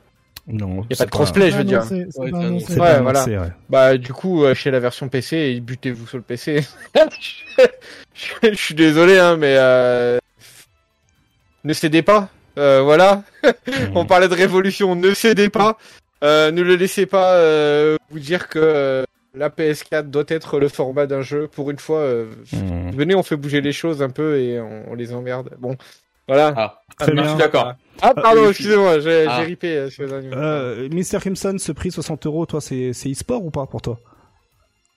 Non, Il n'y a pas de crossplay, je veux Ah, dire. c'est- Ouais, pas pas voilà. ouais. Bah du coup, euh, chez la version PC, butez-vous sur le PC. je, suis désolé, hein, mais euh, ne cédez pas. Euh, voilà. On parlait de révolution, ne cédez pas. Euh, ne le laissez pas euh, vous dire que la PS4 doit être le format d'un jeu. Pour une fois, venez, on fait bouger les choses un peu et on, on les emmerde. Bon, voilà. Ah, Très je bien. suis d'accord. Ah pardon, Euh, excusez-moi, j'ai Ah. ripé euh, sur les animaux. Euh, Mr. Crimson, ce prix 60 euros, toi, c'est e-sport ou pas pour toi?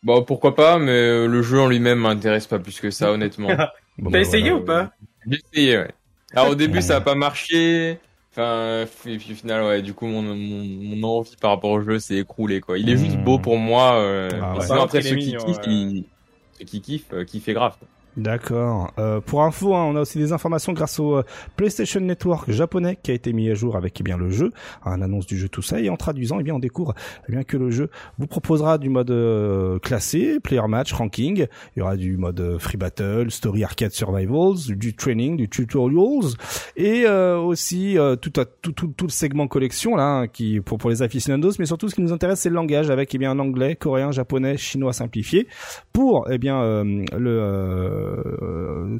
Bon, pourquoi pas, mais euh, le jeu en lui-même m'intéresse pas plus que ça, honnêtement. Bon, T'as bah, essayé voilà. ou pas? J'ai essayé, ouais. Alors au début, ça a pas marché. Enfin, et puis au final, ouais, du coup, mon, mon, mon envie par rapport au jeu s'est écroulé, quoi. Il est juste Hmm. beau pour moi. Euh, Ah ouais. sinon, après, ceux qui kiffent, ouais. ils- ceux qui kiffent, euh, kiffent grave. quoi. D'accord. Euh, pour info, hein, on a aussi des informations grâce au euh, PlayStation Network japonais qui a été mis à jour avec eh bien le jeu, un annonce du jeu tout ça, et en traduisant, eh bien on découvre eh bien que le jeu vous proposera du mode euh, classé, player match, ranking. Il y aura du mode euh, free battle, story arcade survivals, du training, du tutorials, et euh, aussi tout, tout, tout tout le segment collection là, hein, qui pour pour les aficionados, mais surtout ce qui nous intéresse c'est le langage avec eh bien un anglais, coréen, japonais, chinois simplifié pour eh bien le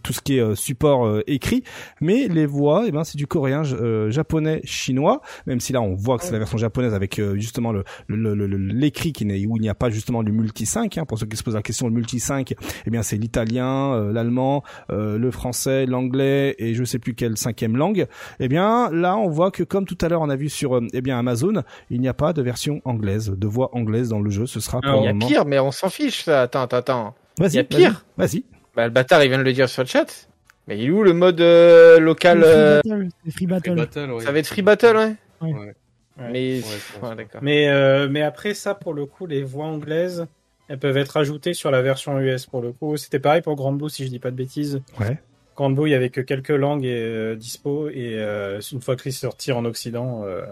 tout ce qui est euh, support euh, écrit. Mais les voix eh ben c'est du coréen euh, japonais chinois. Même si là on voit que c'est la version japonaise avec euh, justement le l'écrit qui n'est où il n'y a pas justement le multi 5 hein, pour ceux qui se posent la question le multi 5 eh bien c'est l'italien euh, l'allemand euh, le français l'anglais et je sais plus quelle cinquième langue. Eh bien là on voit que comme tout à l'heure on a vu sur euh, eh bien Amazon il n'y a pas de version anglaise de voix anglaise dans le jeu. Ce sera Ah, Il y a pire, mais on s'en fiche ça. Attends, attends, attends. vas-y il y a vas-y, pire. vas-y Bah, le bâtard, il vient de le dire sur le chat. Mais il est où le mode euh, local euh, Free Battle. Free Battle. Battle, ouais. Ça va être Free Battle, ouais Ouais. Ouais. Mais, Ouais, je pense. ouais, d'accord. Mais, euh, mais après ça, pour le coup, les voix anglaises, elles peuvent être ajoutées sur la version US pour le coup. C'était pareil pour Grand Blue, si je dis pas de bêtises. ouais Grand Blue, il y avait que quelques langues et, euh, dispo, et euh, une fois que les sortir en Occident, euh,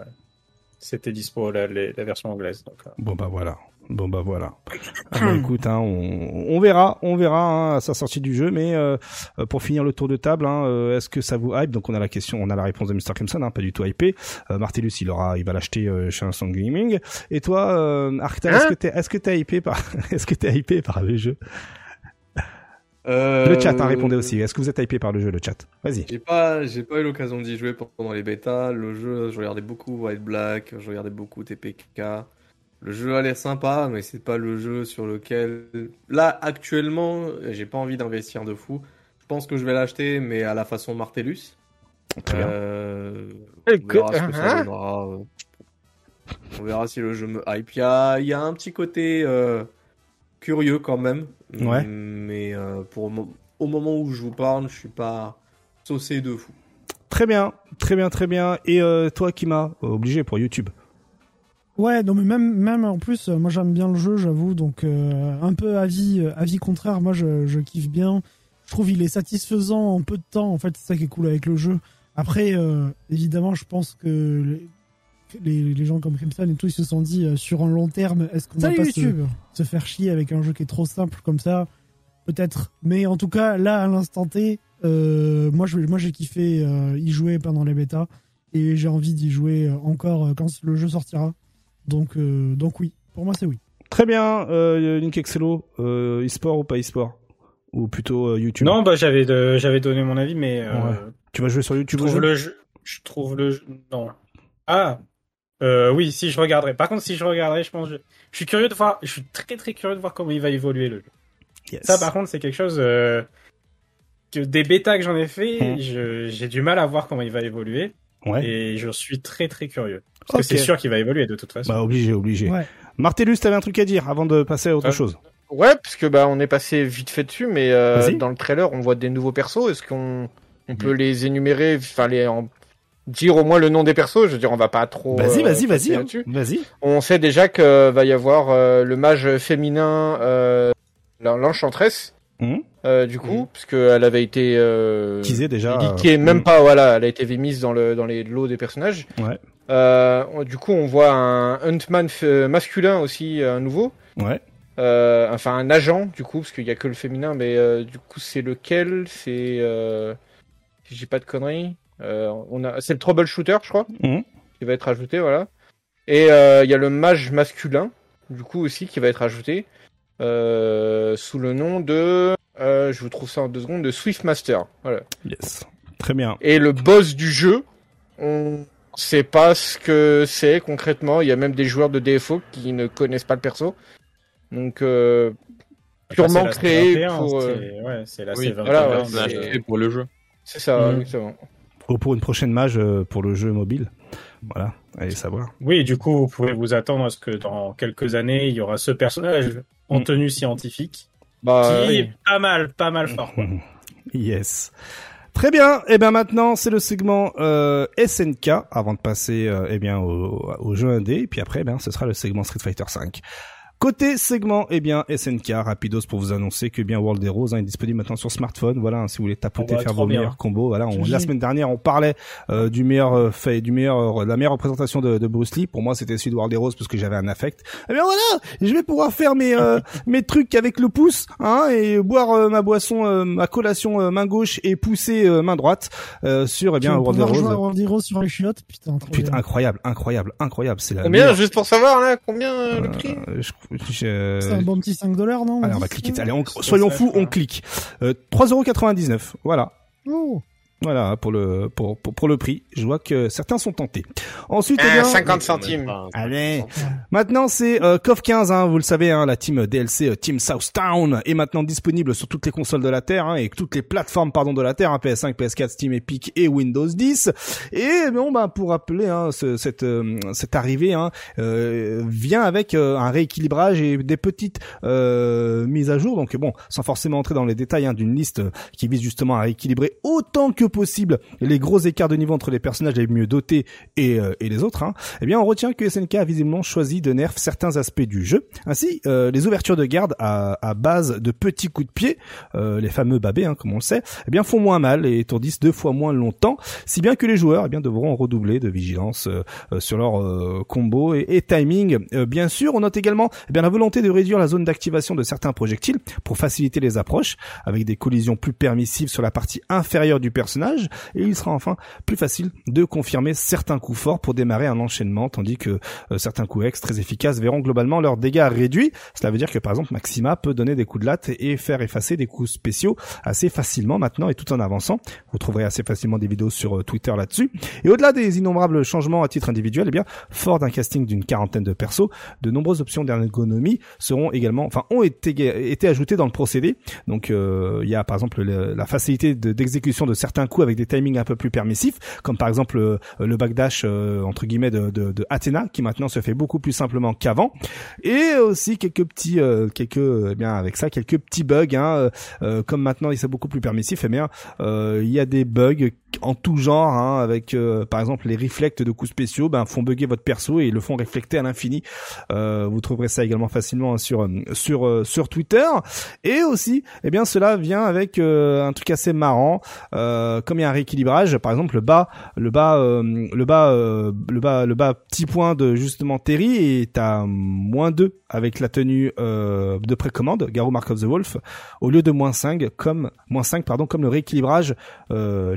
c'était dispo la, les- la version anglaise. Donc, euh, Bon bah voilà. Bon bah voilà. Ah bah, écoute, hein, on, on verra, on verra hein, à sa sortie du jeu. Mais euh, euh, pour finir le tour de table, hein, euh, est-ce que ça vous hype? Donc on a la question, on a la réponse de Mr Crimson, pas du tout hypé. Euh, Martellus, il aura, il va l'acheter euh, chez un Sound Gaming. Et toi, euh, Arcta, est-ce que t'es, est-ce que t'es hypé par, est-ce que t'es hypé par le jeu? Le chat a répondu aussi. Est-ce que vous êtes hypé par le jeu, le chat? Vas-y. J'ai pas, j'ai pas eu l'occasion d'y jouer pendant les bêtas. Le jeu, je regardais beaucoup White Black, je regardais beaucoup TPK. Le jeu a l'air sympa, mais c'est pas le jeu sur lequel, là, actuellement, j'ai pas envie d'investir de fou. Je pense que je vais l'acheter, mais à la façon Martellus. Très bien. Euh, on verra ce que ça Hein donnera. On verra si le jeu me hype. Il y a, il y a un petit côté euh, curieux quand même. Ouais. Mais euh, pour, au moment où je vous parle, je suis pas saucé de fou. Très bien, très bien, très bien. Et euh, toi, Kima, obligé pour YouTube. Ouais, non mais même même en plus, euh, moi j'aime bien le jeu, j'avoue, donc euh, un peu avis euh, avis contraire, moi je, je kiffe bien. Je trouve il est satisfaisant en peu de temps. En fait, c'est ça qui est cool avec le jeu. Après, euh, évidemment, je pense que les, les, les gens comme Crimson et tout, ils se sont dit euh, sur un long terme, est-ce qu'on va pas se, se faire chier avec un jeu qui est trop simple comme ça? Peut-être. Mais en tout cas, là, à l'instant T, moi, je, moi, j'ai kiffé y jouer pendant les bêtas et j'ai envie d'y jouer encore quand le jeu sortira. Donc, euh, donc oui. Pour moi, c'est oui. Très bien, euh, Link Excello, euh, e-sport ou pas e-sport? Ou plutôt euh, YouTube? Non, bah j'avais donné mon avis, mais euh, Ouais. Tu vas jouer sur je YouTube au trouve le jeu. Je trouve le jeu. Non. Ah. Euh, oui, si je regarderai. Par contre, si je regarderai, je pense. Je, je suis curieux de voir. Je suis très très curieux de voir comment il va évoluer le jeu. Yes. Ça, par contre, c'est quelque chose euh, que des bêtas que j'en ai fait, je- j'ai du mal à voir comment il va évoluer, Ouais. et je suis très très curieux. Parce que c'est sûr qu'il va évoluer de toute façon. Bah obligé, obligé. Ouais. Martellus, t'avais un truc à dire avant de passer à autre Euh, chose. Ouais, parce que bah on est passé vite fait dessus, mais euh, dans le trailer on voit des nouveaux persos. Est-ce qu'on on Mm. peut les énumérer, enfin les en- dire au moins le nom des persos? Je veux dire, on va pas trop. Vas-y, euh, vas-y, vas-y. hein. Vas-y. On sait déjà que va y avoir euh, le mage féminin, euh, l'en- l'enchantresse, Mhm. Euh, du coup, parce qu'elle avait été euh, Teasé déjà. leakée, euh, même pas, voilà, elle a été mise dans le dans les lots des personnages. Ouais. Euh, du coup, on voit un Huntman f- masculin aussi, euh, un nouveau. Ouais. Euh, enfin, un agent, du coup, parce qu'il y a que le féminin, mais euh, du coup, c'est lequel? C'est. Euh... Si j'ai pas de conneries. Euh, on a... C'est le troubleshooter, je crois, Mhm. qui va être ajouté, voilà. Et euh, il y a le mage masculin, du coup, aussi, qui va être ajouté. euh, sous le nom de. Euh, je vous trouve ça en deux secondes, de Swiftmaster. Voilà. Yes. Très bien. Et le boss du jeu, on sait pas ce que c'est concrètement. Il y a même des joueurs de DFO qui ne connaissent pas le perso. Donc, euh, purement créé C21, pour. euh, c'est- Ouais, c'est la Oui, C21. voilà, ouais, pour le jeu. C'est ça, Mhm. exactement. Ou pour une prochaine mage pour le jeu mobile. Voilà. Allez savoir. Oui, du coup, vous pouvez vous attendre à ce que dans quelques années, il y aura ce personnage en Mm. tenue scientifique Bah, qui oui. est pas mal, pas mal fort. quoi. Yes. Très bien. Et bien maintenant, c'est le segment euh, SNK avant de passer euh, eh bien au, au jeu indé. Et puis après, eh bien, ce sera le segment Street Fighter 5. Côté segment, eh bien SNK rapidos pour vous annoncer que eh bien World Heroes hein, est disponible maintenant sur smartphone. Voilà, hein, si vous voulez tapoter, Oh bah, faire vos bien. meilleurs combos. Voilà, on- la semaine dernière, on parlait euh, du meilleur euh, fait, du meilleur, euh, la meilleure représentation de, de Bruce Lee. Pour moi, c'était celui de World Heroes parce que j'avais un affect. Eh bien voilà, je vais pouvoir faire mes euh, mes trucs avec le pouce, hein, et boire euh, ma boisson, euh, ma collation euh, main gauche et pousser euh, main droite euh, sur eh bien World Heroes. World Heroes sur les chiottes, putain, trop Putain, bien. incroyable, incroyable, incroyable. C'est la Combien, meilleure- juste pour savoir, là, combien euh, le prix? je- je- C'est un bon petit 5 dollars, non Allez, on va cliquer. Allez, on- soyons fous, on clique. Euh, 3,99€. Voilà. Oh. Voilà pour le pour, pour pour le prix. Je vois que certains sont tentés. Ensuite, eh Ah, bien, 50 centimes. Allez. Maintenant, c'est euh, KOF 15, hein, vous le savez, hein, la team DLC euh, Team Southtown est maintenant disponible sur toutes les consoles de la Terre hein, et toutes les plateformes pardon de la Terre, hein, PS5, PS4, Steam, Epic et Windows 10. Et bon, bah pour rappeler hein, ce- cette euh, cette arrivée hein, euh, vient avec euh, un rééquilibrage et des petites euh, mises à jour. Donc bon, sans forcément entrer dans les détails hein, d'une liste qui vise justement à rééquilibrer autant que possible les gros écarts de niveau entre les personnages les mieux dotés et, euh, et les autres, hein, eh bien on retient que SNK a visiblement choisi de nerf certains aspects du jeu. Ainsi, euh, les ouvertures de garde à, à base de petits coups de pied, euh, les fameux babés, hein, comme on le sait, eh bien font moins mal et étourdissent deux fois moins longtemps, si bien que les joueurs eh bien devront redoubler de vigilance euh, euh, sur leur euh, combo et, et timing. Bien sûr, on note également eh bien la volonté de réduire la zone d'activation de certains projectiles pour faciliter les approches, avec des collisions plus permissives sur la partie inférieure du personnage, et il sera enfin plus facile de confirmer certains coups forts pour démarrer un enchaînement, tandis que euh, certains coups ex très efficaces verront globalement leurs dégâts réduits. Cela veut dire que par exemple Maxima peut donner des coups de latte et faire effacer des coups spéciaux assez facilement maintenant et tout en avançant. Vous trouverez assez facilement des vidéos sur euh, Twitter là-dessus. Et au-delà des innombrables changements à titre individuel, eh bien, fort d'un casting d'une quarantaine de persos, de nombreuses options d'ergonomie seront également, enfin, ont été, ajoutées dans le procédé. Donc, euh, il y a par exemple le- la facilité de- d'exécution de certains coups avec des timings un peu plus permissifs, comme par exemple euh, le backdash euh, entre guillemets de, de, Athena, qui maintenant se fait beaucoup plus simplement qu'avant, et aussi quelques petits, euh, quelques, eh bien, avec ça, quelques petits bugs, hein, euh, comme maintenant il c'est beaucoup plus permissif, eh bien, il y a des bugs en tout genre, hein, avec euh, par exemple les reflects de coups spéciaux, ben font bugger votre perso et le font reflecter à l'infini. Euh, vous trouverez ça également facilement hein, sur euh, sur euh, sur Twitter. Et aussi, eh bien cela vient avec euh, un truc assez marrant, euh, comme il y a un rééquilibrage, par exemple le bas, le bas, le bas, le bas, le bas petit point de justement Terry est à moins 2 avec la tenue de précommande Garou Mark of the Wolf au lieu de moins 5 comme moins 5 pardon comme le rééquilibrage euh,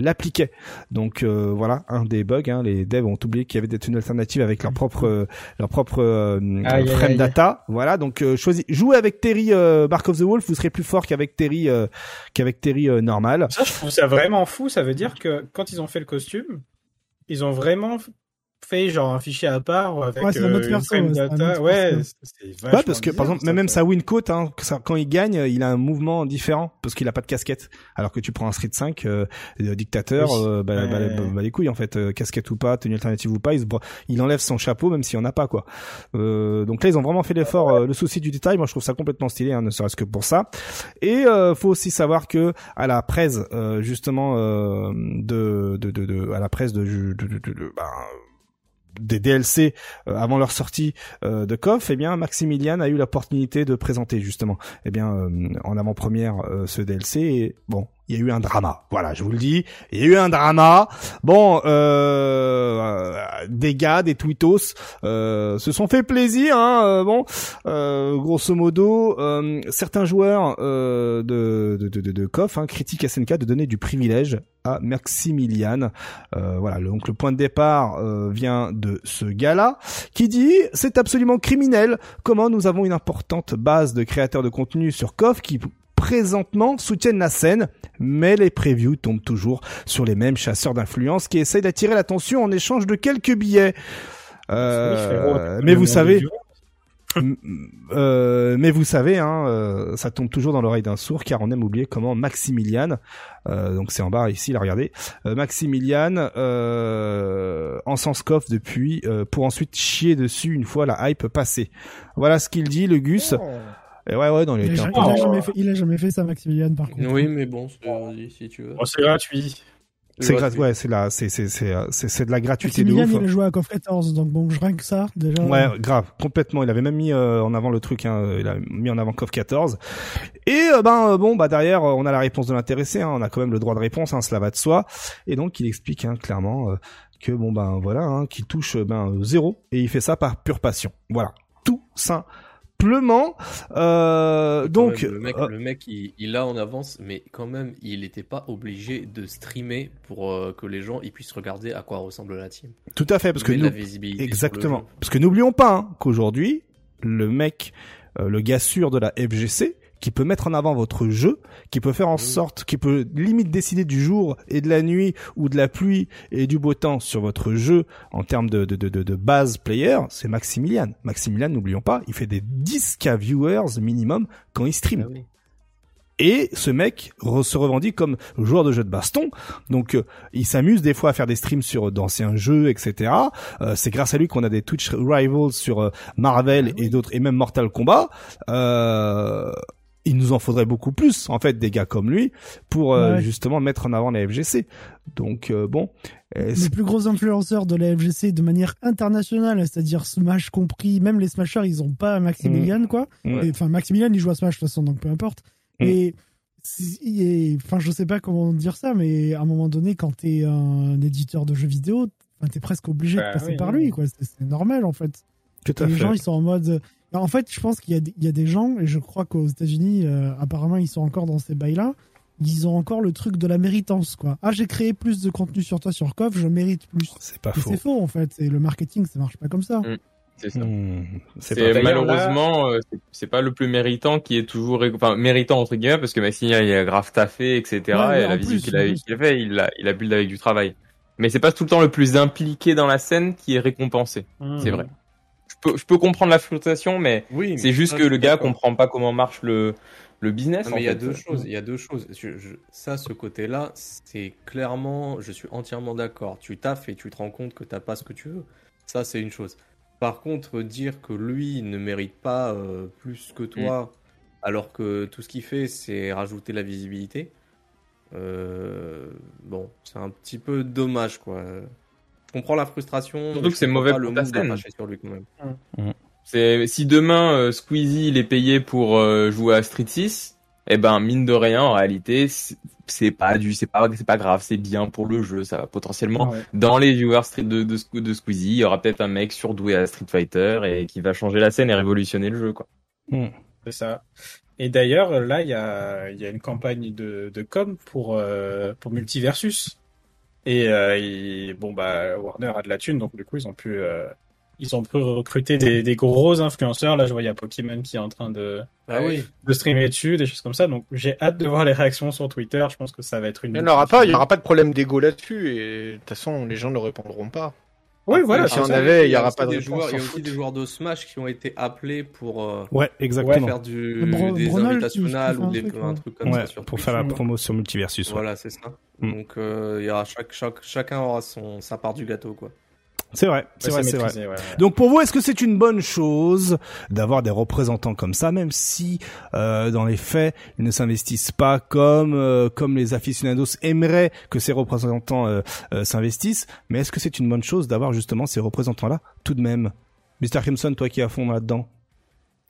Donc euh, voilà un des bugs. Hein, les devs ont oublié qu'il y avait des tenues alternatives avec leur propre euh, leur propre euh, Aïe, frame aïe. data. Voilà donc euh, choisis jouez avec Terry euh, Mark of the Wolf, vous serez plus fort qu'avec Terry euh, qu'avec Terry euh, normal. Ça, je trouve ça vraiment fou. Ça veut dire que quand ils ont fait le costume, ils ont vraiment fait genre un fichier à part avec Ouais, c'est un euh, autre une perso, frame ouais, c'est un data. Ouais, c'est- Ouais, parce que par exemple, ça, même sa Wincoat, hein, quand il gagne, il a un mouvement différent parce qu'il a pas de casquette. Alors que tu prends un Street 5 euh, euh, dictateur, Oui. euh, bah, Ouais. bah, bah, bah, les couilles en fait, euh, casquette ou pas, tenue alternative ou pas, il, se il enlève son chapeau même s'il en a pas quoi. Euh, donc là, ils ont vraiment fait l'effort, euh, le souci du détail. Moi, je trouve ça complètement stylé, hein, ne serait-ce que pour ça. Et euh, faut aussi savoir que à la presse, euh, justement, euh, de, de, de, de- à la presse de, de, de, de- de- bah, des DLC euh, avant leur sortie euh, de KOF, eh bien Maximilian a eu l'opportunité de présenter justement, eh bien euh, en avant-première ce DLC. Et bon, il y a eu un drama. Voilà, je vous le dis, il y a eu un drama. Bon, euh, euh, des gars, des tweetos euh, se sont fait plaisir. Hein, euh, bon, euh, grosso modo, euh, certains joueurs de, de, de, de, KOF hein, critiquent SNK de donner du privilège à Maximilian. Voilà, donc le point de départ vient de ce gars-là qui dit c'est absolument criminel comment nous avons une importante base de créateurs de contenu sur KOF qui présentement soutiennent la scène, mais les previews tombent toujours sur les mêmes chasseurs d'influence qui essayent d'attirer l'attention en échange de quelques billets. Euh, mais vous savez, euh, mais vous savez, hein, euh, ça tombe toujours dans l'oreille d'un sourd, car on aime oublier comment Maximilian, euh, donc c'est en bas ici, là regardez, euh, Maximilian euh, en sens coff depuis, euh, pour ensuite chier dessus une fois la hype passée. Voilà ce qu'il dit, le Gus. Et ouais, ouais, dans les Il a, il a jamais fait, il a jamais fait ça, Maximilian, par contre. Oui, mais bon, si tu veux. C'est gratuit. C'est gratuit. ouais, c'est la, c'est, c'est, c'est, euh, c'est, c'est de la gratuité de Maximilian, ouf. il a joué à KOF 14, donc bon, rien que ça, déjà. Ouais, grave, complètement. Il avait même mis euh, en avant le truc, hein, il a mis en avant KOF 14. Et euh, ben euh, bon, bah derrière, euh, on a la réponse de l'intéressé. Hein, on a quand même le droit de réponse, hein, cela va de soi. Et donc il explique hein, clairement euh, que bon ben voilà, hein, qu'il touche euh, ben euh, zéro et il fait ça par pure passion. Voilà, tout simplement. Euh, donc Quand même, le mec, euh, le mec il, il a en avance, mais quand même, il n'était pas obligé de streamer pour euh, que les gens ils puissent regarder à quoi ressemble la team. tout à fait, parce que nous, la visibilité Exactement. Parce que n'oublions pas hein, qu'aujourd'hui, le mec, euh, le gars sûr de la FGC, qui peut mettre en avant votre jeu, qui peut faire en sorte, qui peut limite décider du jour et de la nuit ou de la pluie et du beau temps sur votre jeu en termes de, de, de, de, base player, c'est Maximilian. Maximilian, n'oublions pas, il fait des 10k viewers minimum quand il stream. Ah oui. Et ce mec re- se revendique comme joueur de jeu de baston. Donc euh, il s'amuse des fois à faire des streams sur d'anciens jeux, etc. Euh, c'est grâce à lui qu'on a des Twitch Rivals sur euh, Marvel et d'autres, et même Mortal Kombat. Il nous en faudrait beaucoup plus, en fait, des gars comme lui, pour euh, Ouais. justement mettre en avant la FGC. Donc euh, bon, Les plus gros influenceurs de la FGC de manière internationale, c'est-à-dire Smash compris, même les Smashers, ils ont pas Maximilian, quoi. Mm. Et, Enfin, Maximilian, il joue à Smash de toute façon, donc peu importe. Mm. Et, si- et, enfin, je sais pas comment dire ça, mais à un moment donné, quand t'es un éditeur de jeux vidéo, t'es presque obligé Bah de passer oui. par lui, quoi. C'est c'est normal, en fait. tout à les fait. gens, ils sont en mode. En fait, je pense qu'il y, a des- il y a des gens, et je crois qu'aux États-Unis, euh, apparemment, ils sont encore dans ces bails-là. Ils ont encore le truc de la méritance, quoi. Ah, j'ai créé plus de contenu sur toi sur KOF, je mérite plus. C'est pas faux. c'est faux, en fait. Et le marketing, ça marche pas comme ça. C'est ça. Hmm, c'est malheureusement, euh, c'est- pas le plus méritant qui est toujours, enfin méritant entre guillemets parce que Maximilien il a grave taffé, etc. Ouais, et la visite qu'il a, a fait, il a, il a build avec du travail. Mais c'est pas tout le temps le plus impliqué dans la scène qui est récompensé. C'est vrai. Je peux, je peux comprendre la frustration, mais Oui, c'est juste ça, que le gars comprend pas comment marche le, le business. Non, mais il y a deux choses. Il y a deux choses. Je- je- ça, ce côté-là, c'est clairement, je suis entièrement d'accord. Tu taffes et tu te rends compte que t'as pas ce que tu veux. Ça, c'est une chose. Par contre, dire que lui ne mérite pas euh, plus que toi, alors que tout ce qu'il fait, c'est rajouter la visibilité. euh, bon, c'est un petit peu dommage, quoi. Je comprends la frustration. Surtout que c'est mauvais le d'attacher sur lui quand même. C'est si demain euh, Squeezie il est payé pour euh, jouer à Street 6, eh ben mine de rien en réalité c'est- pas du c'est pas c'est pas grave, c'est bien pour le jeu, ça va potentiellement Ouais. dans les viewers Street de, de, Sque- de Squeezie, il y aura peut-être un mec surdoué à Street Fighter et qui va changer la scène et révolutionner le jeu quoi. Hmm. C'est ça. Et d'ailleurs, là, il y a, il y a une campagne de, de com pour, euh, pour Multiversus. Et, euh, il- bon, bah, Warner a de la thune, donc du coup, ils ont pu, euh, ils ont pu recruter des, des gros influenceurs. Là, je vois, il y a Pokémon qui est en train de, Ah oui. de streamer dessus, des choses comme ça. Donc, j'ai hâte de voir les réactions sur Twitter. Je pense que ça va être une. Il n'y en aura pas, il y aura pas de problème d'ego là-dessus et de toute façon les gens ne répondront pas. Oui, voilà. si on avait, il y aura pas de des joueurs. Il y a aussi des joueurs de Smash qui ont été appelés pour. euh, Ouais, exactement. faire du, Bro- des Bronol, invitationales ou des, un truc, un ouais. truc comme Ouais, ça sur pour Twitch. faire la promo sur Multiversus. ouais. Voilà, c'est ça. Mm. Donc euh, il y aura chaque, chaque, chacun aura son, sa part du gâteau, quoi. C'est vrai, c'est Ouais, vrai, c'est vrai. maîtrisé, ouais, ouais. Donc pour vous, est-ce que c'est une bonne chose d'avoir des représentants comme ça, même si euh, dans les faits ils ne s'investissent pas comme euh, comme les aficionados aimeraient que ces représentants euh, euh, s'investissent Mais est-ce que c'est une bonne chose d'avoir justement ces représentants-là tout de même? Mr. Crimson, toi qui es à fond là-dedans.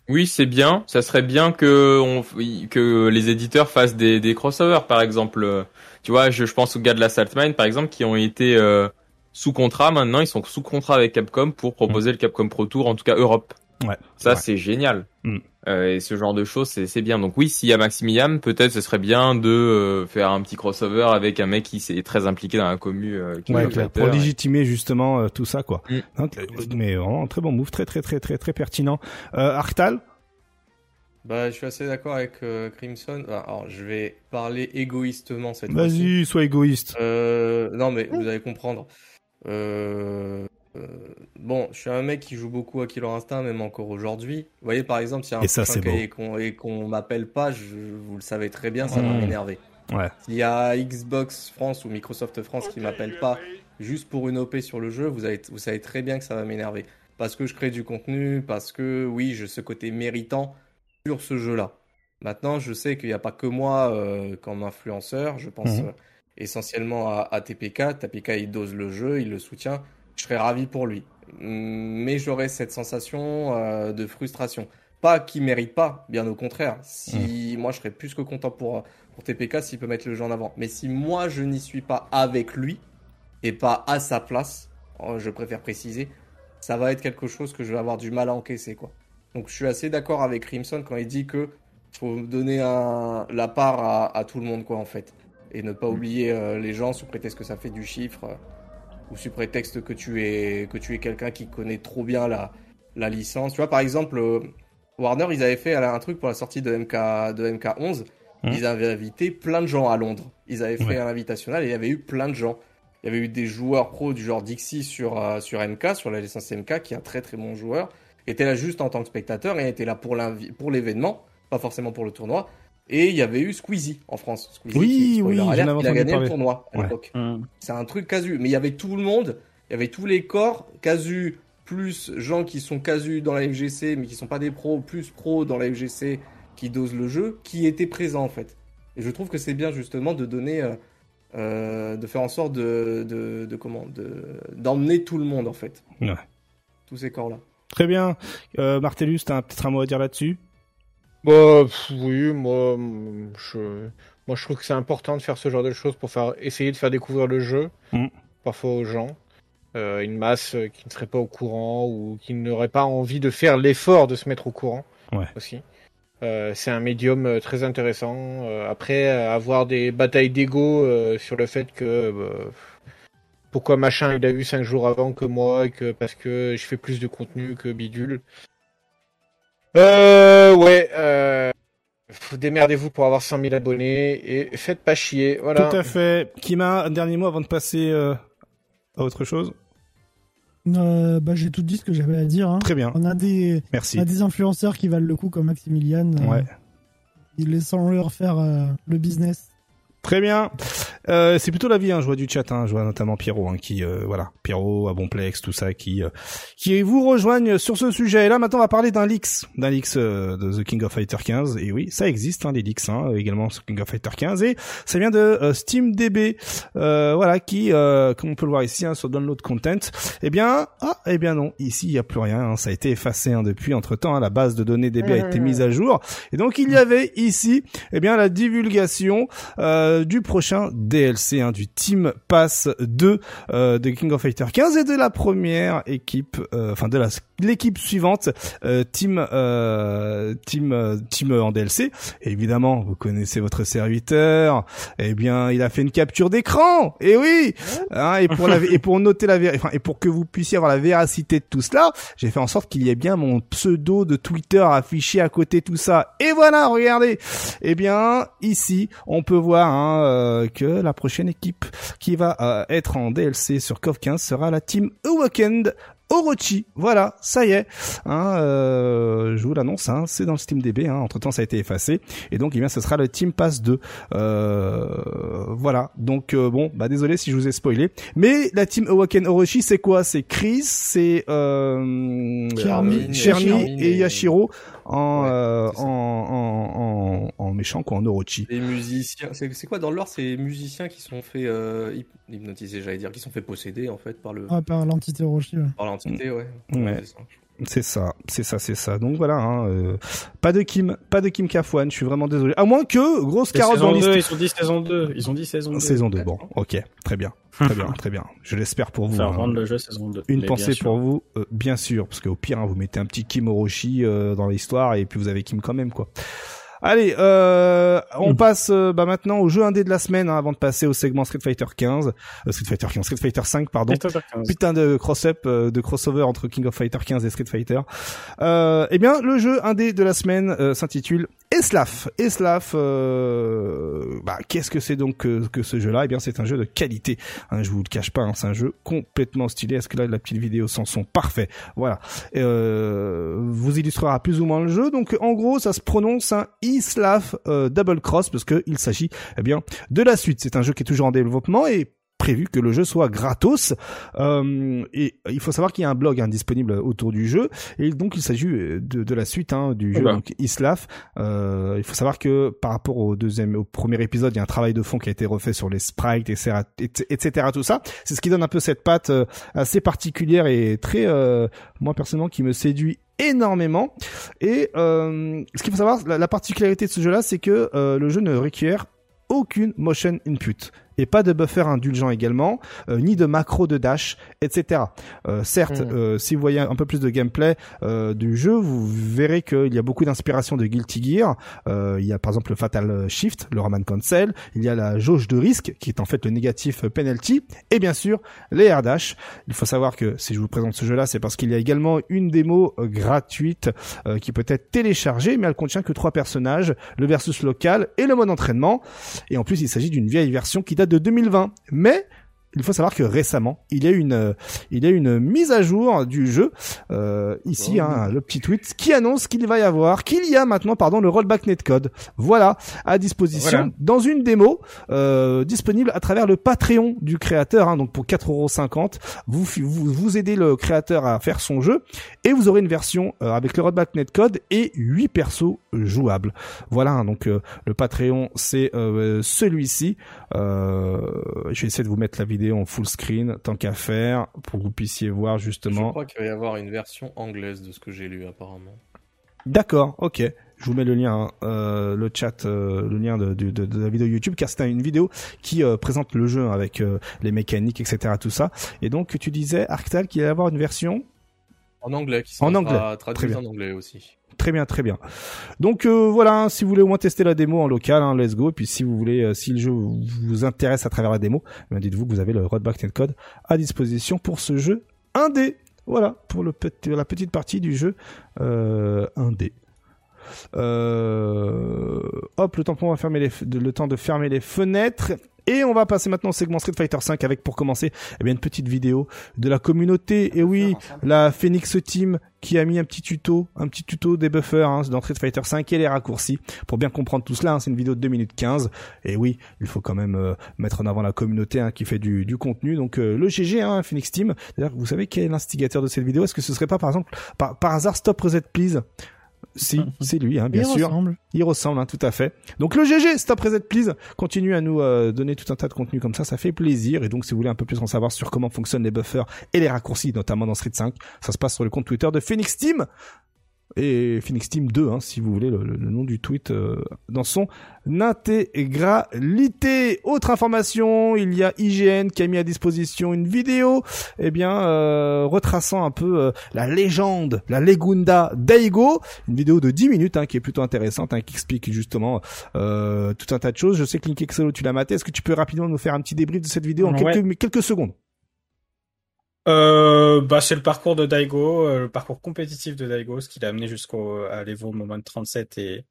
Oui, c'est bien. Ça serait bien que on, que les éditeurs fassent des, des crossovers, par exemple. Euh, Tu vois, je, je pense aux gars de la Saltmine, par exemple, qui ont été euh, sous contrat. Maintenant, ils sont sous contrat avec Capcom pour proposer le Capcom Pro Tour, en tout cas Europe. Ouais. Ça, c'est génial. Mm. Euh, et ce genre de choses, c'est c'est bien. Donc oui, s'il y a Maximilian, peut-être ce serait bien de euh, faire un petit crossover avec un mec qui s'est très impliqué dans la commu. Euh, qui Ouais, est clair, pour légitimer justement euh, tout ça, quoi. Mm. Hein, mais vraiment très bon move, très très très très très pertinent. Euh, Arctal, Bah, je suis assez d'accord avec euh, Crimson. Alors, je vais parler égoïstement cette fois-ci. vas-y, sois égoïste. Euh, non, mais vous allez comprendre. Euh, euh, bon, je suis un mec qui joue beaucoup à Killer Instinct, même encore aujourd'hui. Vous voyez, par exemple, s'il y a un Et ça, prochain et qu'on m'appelle pas, je, vous le savez très bien, ça va Mm. m'énerver. Ouais. S'il y a Xbox France ou Microsoft France qui m'appelle pas juste pour une OP sur le jeu, vous, avez, vous savez très bien que ça va m'énerver. Parce que je crée du contenu, parce que oui, j'ai ce côté méritant sur ce jeu-là. Maintenant, je sais qu'il n'y a pas que moi euh, comme influenceur. Je pense Mhm. Essentiellement à, à TPK. TPK, il dose le jeu, il le soutient. Je serais ravi pour lui. Mais j'aurais cette sensation euh, de frustration. Pas qu'il mérite pas, bien au contraire. Si moi, je serais plus que content pour, pour TPK s'il peut mettre le jeu en avant. Mais si moi, je n'y suis pas avec lui et pas à sa place, euh, je préfère préciser, ça va être quelque chose que je vais avoir du mal à encaisser, quoi. Donc je suis assez d'accord avec Crimson quand il dit que faut donner un, la part à, à tout le monde, quoi, en fait. Et ne pas oublier euh, les gens sous prétexte que ça fait du chiffre euh, ou sous prétexte que tu es, que tu es quelqu'un qui connaît trop bien la, la licence. Tu vois, par exemple, euh, Warner, ils avaient fait un truc pour la sortie de, MK, de MK11. Mhm. Ils avaient invité plein de gens à Londres. Ils avaient fait Ouais. un invitationnel et il y avait eu plein de gens. Il y avait eu des joueurs pros du genre Dixie sur, euh, sur MK, sur la licence MK, qui est un très très bon joueur. était là juste en tant que spectateur et était là pour l'événement, pas forcément pour le tournoi. Et il y avait eu Squeezie en France. Squeezie, Oui, oui, alert, il a gagné parler. le tournoi à Ouais. l'époque. Mm. C'est un truc casu. Mais il y avait tout le monde, il y avait tous les corps, casu, plus gens qui sont casu dans la FGC, mais qui sont pas des pros, plus pros dans la FGC, qui dosent le jeu, qui étaient présents en fait. Et je trouve que c'est bien justement de donner, euh, euh, de faire en sorte de, de, de comment, de d'emmener tout le monde en fait. Ouais. Tous ces corps là. Très bien. Euh, Martellus, t'as peut-être un mot à dire là-dessus? Bah, pff, oui, moi, mm, je, moi, je trouve que c'est important de faire ce genre de choses pour faire, essayer de faire découvrir le jeu, Mm. parfois aux gens. Euh, une masse euh, qui ne serait pas au courant ou qui n'aurait pas envie de faire l'effort de se mettre au courant Ouais. aussi. Euh, c'est un médium très intéressant. Euh, après, avoir des batailles d'ego sur le fait que pourquoi machin il a eu cinq jours avant que moi et que parce que je fais plus de contenu que bidule. Euh, ouais, euh, démerdez-vous pour avoir 100 000 abonnés et faites pas chier. Voilà. Tout à fait. Kima, un dernier mot avant de passer euh, à autre chose? Euh, bah, j'ai tout dit ce que j'avais à dire. Hein. Très bien. On a des, Merci. on a des influenceurs qui valent le coup comme Maximilian. euh, Ouais. Laissons-leur faire euh, le business. Très bien. Euh, c'est plutôt la vie, hein, je vois du chat, hein, je vois notamment Pierrot, hein, qui, euh, voilà, Pierrot, Abonplex, tout ça, qui, euh, qui vous rejoignent sur ce sujet. Et là, maintenant, on va parler d'un leaks, d'un leaks euh, de The King of Fighter 15. Et oui, ça existe, hein, les leaks, hein, également sur King of Fighter 15. Et ça vient de euh, SteamDB, euh, voilà, qui, euh, comme on peut le voir ici, hein, sur Download Content. Eh bien, ah, eh bien non, ici, il n'y a plus rien. hein, ça a été effacé hein, depuis. Entre-temps, hein, la base de données DB a été mise à jour. Et donc, il y avait ici, eh bien, la divulgation euh, du prochain DLC, hein, du Team Pass 2 euh, de King of Fighter 15 et de la première équipe, euh, enfin de la l'équipe suivante, euh, Team euh, Team euh, Team en DLC. Et évidemment, vous connaissez votre serviteur. Eh bien, il a fait une capture d'écran. Et oui. Hein, et pour la et pour noter la enfin, et pour que vous puissiez avoir la véracité de tout cela, j'ai fait en sorte qu'il y ait bien mon pseudo de Twitter affiché à côté de tout ça. Et voilà, regardez. Eh bien, ici, on peut voir hein, euh, que la prochaine équipe qui va euh, être en DLC sur KOF 15 sera la team Awakened Orochi. Voilà, ça y est. Hein, euh, je vous l'annonce, hein, c'est dans le Steam DB. Hein, entre temps, ça a été effacé. Et donc, eh bien, ce sera le Team Pass 2. Euh, voilà. Donc, euh, bon, bah désolé si je vous ai spoilé. Mais la team Awaken Orochi, c'est quoi? C'est Chris, c'est euh, Chermi, Chermi Chermi et et- Yashiro en, Ouais, euh, en, en, en, en méchant quoi, en Orochi. Les musiciens, c'est c'est quoi dans l'ordre C'est musiciens qui sont fait euh, hyp- hypnotiser, j'allais dire, qui sont fait posséder en fait par le Ah, par l'entité Orochi. ouais. par l'entité, ouais. Ouais. c'est ça. C'est ça, c'est ça, c'est ça. Donc voilà, hein, euh, pas de Kim, pas de Kim Kafwan. Je suis vraiment désolé. À moins que grosse carotte dans saison 2, l'histoire. ils ont dit saison 2. Ils ont dit saison 2. Saison 2, bon, ok, très bien, très bien, très bien. Je l'espère pour vous. Hein. vendre le jeu saison 2. Une Mais pensée pour vous, euh, bien sûr, parce qu'au pire, hein, vous mettez un petit Kim Orochi euh, dans l'histoire et puis vous avez Kim quand même, quoi. Allez, euh, on Mm. passe euh, bah, maintenant au jeu indé de la semaine hein, avant de passer au segment Street Fighter 15, euh, Street Fighter 15, Street Fighter 5, pardon. Street Fighter 15. Putain de cross-up, euh, de crossover entre King of Fighter 15 et Street Fighter. Euh, eh bien, le jeu indé de la semaine euh, s'intitule Eslaf. Eslaf, euh, bah, qu'est-ce que c'est donc que, que ce jeu-là? Eh bien, c'est un jeu de qualité. Hein, je vous le cache pas, hein, c'est un jeu complètement stylé. Est-ce que là, la petite vidéo sans son parfait Voilà. Euh, vous illustrera plus ou moins le jeu. Donc, en gros, ça se prononce un Eslaf euh, Double Cross parce que il s'agit, eh bien, de la suite. C'est un jeu qui est toujours en développement et prévu que le jeu soit gratos. Euh, et il faut savoir qu'il y a un blog hein, disponible autour du jeu. Et donc il s'agit euh, de, de la suite hein, du jeu, donc Islaf. Euh, il faut savoir que par rapport au deuxième, au premier épisode, il y a un travail de fond qui a été refait sur les sprites, etc., etc. Tout ça, c'est ce qui donne un peu cette patte euh, assez particulière et très, euh, moi personnellement, qui me séduit énormément. Et euh, ce qu'il faut savoir, la, la particularité de ce jeu-là, c'est que euh, le jeu ne requiert aucune motion input et pas de buffer indulgent également, euh, ni de macro de dash, etc. Euh, certes, Mm. euh, si vous voyez un peu plus de gameplay euh, du jeu, vous verrez qu'il y a beaucoup d'inspiration de Guilty Gear. Euh, il y a par exemple le Fatal Shift, le Roman Cancel, il y a la jauge de risque qui est en fait le négatif penalty, et bien sûr les air dash. Il faut savoir que si je vous présente ce jeu-là, c'est parce qu'il y a également une démo gratuite euh, qui peut être téléchargée, mais elle contient que trois personnages, le versus local et le mode entraînement. Et en plus, il s'agit d'une vieille version qui date de 2020. Mais il faut savoir que récemment, il y a une, euh, il y a une mise à jour du jeu. Euh, ici, Oh. hein, le petit tweet qui annonce qu'il va y avoir, qu'il y a maintenant, pardon, le rollback netcode. Voilà, à disposition Voilà. dans une démo euh, disponible à travers le Patreon du créateur. Hein, donc pour 4,50€, vous, vous vous aidez le créateur à faire son jeu et vous aurez une version euh, avec le rollback netcode et 8 persos jouables. Voilà, hein, donc euh, le Patreon c'est euh, celui-ci. Euh, je vais essayer de vous mettre la vidéo en full screen tant qu'à faire pour que vous puissiez voir Je justement. crois qu'il va y avoir une version anglaise de ce que j'ai lu apparemment. D'accord, ok. Je vous mets le lien, hein, euh, le chat, euh, le lien de, de, la vidéo YouTube, car c'est une vidéo qui euh, présente le jeu avec euh, les mécaniques, etc., tout ça. Et donc, tu disais, Arctal, qu'il allait avoir une version En anglais, qui En anglais, traduite bien. en anglais aussi. Très bien, très bien. Donc euh, voilà, hein, si vous voulez au moins tester la démo en local, hein, let's go. Puis si vous voulez, euh, si le jeu vous intéresse à travers la démo, eh dites-vous que vous avez le Roadback Netcode à disposition pour ce jeu indé. Voilà, pour la petite partie du jeu euh, indé. Euh, hop, le fermer le temps de fermer les fenêtres. Et on va passer maintenant au segment Street Fighter 5 avec pour commencer eh bien une petite vidéo de la communauté. Et oui, la Phoenix Team qui a mis un petit tuto, un petit tuto des buffers hein, dans Street Fighter 5 et les raccourcis pour bien comprendre tout cela. hein. c'est une vidéo de 2 minutes 15 et oui, il faut quand même euh, mettre en avant la communauté hein, qui fait du, du contenu. Donc euh, le GG, hein, Phoenix Team. D'ailleurs, vous savez quel est l'instigateur de cette vidéo? Est-ce que ce serait pas par exemple par, par hasard Stop Reset Please? Si, c'est lui, hein, bien Il sûr. ressemble. Il ressemble, hein, tout à fait. Donc le GG, Stop Reset Please, continue à nous euh, donner tout un tas de contenu comme ça, ça fait plaisir. Et donc si vous voulez un peu plus en savoir sur comment fonctionnent les buffers et les raccourcis, notamment dans Street 5, ça se passe sur le compte Twitter de Phoenix Team. Et Phoenix Team 2, hein, si vous voulez le, le- le nom du tweet euh, dans son intégralité. Autre information, il y a IGN qui a mis à disposition une vidéo, eh bien euh, retraçant un peu euh, la légende, la Legunda Daigo, une vidéo de 10 minutes hein, qui est plutôt intéressante, hein, qui explique justement euh, tout un tas de choses. Je sais que Link Exolo, tu l'as maté. Est-ce que tu peux rapidement nous faire un petit débrief de cette vidéo en Ouais. quelques, quelques secondes? Euh, bah, c'est le parcours de Daigo, euh, le parcours compétitif de Daigo, ce qui l'a amené jusqu'au à l'Evo Moment 37 et,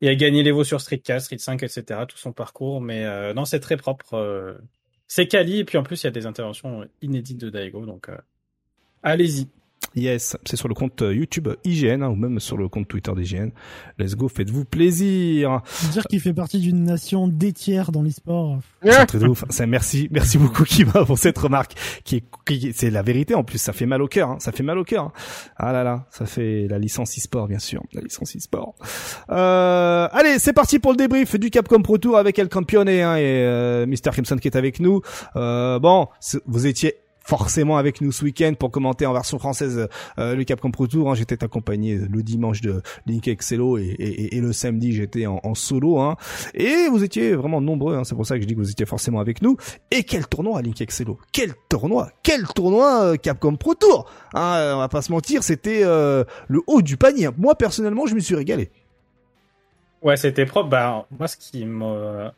et à gagner l'Evo sur Street 4, Street 5, etc. Tout son parcours, mais euh, non, c'est très propre. euh, c'est quali et puis en plus il y a des interventions inédites de Daigo, donc euh, allez-y. Yes, c'est sur le compte euh, YouTube IGN hein, ou même sur le compte Twitter d'IGN. Let's go, faites-vous plaisir. Dire qu'il fait partie d'une nation détière dans l'e-sport. C'est de ouf. Merci, merci beaucoup Kima pour cette remarque qui est, c'est la vérité en plus. Ça fait mal au cœur, hein. ça fait mal au cœur. hein. Ah là là, ça fait la licence e-sport bien sûr, la licence e-sport. Euh, allez, c'est parti pour le débrief du Capcom Pro Tour avec El Campione hein, et euh, Mr Crimson qui est avec nous. Euh, bon, vous étiez forcément avec nous ce week-end pour commenter en version française euh, le Capcom Pro Tour. hein. J'étais accompagné le dimanche de Link Excello et, et- et le samedi j'étais en, solo. Hein. Et vous étiez vraiment nombreux, hein, c'est pour ça que je dis que vous étiez forcément avec nous. Et quel tournoi Link Excello? Quel tournoi Quel tournoi euh, Capcom Pro Tour? Hein, euh, On va pas se mentir, c'était euh, le haut du panier. Moi personnellement, je me suis régalé. Ouais, c'était propre. Bah, moi, ce qui me,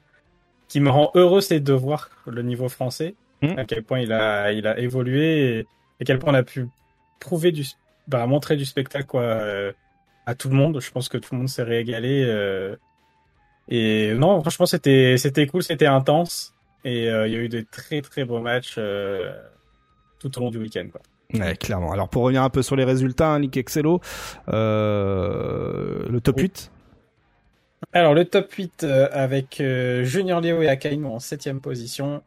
qui me rend heureux, c'est de voir le niveau français, Mhm. à quel point il a, il a évolué et à quel point on a pu prouver du, bah, montrer du spectacle, quoi, euh, à tout le monde. Je pense que tout le monde s'est régalé, euh, et non, franchement, c'était, c'était cool, c'était intense, et euh, il y a eu de très très beaux matchs, tout au long du week-end, quoi. Ouais, clairement. Alors pour revenir un peu sur les résultats, hein, Link Excello, le top Oui. 8. Alors, le top 8 euh, avec Junior Leo et Akainu en 7 position,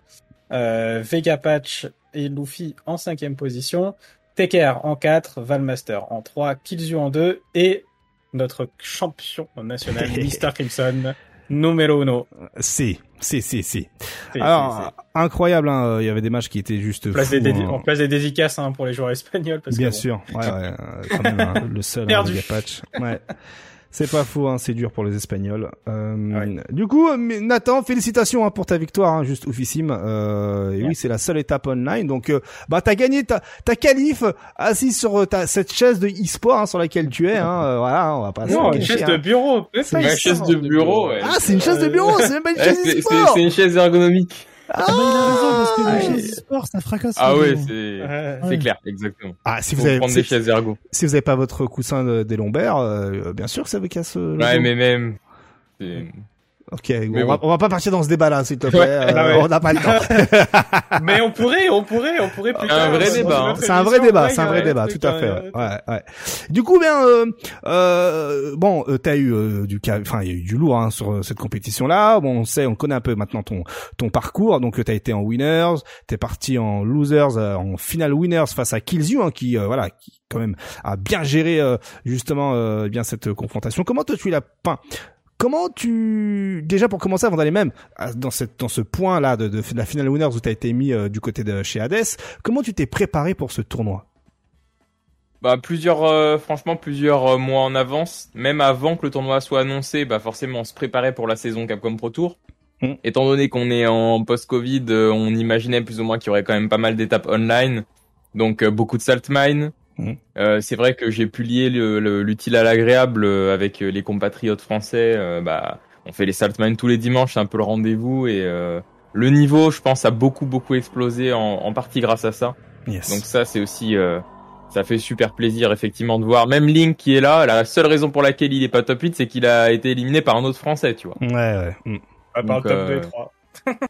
Vega Patch et Luffy en 5 position, Teker en 4, Valmaster en 3, Killzu en 2 et notre champion national, Mr. Crimson, numéro uno. C'est, c'est, c'est, c'est. C'est- Alors incroyable, hein, il y avait des matchs qui étaient juste c'est- place fous, des hein. on place des dédicaces hein, pour les joueurs espagnols. Parce Bien que, bon, sûr, ouais, ouais, euh, quand même, hein, le seul, hein, Perdu. patch. Ouais. C'est pas fou, hein, c'est dur pour les Espagnols. Euh, Ouais. Du coup, Nathan, félicitations hein, pour ta victoire, hein, juste oufissime. Euh, et oui, c'est la seule étape online. Donc, euh, bah, t'as gagné ta, ta qualif assis sur euh, ta, cette chaise de e-sport hein, sur laquelle tu es. Hein, euh, voilà, on va pas se Non, une cacher, chaise hein. de bureau. même pas Ma une chaise de bureau, ouais. Ah, c'est une chaise de bureau, c'est même pas une chaise c'est- c'est e-sport. c'est une chaise ergonomique. Ah, bah, il a raison parce que Ah, les ouais. chaises e-sport, ça fracasse. Ah ouais, c'est Ouais. c'est clair, exactement. Ah, si Faut vous avez, prendre si, des chaises ergo. si vous avez pas votre coussin de- des lombaires, euh, bien sûr que ça vous casse. euh, le Ouais, dos. mais même. Ok, Mais on, va, on va pas partir dans ce débat-là, s'il te plaît. Ouais, euh, ouais. On n'a pas le temps. Mais on pourrait, on pourrait, on pourrait plus Un vrai débat, hein. C'est un vrai débat, ouais, c'est un vrai débat, tout à fait. Ouais, ouais. Du coup, bien, euh, euh, bon, euh, t'as eu euh, du, ca- enfin, il y a eu du lourd hein, sur euh, cette compétition-là. Bon, on sait, on connaît un peu maintenant ton ton parcours. Donc, euh, t'as été en winners, t'es parti en losers, euh, en final winners face à Kills hein, qui, euh, voilà, qui quand même a bien géré euh, justement euh, bien cette confrontation. Comment toi tu l'as peint Comment tu déjà pour commencer avant d'aller même dans cette dans ce point là de, de, la finale winners où tu as été mis euh, du côté de chez Hades, comment tu t'es préparé pour ce tournoi? Bah plusieurs, euh, franchement plusieurs euh, mois en avance, même avant que le tournoi soit annoncé, bah forcément on se préparait pour la saison Capcom Pro Tour. Mm. Étant donné qu'on est en post-Covid, on imaginait plus ou moins qu'il y aurait quand même pas mal d'étapes online, donc beaucoup de salt mine. Mm. Euh, c'est vrai que j'ai pu lier le- le- l'utile à l'agréable euh, avec euh, les compatriotes français. euh, bah on fait les salt mine tous les dimanches, c'est un peu le rendez-vous et euh, le niveau, je pense, a beaucoup beaucoup explosé en, en partie grâce à ça. Yes. Donc ça, c'est aussi, euh, ça fait super plaisir effectivement de voir. Même Link qui est là, la seule raison pour laquelle il est pas top 8, c'est qu'il a été éliminé par un autre Français, tu vois. ouais, ouais. mm. À part le top 2 euh, et 3.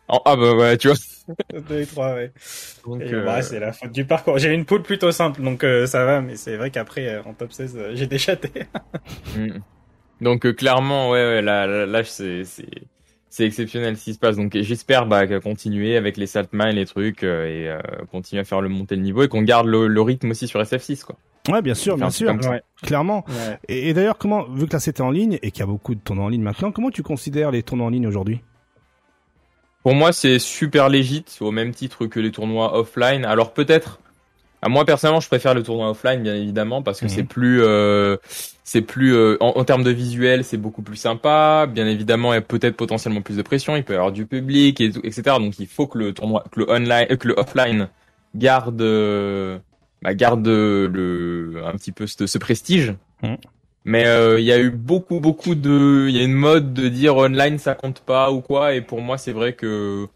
En- ah bah ouais, tu vois. Top 2 et 3, ouais. Donc, Et, euh, bah, c'est la faute du parcours. J'ai une poule plutôt simple, donc euh, ça va, mais c'est vrai qu'après, euh, en top 16, euh, j'ai déchaté. mm. Donc euh, clairement, ouais, ouais, là, là, là, c'est, c'est, c'est exceptionnel ce qui se passe. Donc j'espère bah, continuer avec les salt mines, les trucs, euh, et euh, continuer à faire le monter le niveau et qu'on garde le, le rythme aussi sur SF6, quoi. Ouais, bien sûr, bien sûr. Ouais. clairement. Ouais. Et, et d'ailleurs, comment, vu que là c'était en ligne et qu'il y a beaucoup de tournois en ligne maintenant, comment tu considères les tournois en ligne aujourd'hui? Pour moi, c'est super légit, au même titre que les tournois offline. Alors peut-être, à moi personnellement, je préfère le tournoi offline, bien évidemment, parce que Mhm. c'est plus, euh, c'est plus, euh, en, en termes de visuel, c'est beaucoup plus sympa. Bien évidemment, il y a peut-être potentiellement plus de pression. Il peut y avoir du public, et, tout, etc. Donc il faut que le tournoi, que le online, euh, que le offline garde, euh, bah, garde le, un petit peu ce, ce prestige. Mhm. Mais euh, il y a eu beaucoup, beaucoup de, il y a une mode de dire online ça compte pas ou quoi. Et pour moi, c'est vrai que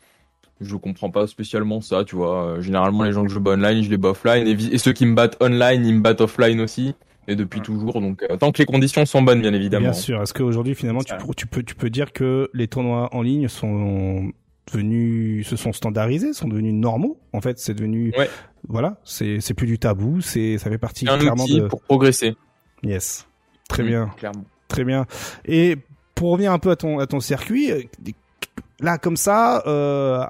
je comprends pas spécialement ça, tu vois. Euh, Généralement, les gens que je bats online, je les bats offline. Et, ceux qui me battent online, ils me battent offline aussi. Et depuis toujours. Donc, euh, tant que les conditions sont bonnes, bien évidemment. Bien sûr. Est-ce qu'aujourd'hui, finalement, tu, Ça. pour- tu peux, tu peux dire que les tournois en ligne sont devenus, se sont standardisés, sont devenus normaux? En fait, c'est devenu, Ouais. voilà, c'est, c'est plus du tabou, c'est, ça fait partie C'est un clairement outil de, pour progresser. yes. Très bien. Clairement. Très bien. Et pour revenir un peu à ton à ton circuit, euh, là comme ça, euh, à,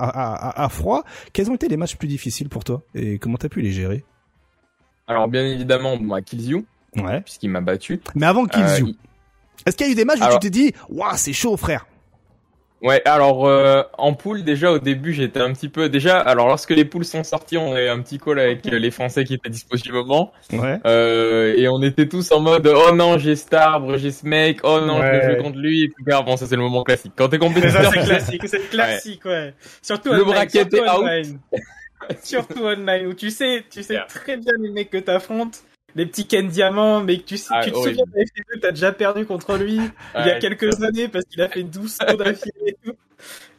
à, à froid, quels ont été les matchs plus difficiles pour toi et comment t'as pu les gérer? Alors, bien évidemment, moi, Kills You, Ouais. puisqu'il m'a battu. Mais avant Kills Euh, You, il- est-ce qu'il y a eu des matchs où tu t'es dit, waouh, c'est chaud, frère? Ouais, alors euh, en poule déjà au début j'étais un petit peu déjà alors lorsque les poules sont sorties on a eu un petit call avec euh, les Français qui étaient disposés du moment Ouais. euh, et on était tous en mode oh non j'ai cet arbre j'ai ce mec oh non je Ouais. vais jouer contre lui etc. bon ça c'est le moment classique quand t'es compétiteur c'est classique, c'est classique, ouais. Surtout Le online, bracket surtout est out. online. surtout online, où tu sais, tu sais très bien les mecs que t'affrontes, les petits Ken Diamant, mais que tu, sais, Ah, tu te horrible. souviens de FT2, t'as déjà perdu contre lui il y a quelques années parce qu'il a fait 12 sauts d'affilée et tout.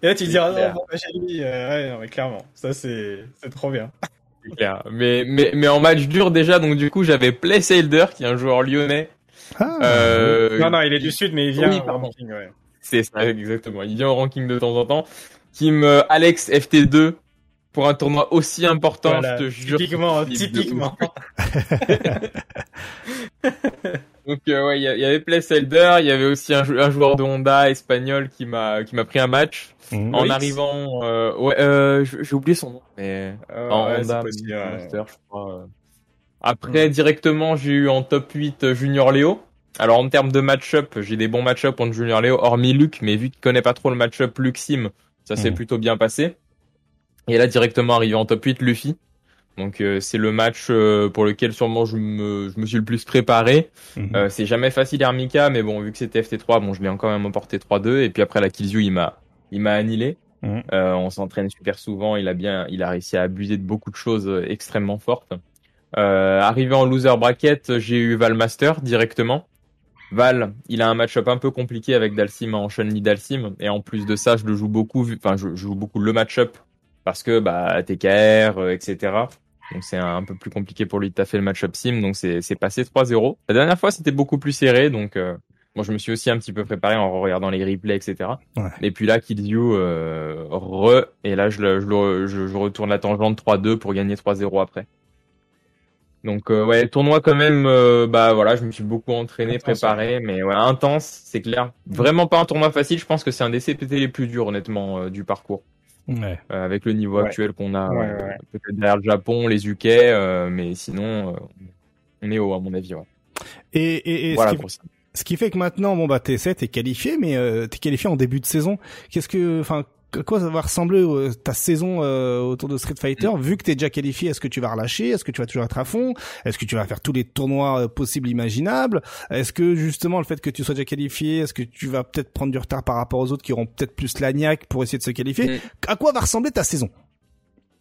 Et là, tu te dis, ah non, bon, j'ai lui, euh, ouais, non, mais clairement, ça c'est, c'est trop bien. c'est clair mais mais mais en match dur déjà donc du coup j'avais Playsailder qui est un joueur lyonnais Ah, euh, non, non, il est du sud, mais il vient oui, en ranking, ouais. C'est ça, exactement. Il vient au ranking de temps en temps. Qui me Alex FT2 pour un tournoi aussi important, Voilà, je te jure. typiquement. Donc euh, ouais, il y, avait Playselder, il y avait aussi un, jou- un joueur de Honda espagnol qui m'a qui m'a pris un match Mhm. en Oui. arrivant. Euh, ouais, euh, j'ai oublié son nom, mais Euh, en ouais, Honda c'est possible, ouais. Master, je crois. Après directement, j'ai eu en top 8 euh, Junior Léo. Alors en termes de match-up, j'ai des bons match-up contre Junior Léo, hormis Luc, mais vu qu'il connaît pas trop le match-up Luc Sim, ça s'est Mhm. plutôt bien passé. Et là directement arrivé en top 8 Luffy. Donc euh, c'est le match euh, pour lequel sûrement je me, je me suis le plus préparé. Mhm. Euh, c'est jamais facile Hermika, mais bon vu que c'était FT3, bon je l'ai quand même emporté 3-2 et puis après la Killzoo il m'a il m'a annihilé. Mhm. Euh, on s'entraîne super souvent, il a bien il a réussi à abuser de beaucoup de choses extrêmement fortes. Euh, arrivé en loser bracket, j'ai eu Valmaster directement. Val, il a un match-up un peu compliqué avec Dalsim en Chun-Li Dalsim et en plus de ça, je le joue beaucoup enfin je, je joue beaucoup le match-up parce que bah TKR euh, etc. Donc c'est un, un peu plus compliqué pour lui de taffer le match-up sim, donc c'est passé 3-0. La dernière fois c'était beaucoup plus serré, donc euh, Moi, je me suis aussi un petit peu préparé en regardant les replays, etc. Ouais. Et puis là, Killzoo, euh, re, et là, je, le- je, le- je, je retourne la tangente 3-2 pour gagner 3-0 après. Donc, euh, ouais, tournoi quand même, euh, bah voilà, je me suis beaucoup entraîné, préparé, mais ouais, intense, c'est clair. Vraiment pas un tournoi facile, je pense que c'est un des CPT les plus durs, honnêtement, euh, du parcours. Ouais. Euh, avec le niveau Ouais. actuel qu'on a, Ouais, euh, ouais. peut-être derrière le Japon, les UK, euh, mais sinon, euh, on est haut, à mon avis, ouais. Et, et, et voilà, ce, qui, ce qui fait que maintenant, bon bah t'es 7, t'es qualifié, mais euh, t'es qualifié en début de saison. Qu'est-ce que, enfin, à quoi ça va ressembler euh, ta saison euh, autour de Street Fighter Vu que t'es déjà qualifié, est-ce que tu vas relâcher Est-ce que tu vas toujours être à fond Est-ce que tu vas faire tous les tournois euh, possibles, imaginables Est-ce que justement le fait que tu sois déjà qualifié, est-ce que tu vas peut-être prendre du retard par rapport aux autres qui auront peut-être plus la niaque pour essayer de se qualifier Mm. À quoi va ressembler ta saison?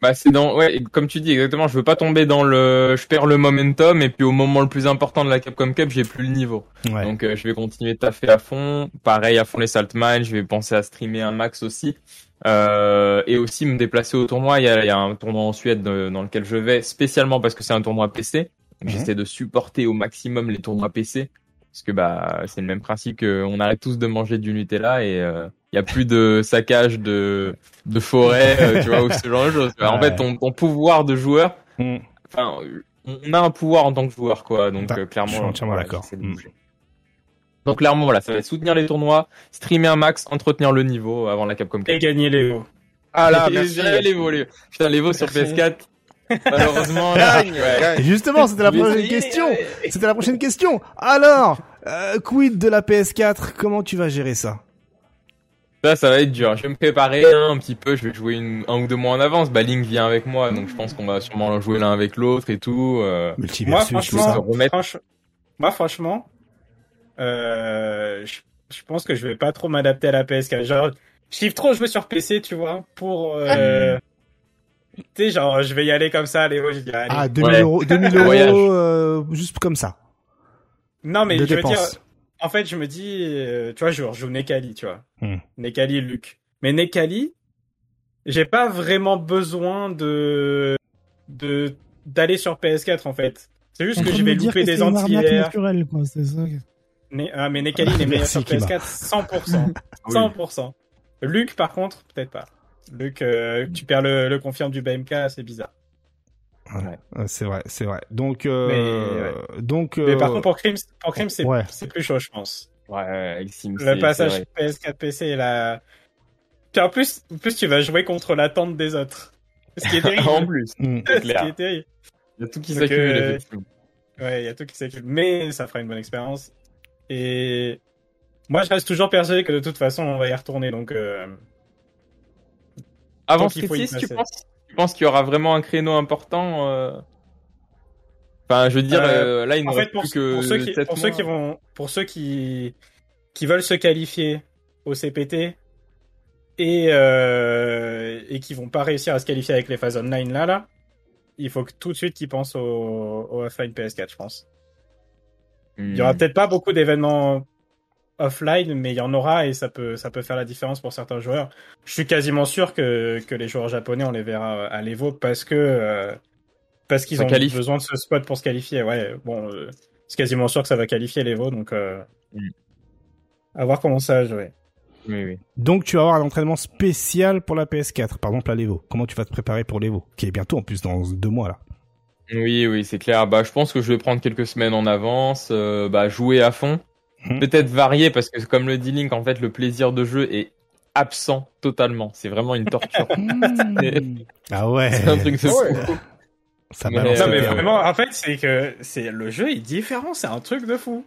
Bah c'est dans ouais comme tu dis exactement je veux pas tomber dans le je perds le momentum et puis au moment le plus important de la Capcom Cup j'ai plus le niveau. Ouais. donc euh, je vais continuer de taffer à fond. Pareil à fond les Saltmines je vais penser à streamer un max aussi. Euh, et aussi me déplacer au tournoi. Il y a, il y a un tournoi en Suède euh, dans lequel je vais spécialement parce que c'est un tournoi PC Mhm. j'essaie de supporter au maximum les tournois PC parce que bah c'est le même principe qu'on arrête tous de manger du Nutella et euh, il y a plus de saccage de de forêt euh, tu vois ou ce genre de choses en fait ton, ton pouvoir de joueur Mm. enfin on a un pouvoir en tant que joueur quoi donc D'accord. euh, clairement Je suis entièrement voilà, d'accord. Mm. bouger. donc clairement voilà ça va soutenir les tournois streamer un max entretenir le niveau avant la Capcom Cup Et gagner les hauts. ah là merci les les putain les sur Merci. PS4 malheureusement là, Gagne, ouais. gagne. Et justement, c'était la prochaine question. C'était la prochaine question. Alors, euh, quid de la PS4 Comment tu vas gérer ça? Ça, ça va être dur. Je vais me préparer hein, un petit peu. Je vais jouer une, un ou deux mois en avance. Bah, Link vient avec moi, donc je pense qu'on va sûrement jouer l'un avec l'autre et tout. Euh, Moi, franchement, franch- moi, franchement, euh, je, je pense que je vais pas trop m'adapter à la PS4. Genre, je kiffe trop jouer sur PC, tu vois, pour, euh, tu sais, genre, je vais y aller comme ça, allez, ouais, je dis, allez. Ah, 2000 Ouais. euros, 2000 Voyage. euros, euh, juste comme ça. non, mais de je veux dire. En fait, je me dis, euh, tu vois, je joue Nekali, tu vois. Hmm. Nekali, Luc. Mais Nekali, j'ai pas vraiment besoin de, de, d'aller sur PS4, en fait. C'est juste que je vais louper que des ça. Ne- ah, mais Nekali, il est meilleur sur Kima. PS4, 100%. 100%. Luc, par contre, peut-être pas. Luc, euh, tu perds le, le confirme du BMK, c'est bizarre. Euh, C'est vrai, c'est vrai. Donc, euh, donc, Mais par euh, contre, pour Crime, pour Crime c'est ouais. plus chaud, je pense. Ouais, ouais, avec Sims. Le passage PS4 PC et la... Puis en plus, en plus, tu vas jouer contre l'attente des autres. Ce qui est terrible. en plus, hmm. c'est Ce qui clair. est terrible. Il y a tout qui s'accumule, euh. Ouais, il y a tout qui s'accumule. Mais ça fera une bonne expérience. Et moi, je reste toujours persuadé que de toute façon, on va y retourner. Donc, euh, Avant 6, tu penses, penses qu'il y aura vraiment un créneau important euh... Enfin, je veux dire, Euh, euh, là, il en nous fait, pour, plus que pour ceux qui, sept pour ceux mois. qui vont, pour ceux qui, qui veulent se qualifier au CPT et euh, et qui vont pas réussir à se qualifier avec les phases online là là, il faut que tout de suite qu'ils pensent au, au offline PS4, je pense. Il y aura Hmm. peut-être pas beaucoup d'événements offline, mais il y en aura et ça peut ça peut faire la différence pour certains joueurs. Je suis quasiment sûr que que les joueurs japonais on les verra à l'Evo parce que euh, parce qu'ils ont qualifie. besoin de ce spot pour se qualifier. Ouais, bon, euh, c'est quasiment sûr que ça va qualifier l'Evo, donc euh, Mm. à voir comment ça va jouer. Oui, oui. Donc, tu vas avoir un entraînement spécial pour la PS4, par exemple à l'Evo. Comment tu vas te préparer pour l'Evo, qui est bientôt en plus dans deux mois là? Oui, oui, c'est clair. Bah, je pense que je vais prendre quelques semaines en avance, euh, bah, jouer à fond. Mhm. Peut-être varier parce que comme le dit Link, en fait, le plaisir de jeu est absent totalement. C'est vraiment une torture. ah ouais. c'est un truc de Ouais. fou. Ça Mais, euh, non, mais vraiment, en fait, c'est que c'est le jeu est différent, c'est un truc de fou.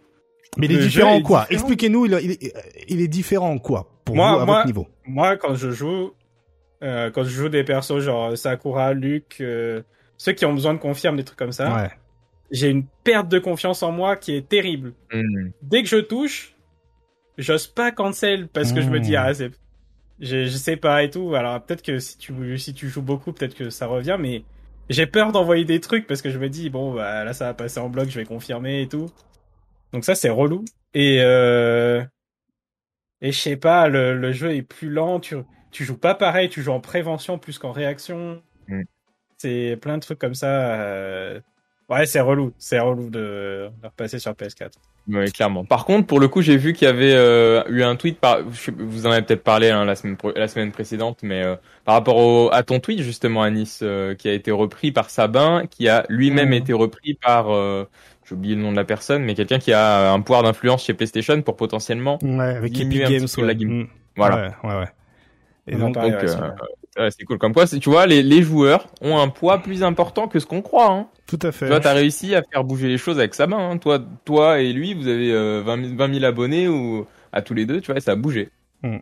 Mais il est le différent en quoi. Expliquez-nous, il, il est, il est différent en quoi pour Moi- vous à moi- votre niveau Moi, quand je joue, euh, quand je joue des persos genre Sakura, Luke, euh, ceux qui ont besoin de confirme, des trucs comme ça, Ouais. J'ai une perte de confiance en moi qui est terrible. Hmm. Dès que je touche, j'ose pas cancel parce que je me dis Mm. ah c'est, je, je sais pas et tout. Alors peut-être que si tu si tu joues beaucoup, peut-être que ça revient, mais j'ai peur d'envoyer des trucs parce que je me dis bon bah là ça va passer en bloc, je vais confirmer et tout. Donc ça c'est relou et euh... et je sais pas le, le jeu est plus lent, tu tu joues pas pareil, tu joues en prévention plus qu'en réaction. Mm. C'est plein de trucs comme ça. euh, Ouais, c'est relou. C'est relou de, de repasser sur PS4. Ouais, clairement. Par contre, pour le coup, j'ai vu qu'il y avait euh, eu un tweet par, vous en avez peut-être parlé hein, la semaine pro- la semaine précédente, mais euh, par rapport au, à ton tweet justement à Nice, euh, qui a été repris par Sabin, qui a lui-même été repris par, euh, j'ai oublié le nom de la personne, mais quelqu'un qui a un pouvoir d'influence chez PlayStation pour potentiellement, Ouais, avec Epic un Games, ouais. la game. Mm. voilà. Ouais, ouais, ouais. Et On Donc, ouais, c'est cool. Comme quoi, tu vois, les, les joueurs ont un poids plus important que ce qu'on croit. Hein. tout à fait. Tu vois, t'as réussi à faire bouger les choses avec Sabin. Hein. Toi, toi et lui, vous avez euh, 20, 000, 20 000 abonnés ou à tous les deux, tu vois, ça a bougé. Mm.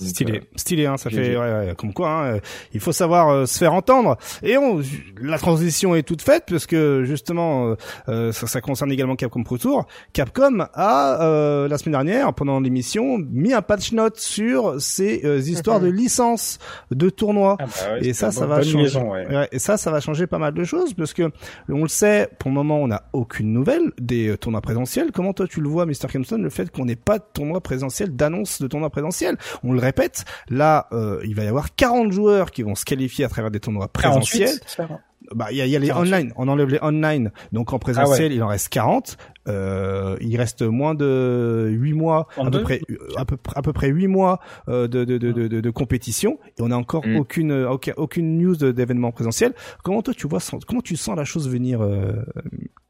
Stylé, stylé, hein, ça fait ouais, ouais, comme quoi. Hein, euh, il faut savoir euh, se faire entendre. Et on, la transition est toute faite parce que justement, euh, euh, ça, ça concerne également Capcom Pro Tour. Capcom a euh, la semaine dernière, pendant l'émission, mis un patch note sur ces euh, histoires de licences de tournois. Ah bah ouais, Et ça, ça va changer. liaison, ouais. Ouais, et ça, ça va changer pas mal de choses parce que on le sait, pour le moment, on n'a aucune nouvelle des euh, tournois présentiels. Comment toi tu le vois, Mr. Kempston, le fait qu'on n'ait pas de tournoi présentiel, d'annonce de tournoi présentiel? On le répète, là, euh, il va y avoir 40 joueurs qui vont se qualifier à travers des tournois 48, présentiels. Bah, il y a, il y a les 48. online. On enlève les online. Donc en présentiel, il en reste 40. Euh, il reste moins de 8 mois, à peu 32? près, à peu, à peu près 8 mois euh, de, de, de, de, de, de compétition. Et on n'a encore Mm. aucune, euh, aucun- aucune news d'événement présentiel. Comment toi tu vois, comment tu sens la chose venir, euh,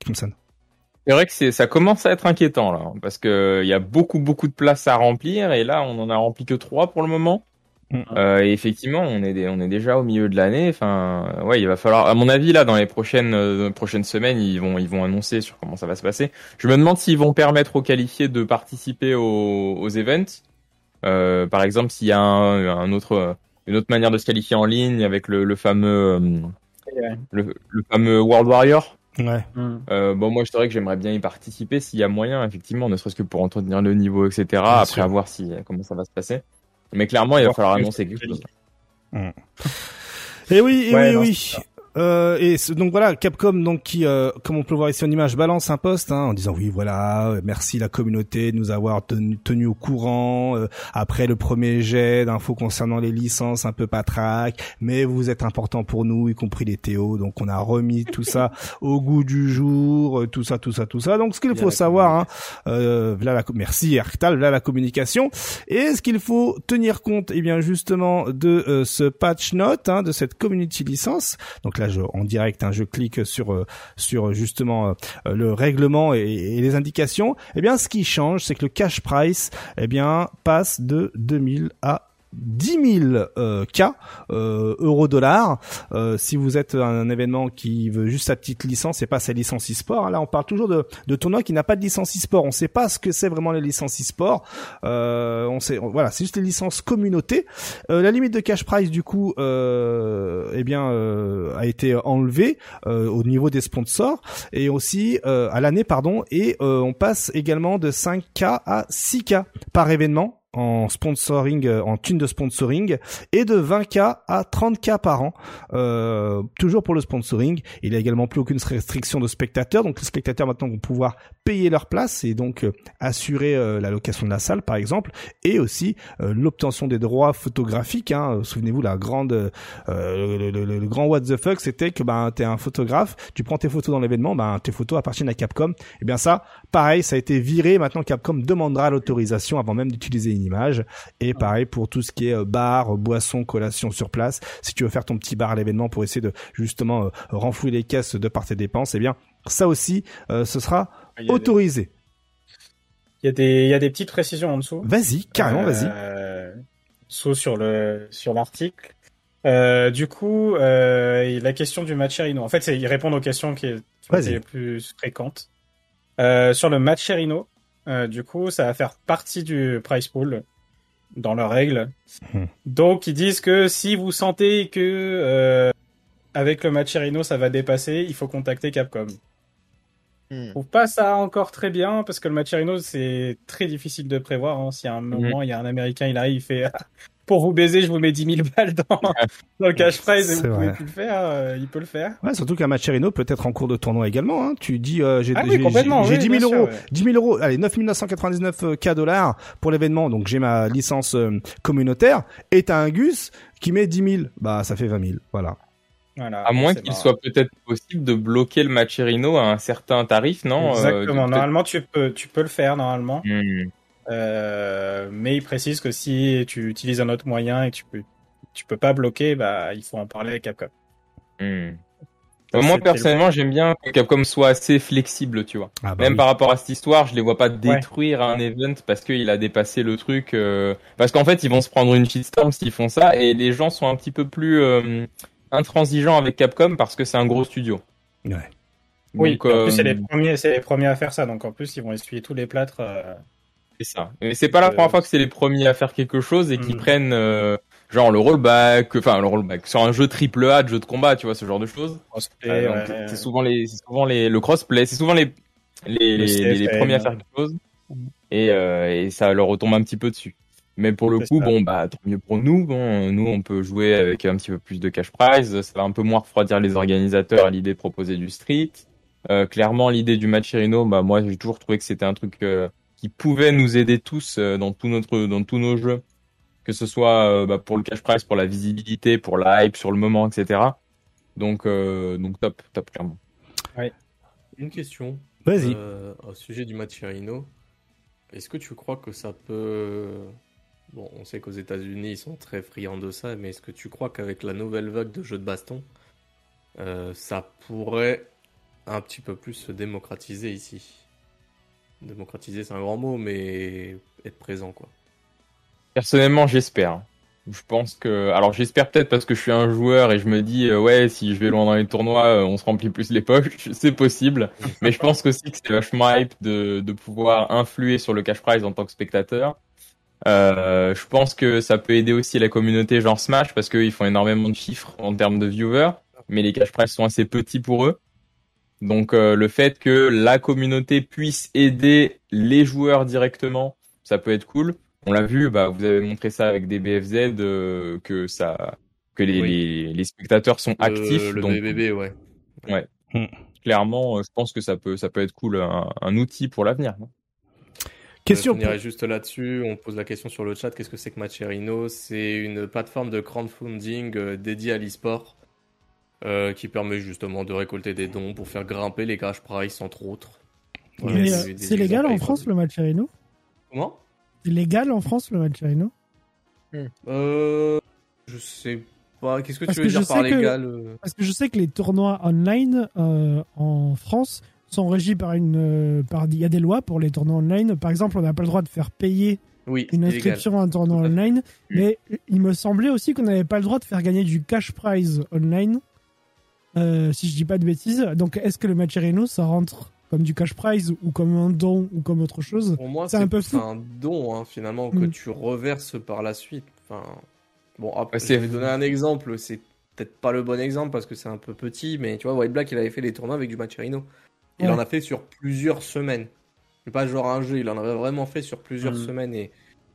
Crimson? C'est vrai que c'est, ça commence à être inquiétant là, parce que il y a beaucoup beaucoup de places à remplir et là on en a rempli que trois pour le moment. Mm. Euh, et effectivement, on est on est déjà au milieu de l'année. Enfin, euh, ouais, il va falloir, à mon avis là, dans les prochaines euh, prochaines semaines, ils vont ils vont annoncer sur comment ça va se passer. Je me demande s'ils vont permettre aux qualifiés de participer aux, aux events. Euh, par exemple, s'il y a un, un autre euh, une autre manière de se qualifier en ligne avec le, le fameux euh, le, le fameux World Warrior. Ouais. Mm. Euh, bon, moi, je dirais que j'aimerais bien y participer s'il y a moyen, effectivement, ne serait-ce que pour entretenir le niveau, etc. Après, sûr. à voir si comment ça va se passer. Mais clairement, il va falloir annoncer quelque chose. Et oui, et Ouais, oui, non, oui. Euh, et ce- donc voilà, Capcom, donc qui, euh, comme on peut le voir ici en image, balance un post hein, en disant oui, voilà, euh, merci la communauté de nous avoir tenu, tenu au courant euh, après le premier jet d'infos concernant les licences un peu patraque, mais vous êtes important pour nous, y compris les Théo, donc on a remis tout ça au goût du jour, euh, tout ça, tout ça, tout ça. Donc ce qu'il faut savoir, hein, euh, voilà la, merci Erktal, voilà la communication. Et ce qu'il faut tenir compte, eh bien justement de ce patch note, hein, de cette community licence. Donc là, je, en direct, hein, je clique sur euh, sur justement euh, le règlement et, et les indications. Eh bien, ce qui change, c'est que le cash price, eh bien, passe de 2000 à 10 000 euh, K euh, euro dollars. Euh, si vous êtes un événement qui veut juste sa petite licence et pas sa licence e-sport. Hein. là on parle toujours de, de tournoi qui n'a pas de licence e-sport. On sait pas ce que c'est vraiment les licences e-sport. Euh, on sait voilà c'est juste les licences communauté euh, la limite de cash price du coup euh, eh bien a été enlevée au niveau des sponsors. Et aussi à l'année pardon et on passe également de 5K à 6K par événement en sponsoring, euh, en thune de sponsoring, et de 20K à 30K par an, euh, toujours pour le sponsoring. Il n'y a également plus aucune restriction de spectateurs, donc les spectateurs maintenant vont pouvoir payer leur place et donc euh, assurer euh, la location de la salle par exemple, et aussi euh, l'obtention des droits photographiques. Hein. Souvenez-vous la grande, euh, le, le- le- le grand what the fuck, c'était que ben t'es un photographe, tu prends tes photos dans l'événement, ben tes photos appartiennent à Capcom. Et bien ça, pareil, ça a été viré. Maintenant Capcom demandera l'autorisation avant même d'utiliser une Et pareil pour tout ce qui est euh, bar, boisson, collation sur place. Si tu veux faire ton petit bar à l'événement pour essayer de justement euh, renflouer les caisses de par tes dépenses, eh bien ça aussi, euh, ce sera Il y a des- autorisé. Il y a des, il y a des petites précisions en dessous. Vas-y, carrément, vas-y. Dessous sur le, sur l'article. Euh, du coup, la question du Macherino. En fait, ils répondent aux questions qui, qui ont Vas-y. été les plus fréquentes. Sur le Macherino, euh, du coup, ça va faire partie du price pool dans leurs règles. Hmm. Donc, ils disent que si vous sentez que euh, avec le Macherino, ça va dépasser, il faut contacter Capcom. Hmm. Je trouve pas ça encore très bien parce que le Macherino c'est très difficile de prévoir. Hein. Si à un moment il y a un Américain, il arrive, il fait pour vous baiser, je vous mets 10 000 balles dans, dans le cash prize et vous pouvez plus le faire, euh, il peut le faire. Ouais, surtout qu'un Macherino peut être en cours de tournoi également. Hein. Tu dis, euh, j'ai Ah oui, j'ai- complètement, j'ai oui, 10 000 bien sûr, euros, ouais. 10 000 euros, allez, 9 999 K dollars pour l'événement, donc j'ai ma licence euh, communautaire, et t'as un Gus qui met 10 000, bah ça fait 20 000, voilà. Voilà. À moins qu'il soit peut-être possible de bloquer le Macherino à un certain tarif, non Euh, Exactement. peut-être- Normalement, tu peux, tu peux le faire normalement. Hmm. Euh, mais il précise que si tu utilises un autre moyen et que tu peux, tu peux pas bloquer, bah, il faut en parler avec Capcom. Hmm. Ça, Moi personnellement, j'aime bien que Capcom soit assez flexible, tu vois. Ah bah Même oui. par rapport à cette histoire, je les vois pas détruire un event parce qu'il a dépassé le truc. euh, Parce qu'en fait, ils vont se prendre une shitstorm s'ils font ça, et les gens sont un petit peu plus euh, intransigeants avec Capcom parce que c'est un gros studio. Ouais. Oui, Donc, en plus, c'est les premiers, c'est les premiers à faire ça. Donc, en plus, ils vont essuyer tous les plâtres. C'est ça. Mais c'est pas la Euh, première fois que c'est les premiers à faire quelque chose et qui Mm. prennent euh, genre le rollback, enfin le rollback sur un jeu triple A, de jeu de combat, tu vois ce genre de choses. Euh, ouais. C'est souvent les, c'est souvent les, le crossplay, c'est souvent les les, Le les, premiers à faire quelque chose et euh, et ça leur retombe un petit peu dessus. Mais pour le coup, ça. bon bah tant mieux pour nous. Bon, nous on peut jouer avec un petit peu plus de cash prize. Ça va un peu moins refroidir les organisateurs à l'idée de proposer du street. Euh, clairement, l'idée du match Irino, bah moi j'ai toujours trouvé que c'était un truc euh, qui pouvait nous aider tous euh, dans tout notre dans tous nos jeux, que ce soit euh, bah, pour le cash prize, pour la visibilité, pour la hype sur le moment, etc. Donc euh, donc top top clairement. Une question. Vas-y. Euh, au sujet du Macherino, est-ce que tu crois que ça peut. Bon, on sait qu'aux États-Unis ils sont très friands de ça, mais est-ce que tu crois qu'avec la nouvelle vague de jeux de baston, euh, ça pourrait un petit peu plus se démocratiser ici? Démocratiser, c'est un grand mot, mais être présent, quoi. Personnellement, j'espère. Je pense que, alors j'espère peut-être parce que je suis un joueur et je me dis euh, ouais si je vais loin dans les tournois, euh, on se remplit plus les poches, c'est possible. Mais je pense aussi que c'est vachement hype de pouvoir influer sur le cash prize en tant que spectateur. Euh, je pense que ça peut aider aussi la communauté genre Smash parce qu'ils font énormément de chiffres en termes de viewers, mais les cash prizes sont assez petits pour eux. Donc euh, le fait que la communauté puisse aider les joueurs directement, ça peut être cool. On l'a vu, bah, vous avez montré ça avec des BFZ, euh, que ça, que les, Oui. les, les spectateurs sont Le- actifs. Le, donc BBB, ouais. clairement, euh, je pense que ça peut, ça peut être cool, un, un outil pour l'avenir. Question. On irait juste là-dessus. On pose la question sur le chat. Qu'est-ce que c'est que Macherino? C'est une plateforme de crowdfunding euh, dédiée à l'e-sport euh, qui permet justement de récolter des dons pour faire grimper les cash price, entre autres. Voilà, euh, c'est légal en France le Macherino Comment? C'est légal en France le Macherino Euh. Je sais pas. Qu'est-ce que Parce tu veux que dire par sais que- légal euh? Parce que je sais que les tournois online euh, en France sont régis par une. par Il y a des lois pour les tournois online. Par exemple, on n'a pas le droit de faire payer Oui, une illégal. inscription à un tournoi online. Mais il me semblait aussi qu'on n'avait pas le droit de faire gagner du cash prize online. Euh, si je dis pas de bêtises. Donc, est-ce que le Macherino, ça rentre comme du cash prize ou comme un don ou comme autre chose Pour moi, C'est un peu fou. un don, hein, finalement, que Mm. tu reverses par la suite. Enfin, bon, après, Ouais, je vais donner un exemple. C'est peut-être pas le bon exemple parce que c'est un peu petit, mais tu vois, White Black, il avait fait des tournois avec du Macherino. Il Ouais. en a fait sur plusieurs semaines. C'est pas genre un jeu, il en avait vraiment fait sur plusieurs Mm. semaines et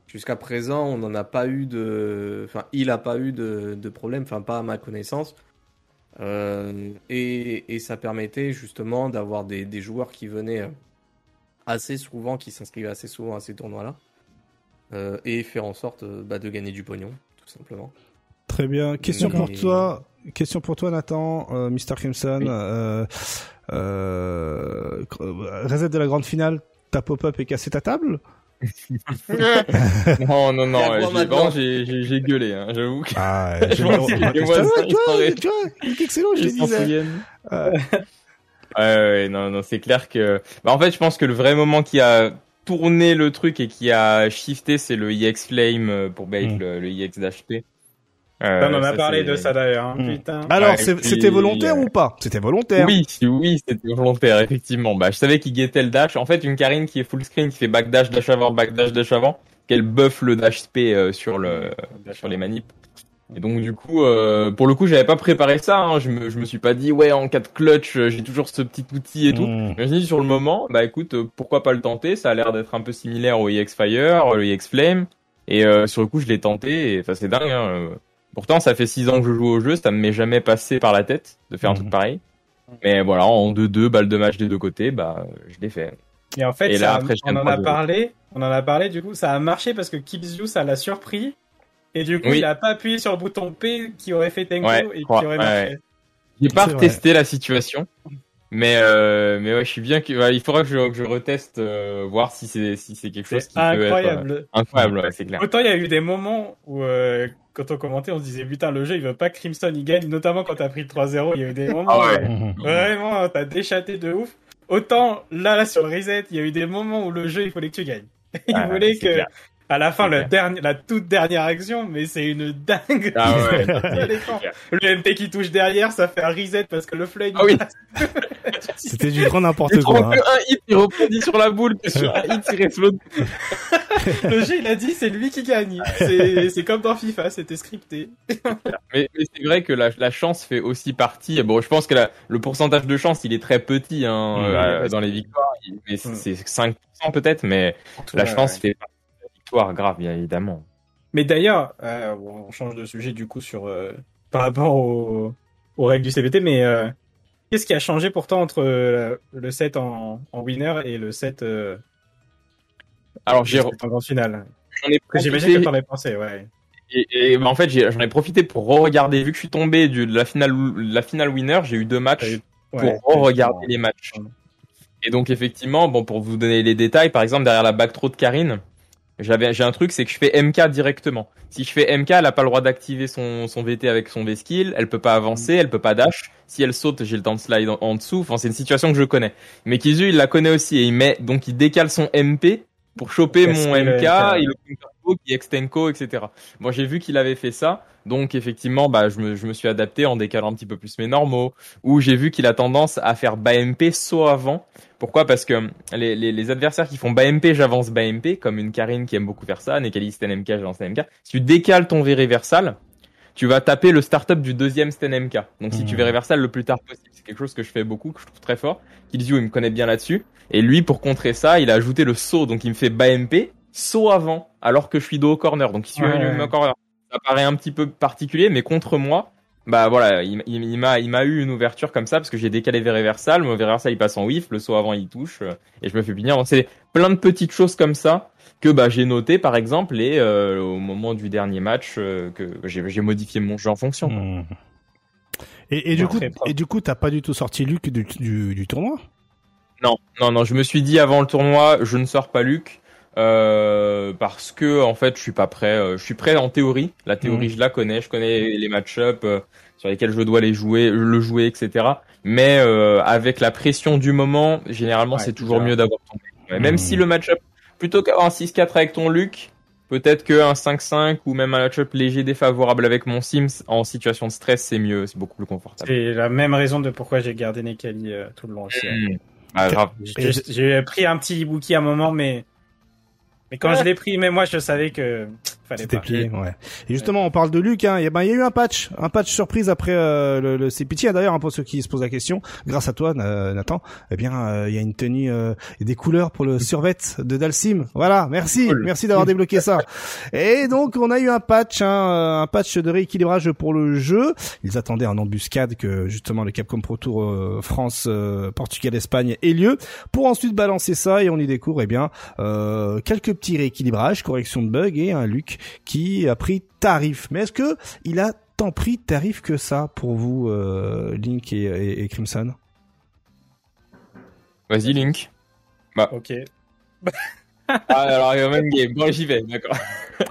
jusqu'à présent, on n'en a pas eu de. Enfin, il a pas eu de, de problème, enfin, pas à ma connaissance. Euh, et, et ça permettait justement d'avoir des, des joueurs qui venaient euh, assez souvent, qui s'inscrivaient assez souvent à ces tournois-là. Euh, et faire en sorte bah, de gagner du pognon, tout simplement. Très bien. Question pour toi. Question pour toi, Nathan, euh, Mr. Crimson. Oui. Reset de la grande finale. Ta pop-up est cassé ta table? Non, non, non, j'ai- vraiment, j'ai j'ai- j'ai gueulé, hein, j'avoue. que- Ah, Je pense que les voisins, ils tu vois, excellent, je te disais. Euh, Ouais, ouais, non, non, c'est clair que. Bah, en fait, je pense que le vrai moment qui a tourné le truc et qui a shifté, c'est le EX Flame euh, pour bait Mm. le, le EX d'HP. On en a parlé de ça d'ailleurs. hein, Hmm. Putain. Alors, Ouais, puis, c'était volontaire euh, ou pas? C'était volontaire. Oui, si- oui, c'était volontaire, effectivement. Bah, je savais qu'il guettait le dash. En fait, une Karine qui est full screen, qui fait back dash, dash avant, back dash, dash avant, qu'elle buff le dash SP euh, sur le, sur les manips. Et donc, du coup, euh, pour le coup, j'avais pas préparé ça, hein. Je me, je me suis pas dit, ouais, en cas de clutch, euh, j'ai toujours ce petit outil et tout. Mmh. Mais je me suis dit, sur le moment, bah, écoute, euh, pourquoi pas le tenter? Ça a l'air d'être un peu similaire au EX Fire, au EX Flame. Et, euh, sur le coup, je l'ai tenté et, enfin, c'est dingue, hein. Pourtant, ça fait six ans que je joue au jeu, ça ne m'est jamais passé par la tête de faire un Mhm. truc pareil. Mais voilà, en 2-2, balle de match des deux côtés, bah, je l'ai fait. Et en fait, Et ça là, a- après, je on en a 3-2. parlé. On en a parlé, du coup, ça a marché parce que Kibzu, ça l'a surpris. Et du coup, Oui. il a pas appuyé sur le bouton P qui aurait fait Tenko Ouais, et qui aurait ouais, marché. ouais. J'ai pas vrai. retesté la situation. Mais euh, mais ouais, je suis bien que il faudra que je, que je reteste euh, voir si c'est si c'est quelque chose qui peut être euh, incroyable. incroyable, ouais, c'est clair. Autant il y a eu des moments où, euh, quand on commentait, on se disait putain, le jeu il veut pas que Crimson il gagne, notamment quand t'as pris le 3-0. Il y a eu des moments Ah ouais. Où vraiment t'as déchaté de ouf. Autant là, là sur le reset, il y a eu des moments où le jeu il fallait que tu gagnes. Il Ah, voulait c'est que clair. À la fin le dernier, la toute dernière action, mais c'est une dingue. Ah ouais. Le MP qui touche derrière, ça fait un reset parce que le flag. Ah oui. C'était du grand n'importe quoi. hein. que un hit il rebondit sur la boule sur un hit il le jeu il a dit c'est lui qui gagne. C'est comme dans FIFA, c'était scripté. Mais, mais c'est vrai que la, la chance fait aussi partie. Bon, je pense que la- le pourcentage de chance il est très petit hein, Mmh. euh, dans les victoires, mais c'est Mmh. c'est 5% peut-être, mais la Ouais, chance ouais. fait partie grave bien évidemment. Mais d'ailleurs, euh, on change de sujet du coup sur euh, par rapport au- aux règles du CBT, mais euh, qu'est-ce qui a changé pourtant entre euh, le set en, en winner et le set, euh, Alors le j'ai set en finale? J'imagine que t'en as pensé, ouais. Et, et, bah, en fait, j'en ai profité pour re-regarder. Vu que je suis tombé du- de la finale, la finale winner, j'ai eu deux matchs pour re-regarder les matchs. Et donc, effectivement, bon, pour vous donner les détails, par exemple, derrière la back throw de Karine, j'avais, j'ai un truc, c'est que je fais MK directement. Si je fais MK, elle a pas le droit d'activer son, son VT avec son V-skill, elle peut pas avancer, elle peut pas dash. Si elle saute, j'ai le temps de slide en, en dessous. Enfin, c'est une situation que je connais. Mais Kizu, il la connaît aussi et il met, donc il décale son MP pour choper mon MK, le qui extenko, etc. Bon, j'ai vu qu'il avait fait ça, donc effectivement, bah, je me, je me suis adapté en décalant un petit peu plus mes normaux, ou j'ai vu qu'il a tendance à faire bas MP saut avant. Pourquoi? Parce que les, les, les adversaires qui font bas MP, j'avance bas MP, comme une Karine qui aime beaucoup faire ça, Nekali Sten MK, j'avance Sten MK. Si tu décales ton V reversal, tu vas taper le startup du deuxième Sten MK. Donc si tu Mhm. V reversal le plus tard possible, c'est quelque chose que je fais beaucoup, que je trouve très fort. Killzio, il me connaît bien là-dessus. Et lui, pour contrer ça, il a ajouté le saut, donc il me fait bas MP, saut avant, alors que je suis dos au corner. Donc il suit Ouais, un ouais. au corner. Ça paraît un petit peu particulier, mais contre moi, bah voilà, il, il, il m'a il m'a eu une ouverture comme ça parce que j'ai décalé vers reversal, mon reversal il passe en whiff, le saut avant il touche euh, et je me fais punir. Donc c'est plein de petites choses comme ça que bah j'ai noté par exemple et euh, au moment du dernier match euh, que j'ai modifié mon jeu en fonction. Mhm. Et, et du coup, et du coup, t'as pas du tout sorti Luc du, du, du tournoi? Non, non, non, je me suis dit avant le tournoi, je ne sors pas Luc. Euh, parce que en fait je suis pas prêt Euh, je suis prêt en théorie. La théorie je la connais je connais les match-up euh, sur lesquels je dois les jouer le jouer etc mais euh, avec la pression du moment généralement Ouais, c'est toujours mieux d'avoir ton même Mhm. si le match-up plutôt qu'avoir un 6-4 avec ton Luc peut-être qu'un 5-5 ou même un match-up léger défavorable avec mon Sims en situation de stress c'est mieux c'est beaucoup plus confortable. C'est la même raison de pourquoi j'ai gardé Nekali euh, tout le long aussi. Mhm. Ah, grave. J'ai pris un petit Ibuki à un moment, mais mais quand je l'ai pris, mais moi je savais que fallait C'était pas. plié, ouais. Et justement, on parle de Luc, hein. Et ben, il y a eu un patch, un patch surprise après euh, le, le CPT. D'ailleurs, hein, pour ceux qui se posent la question, grâce à toi, Na- Nathan, eh bien, euh, il y a une tenue euh, et des couleurs pour le survêt de Dalsim. Voilà, merci, Cool. merci d'avoir débloqué ça. Et donc, on a eu un patch, hein, euh, un patch de rééquilibrage pour le jeu. Ils attendaient en embuscade que justement le Capcom Pro Tour euh, France, euh, Portugal, Espagne ait lieu, pour ensuite balancer ça et on y découvre, eh bien, euh, quelques petits rééquilibrages, correction de bugs et un Luc qui a pris tarif. Mais est-ce que il a tant pris tarif que ça pour vous, euh, Link et, et- et Crimson? Vas-y Link Ok. ah alors il y a même game bon j'y vais d'accord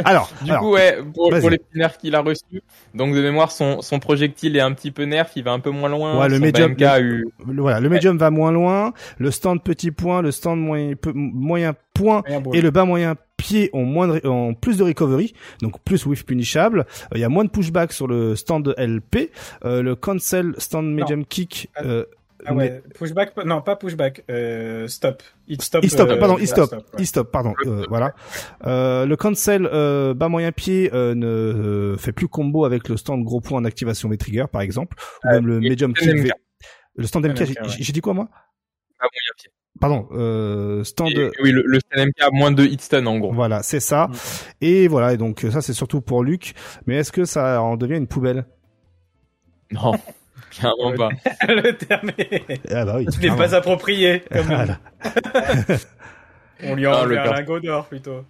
Alors, Du alors, coup, ouais, pour, pour les petits nerfs qu'il a reçus, donc de mémoire, son, son projectile est un petit peu nerf, il va un peu moins loin. Ouais, le médium- a eu... le, voilà, le médium va moins loin, le stand petit point, le stand moyen, moyen point et le bas moyen pied ont moins de, ont plus de recovery, donc plus whiff punishable. Euh, Il y a moins de pushback sur le stand LP, euh, le cancel stand medium kick. Ah, Euh, Ah ouais, pushback, non pas pushback, euh, stop. It stop. Il stop, euh, pardon, ouais, stop, ouais. il stop, pardon, euh, voilà. Euh, le cancel euh, bas moyen pied euh, ne euh, fait plus combo avec le stand gros point en activation des triggers, par exemple, ou même le medium le kick. Stand MK, MK, j'ai ouais. dit quoi moi? Y a pied. Pardon, euh, stand. Et- oui, le, le stun MK a moins de hit stun en gros. Voilà, c'est ça. Mm. Et voilà, et donc ça c'est surtout pour Luc. Mais est-ce que ça en devient une poubelle? Non, clairement pas. le terme est- Ah bah oui. n'est pas approprié. Comme Voilà. On lui a Ah, un lingot d'or plutôt.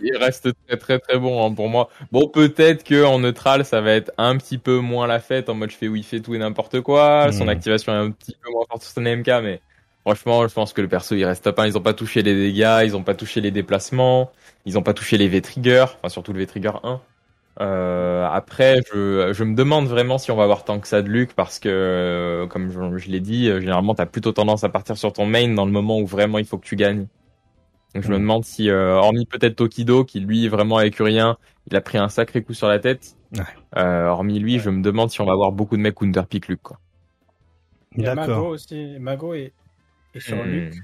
il reste très très très bon hein, pour moi. Bon, peut-être que en neutral, ça va être un petit peu moins la fête, en mode je fais où il fait tout et n'importe quoi. Son Mhm. activation est un petit peu moins forte sur son MK, mais franchement, je pense que le perso il reste top 1. Ils ont pas touché les dégâts, ils ont pas touché les déplacements, ils ont pas touché les V-Trigger, enfin surtout le V-Trigger 1. Euh, après, je, je me demande vraiment si on va avoir tant que ça de Luc parce que, euh, comme je, je l'ai dit, euh, généralement t'as plutôt tendance à partir sur ton main dans le moment où vraiment il faut que tu gagnes. Donc je me Mhm. demande si, euh, hormis peut-être Tokido, qui lui vraiment avec rien, il a pris un sacré coup sur la tête. Ouais. Euh, hormis lui, je me demande si on va avoir beaucoup de mecs counterpick Luc quoi. Il y a Mago aussi. Mago est, est sur Hmm. Luc.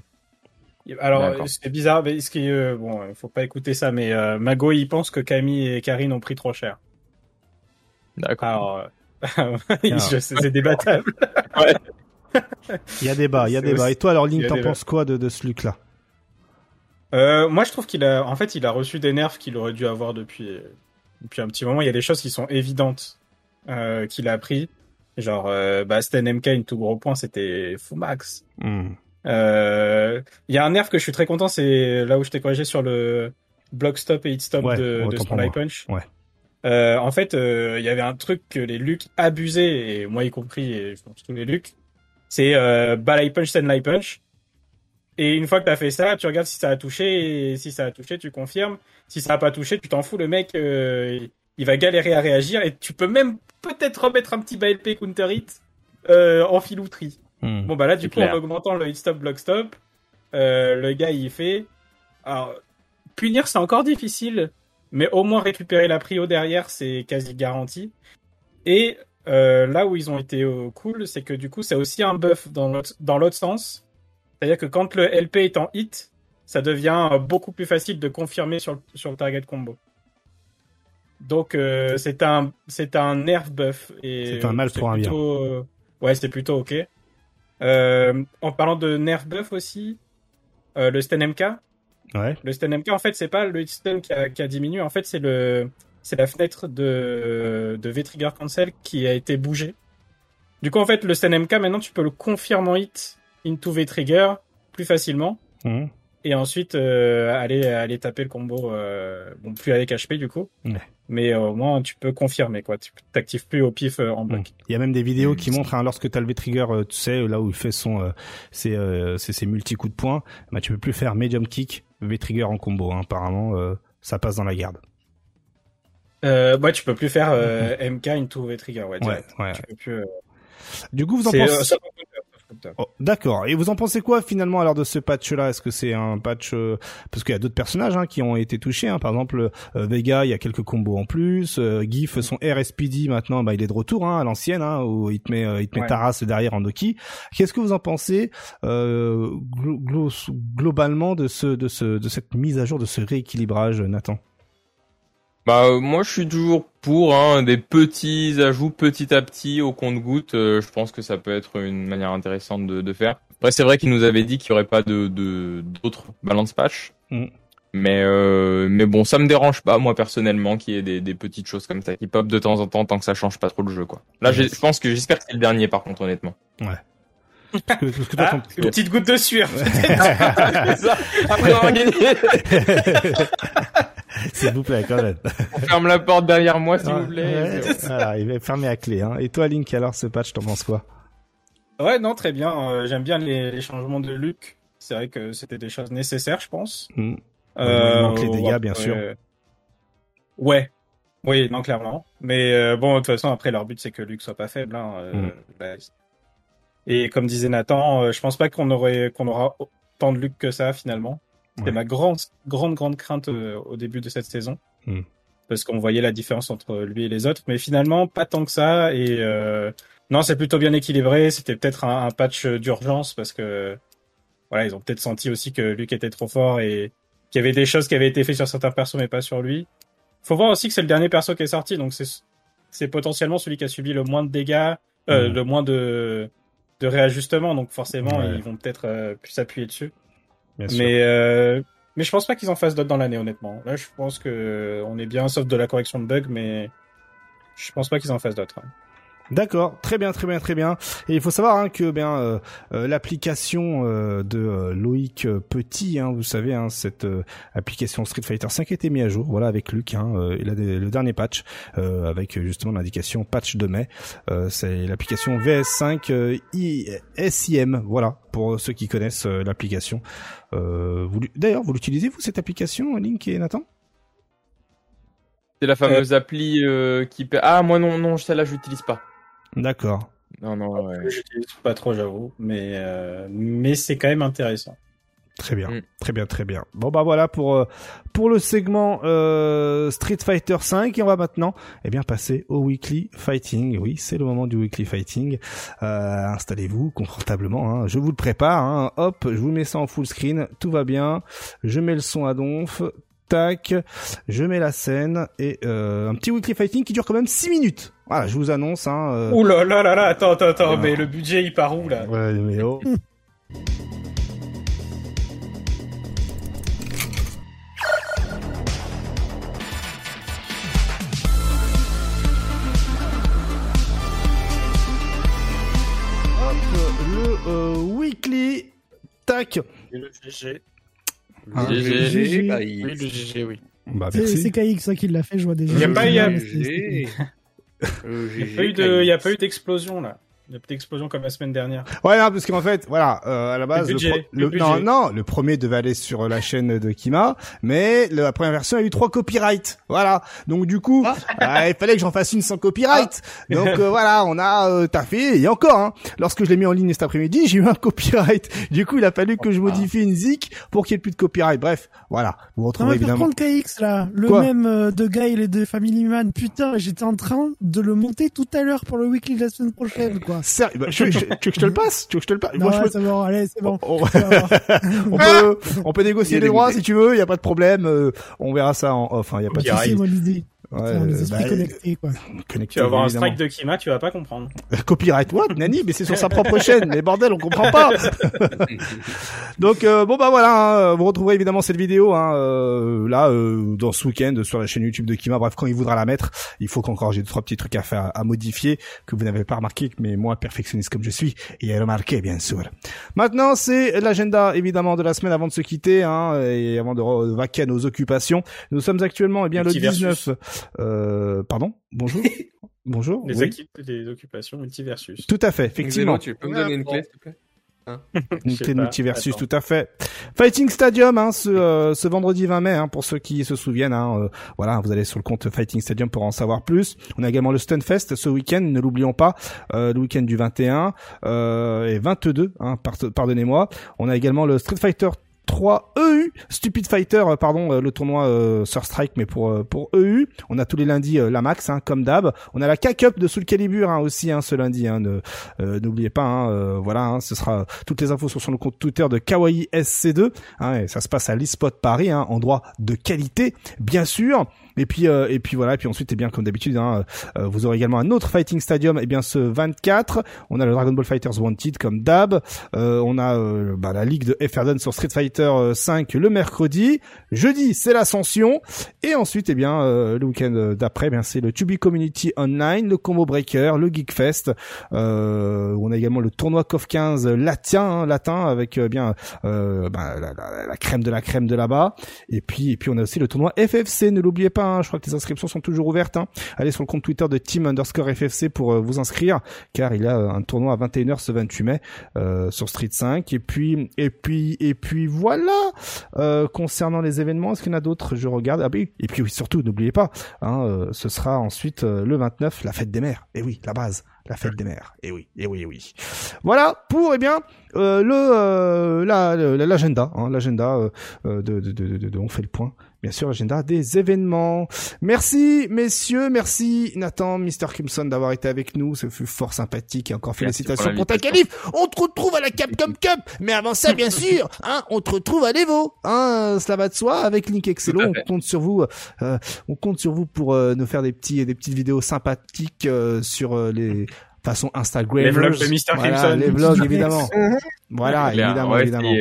Alors, c'est bizarre, mais ce qui, euh, bon, il faut pas écouter ça, mais euh, Mago, il pense que Camille et Karine ont pris trop cher. D'accord. Alors, euh, c'est débattable. Il y a débat, il y a débat. aussi- Et toi, alors, il Link, t'en penses quoi de, de ce Luc-là? Euh, moi, je trouve qu'il a, en fait, il a reçu des nerfs qu'il aurait dû avoir depuis, depuis un petit moment. Il y a des choses qui sont évidentes euh, qu'il a appris. Genre, euh, bah, Sten MK, une tout gros point, c'était fou max. Euh, Il y a un nerf que je suis très content, c'est là où je t'ai corrigé sur le block stop et hit stop Ouais, de, de son punch. Ouais. Euh, en fait, euh, il y avait un truc que les Luke abusaient, et moi y compris, et je pense tous les Luke, c'est euh, punch, stand light punch. Et une fois que t'as fait ça, tu regardes si ça a touché, et si ça a touché, tu confirmes. Si ça a pas touché, tu t'en fous, le mec, euh, il va galérer à réagir, et tu peux même peut-être remettre un petit bas LP counter hit en filouterie. Hmm. Bon bah là du coup clair. en augmentant le hit stop block stop, euh, le gars il fait. Alors punir c'est encore difficile, mais au moins récupérer la prio derrière c'est quasi garanti. Et euh, là où ils ont été euh, cool, c'est que du coup c'est aussi un buff dans l'autre sens. C'est-à-dire que quand le LP est en hit, ça devient beaucoup plus facile de confirmer sur le, sur le target combo. Donc euh, c'est un c'est un nerf buff et C'est un mal pour un bien. ouais c'est plutôt ok. Euh, en parlant de nerf buff aussi, euh, le stun MK, Ouais. le stun MK en fait c'est pas le stun qui a, qui a diminué, en fait c'est le c'est la fenêtre de de V trigger cancel qui a été bougée. Du coup en fait le stun MK maintenant tu peux le confirmer en hit into V trigger plus facilement Hmm. Et ensuite euh, aller aller taper le combo euh, bon plus avec HP du coup Ouais. mais euh, au moins tu peux confirmer quoi tu t'actives plus au pif euh, en bloc Hmm. Il y a même des vidéos Hmm. qui montrent hein, lorsque t'as le V-trigger, euh, tu sais, là où il fait son, euh, ses, euh, ses, ses multi-coups de poing, bah, tu peux plus faire medium kick, V-trigger en combo. Hein. Apparemment, euh, ça passe dans la garde. euh, ouais tu peux plus faire euh, MK into V trigger ouais, Ouais, ouais. tu peux plus euh, Du coup, vous en pensez... Oh, D'accord. Et vous en pensez quoi finalement alors de ce patch-là? Est-ce que c'est un patch euh, parce qu'il y a d'autres personnages hein, qui ont été touchés hein. Par exemple, euh, Vega, il y a quelques combos en plus. Euh, Gif, son RSPD maintenant, bah, il est de retour hein, à l'ancienne, hein, où il te met, il te met Ouais. Taras derrière en Doki. Qu'est-ce que vous en pensez euh, glo- glo- globalement de ce, de ce, de cette mise à jour, de ce rééquilibrage, Nathan? Bah euh, moi je suis toujours pour hein, des petits ajouts petit à petit au compte-goutte. Euh, je pense que ça peut être une manière intéressante de, de faire. Après c'est vrai qu'il nous avait dit qu'il y aurait pas de de- d'autres balance patch. Mm. Mais euh, mais bon ça me dérange pas moi personnellement qu'il y ait des, des petites choses comme ça qui pop de temps en temps tant que ça change pas trop le jeu quoi. Là je pense que j'espère que c'est le dernier par contre honnêtement. Parce que, parce que toi, Ah, ton- une petite goutte de sueur. Après avoir gagné, S'il vous plaît, quand même. on ferme la porte derrière moi s'il vous plaît. ouais, voilà, il est fermé à clé. Hein. Et toi, Link, alors ce patch, t'en penses quoi? Ouais non très bien euh, j'aime bien les, les changements de Luke c'est vrai que c'était des choses nécessaires je pense Hmm. il manque les ouais, dégâts, bien sûr. euh, Ouais. Oui, non, clairement. Mais euh, bon, de toute façon, après, leur but, c'est que Luke soit pas faible. Hein, euh, Mm. bah, et comme disait Nathan, euh, je pense pas qu'on aurait qu'on aura autant de Luke que ça, finalement. C'était Ouais. ma grande, grande, grande crainte euh, au début de cette saison. Mm. Parce qu'on voyait la différence entre lui et les autres. Mais finalement, pas tant que ça. Et euh, non, c'est plutôt bien équilibré. C'était peut-être un, un patch d'urgence parce que voilà, ils ont peut-être senti aussi que Luke était trop fort et qu'il y avait des choses qui avaient été faites sur certains persos mais pas sur lui. Faut voir aussi que c'est le dernier perso qui est sorti, donc c'est c'est potentiellement celui qui a subi le moins de dégâts, euh, Mhm. le moins de de réajustements, donc forcément Ouais. ils vont peut-être euh, plus s'appuyer dessus. Bien. Mais euh, mais je pense pas qu'ils en fassent d'autres dans l'année honnêtement. Là je pense que on est bien sauf de la correction de bugs, mais je pense pas qu'ils en fassent d'autres. hein. D'accord, très bien, très bien, très bien. Et il faut savoir hein, que bien euh, euh, l'application euh, de euh, Loïc Petit, hein, vous savez, hein, cette euh, application Street Fighter 5 a été mise à jour. Voilà, avec Luc, hein, euh, il a des- le dernier patch euh, avec justement l'indication patch de mai. Euh, C'est l'application VS5 euh, I- SIM. Voilà, pour ceux qui connaissent euh, l'application. Euh, D'ailleurs, vous l'utilisez vous cette application, Link et Nathan? C'est la fameuse appli euh, qui... Ah, moi non, non, celle-là, je l'utilise pas. D'accord. Non, non, ouais. J'utilise pas trop, j'avoue, mais euh, mais c'est quand même intéressant. Très bien, Mm. très bien, très bien. Bon bah voilà pour euh, pour le segment euh, Street Fighter 5 et on va maintenant eh bien passer au weekly fighting. Oui, c'est le moment du weekly fighting. Euh, Installez-vous confortablement. Hein. Je vous le prépare. Hein. Hop, je vous mets ça en full screen. Tout va bien. Je mets le son à donf. Tac, je mets la scène et euh, un petit weekly fighting qui dure quand même 6 minutes. Voilà, je vous annonce. Hein, euh, Ouh là là là là, attends, attends, attends, mais le budget il part où là? Ouais, mais oh. Hop, le euh, weekly. Tac. Le GG. Ah, GG. GG, bah, Oui, il- le GG, oui. Bah C'est. KX ça qui l'a fait, je vois déjà. Il n'y a pas eu d'explosion là. Il y a pas d'explosion comme la semaine dernière. Ouais, non, parce qu'en fait, voilà, euh, à la base, Le budget, pro- le budget. non, non, le premier devait aller sur la chaîne de Kima, mais la première version a eu trois copyrights. Voilà. Donc du coup, euh, il fallait que j'en fasse une sans copyright. Donc euh, voilà, on a euh, taffé et encore. Hein, lorsque je l'ai mis en ligne cet après-midi, j'ai eu un copyright. Du coup, il a fallu que je modifie une zik pour qu'il y ait plus de copyright. Bref, voilà. Vous Non, retrouverez mais par évidemment. contre, KX, là, le Quoi même euh, de Guile et de Family Man, putain, j'étais en train de le monter tout à l'heure pour le weekly de la semaine prochaine, quoi. Sérieux, bah, tu, veux que je- tu veux que je te le passe? Tu veux que je te le passe Non, Moi, je ouais, peux- c'est bon, allez, c'est bon. on, on peut, on peut négocier les droits si tu veux. Il y a pas de problème. euh, on verra ça en off. Il y a pas de Ok. Ouais, les euh, esprits bah, connectés, quoi. connecté, Tu vas avoir un strike de Kima, tu vas pas comprendre. Copyright what, Nani? Mais c'est sur sa propre chaîne. Mais bordel, on comprend pas. Donc euh, bon bah voilà, hein, vous retrouverez évidemment cette vidéo hein, euh, là euh, dans ce week-end sur la chaîne YouTube de Kima. Bref, quand il voudra la mettre, il faut qu'encore j'ai deux trois petits trucs à faire, à modifier que vous n'avez pas remarqué, mais moi perfectionniste comme je suis, il a remarqué bien sûr. Maintenant c'est l'agenda évidemment de la semaine avant de se quitter hein, et avant de vaquer à nos occupations. Nous sommes actuellement eh bien le Multiversus. 19. Euh, pardon, bonjour, bonjour. Les, Oui. acti- les occupations multiversus. Tout à fait, effectivement. Tu peux me donner une clé, s'il te plaît Une Je sais clé de multiversus, attends. tout à fait. Fighting Stadium, hein, ce, euh, ce vendredi 20 mai, hein, pour ceux qui se souviennent. Hein, euh, voilà, vous allez sur le compte Fighting Stadium pour en savoir plus. On a également le Stunfest ce week-end, ne l'oublions pas, euh, le week-end du 21 euh, et 22, hein, par- pardonnez-moi. On a également le Street Fighter 3 EU, Stupid Fighter, euh, pardon, euh, le tournoi euh, Sur Strike, mais pour euh, pour EU. On a tous les lundis euh, la Max, hein, comme d'hab. On a la K-Cup de Soul Calibur hein, aussi, hein, ce lundi. Hein, N'oubliez pas, hein, euh, voilà, hein, ce sera toutes les infos sont sur le compte Twitter de Kawaii SC2. Hein, et ça se passe à l'eSpot Paris, endroit de qualité, bien sûr. Et puis euh, et puis voilà, et puis ensuite, et bien comme d'habitude, hein, euh, vous aurez également un autre Fighting Stadium, et bien ce 24. On a le Dragon Ball Fighters Wanted comme d'hab. Euh, on a euh, bah, la ligue de FRDN sur Street Fighter euh, 5 le mercredi. Jeudi, c'est l'Ascension. Et ensuite, eh bien, euh, le week-end d'après, eh bien c'est le Tubi Community Online, le Combo Breaker, le Geekfest. Euh, on a également le tournoi KOF 15 latin, hein, latin avec euh, bien euh, bah, la- la crème de la crème de là-bas. Et puis, et puis on a aussi le tournoi FFC. Ne l'oubliez pas. Hein, je crois que les inscriptions sont toujours ouvertes. Hein. Allez sur le compte Twitter de Team underscore FFC pour euh, vous inscrire, car il a euh, un tournoi à 21h ce 28 mai euh, sur Street 5. Et puis, et puis, et puis voilà. Concernant les événements, est-ce qu'il y en a d'autres? Je regarde. Ah oui. Et puis oui, surtout, n'oubliez pas, hein, ce sera ensuite le 29, la fête des mères. Et oui, la base, la fête des mères. Et oui, et oui, et oui. Voilà pour eh bien euh, le euh, la- le- l'agenda, hein, l'agenda euh, de, de, de, de- on fait le point. Bien sûr, l'agenda des événements. Merci, messieurs. Merci, Nathan, Mr. Crimson, d'avoir été avec nous. Ce fut fort sympathique. Et encore Merci félicitations pour pour ta qualif. On te retrouve à la Capcom Cup. Mais avant ça, bien sûr, hein, on te retrouve à l'Evo. Hein, cela va de soi. Avec Link Excello, on compte sur vous. euh, on compte sur vous pour euh, nous faire des petits, des petites vidéos sympathiques euh, sur euh, les façon Instagram. Les vlogs de Mr. Voilà, Crimson. les vlogs, évidemment. Voilà, évidemment, ouais, évidemment.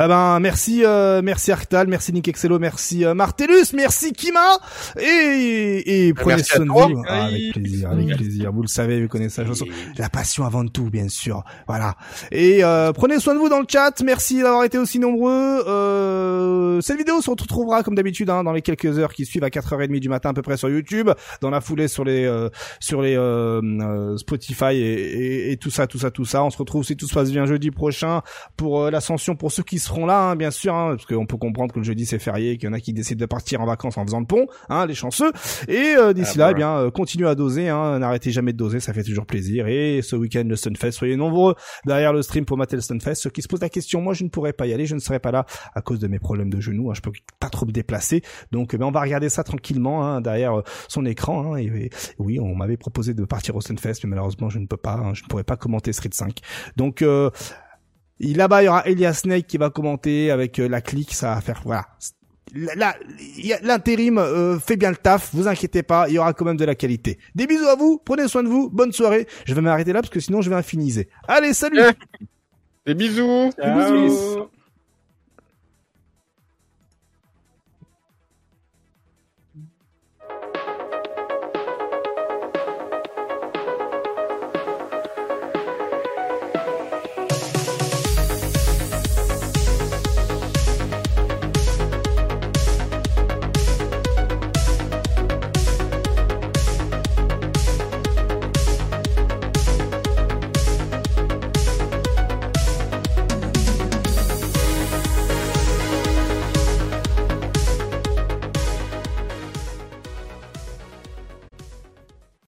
Eh ben merci euh, merci Arctal, merci Nick Excello, merci euh, Martellus, merci Kima et et prenez soin de vous. Ah, avec plaisir, avec plaisir. Vous le savez, vous connaissez la chanson. La passion avant tout, bien sûr. Voilà. Et euh, prenez soin de vous dans le chat. Merci d'avoir été aussi nombreux. Euh, cette vidéo se retrouvera comme d'habitude hein, dans les quelques heures qui suivent à 4h30 du matin à peu près sur YouTube, dans la foulée sur les euh, sur les euh, euh, Spotify et, et, et tout ça, tout ça, tout ça. On se retrouve si tout se passe bien jeudi prochain pour euh, l'ascension pour ceux qui seront là, hein, bien sûr, hein, parce qu'on peut comprendre que le jeudi c'est férié, qu'il y en a qui décident de partir en vacances en faisant le pont, hein, les chanceux. Et euh, d'ici Ah, là, eh bien, euh, continuez à doser, hein, n'arrêtez jamais de doser, ça fait toujours plaisir. Et ce week-end, le Stunfest, soyez nombreux derrière le stream pour mater le Stunfest. Ceux qui se posent la question, moi je ne pourrais pas y aller, je ne serai pas là à cause de mes problèmes de genoux, je peux pas trop me déplacer. Donc, eh on va regarder ça tranquillement hein, derrière euh, son écran. hein, et, et oui, on m'avait proposé de partir au Stunfest, mais malheureusement, je ne peux pas, je ne pourrais pas commenter Street 5. Donc, euh, là-bas, il y aura Elias Snake qui va commenter avec euh, la clique, ça va faire voilà. Là, l'intérim euh, fait bien le taf, vous inquiétez pas, il y aura quand même de la qualité. Des bisous à vous, prenez soin de vous, bonne soirée. Je vais m'arrêter là parce que sinon je vais infiniser. Allez, salut. Des bisous. Ciao.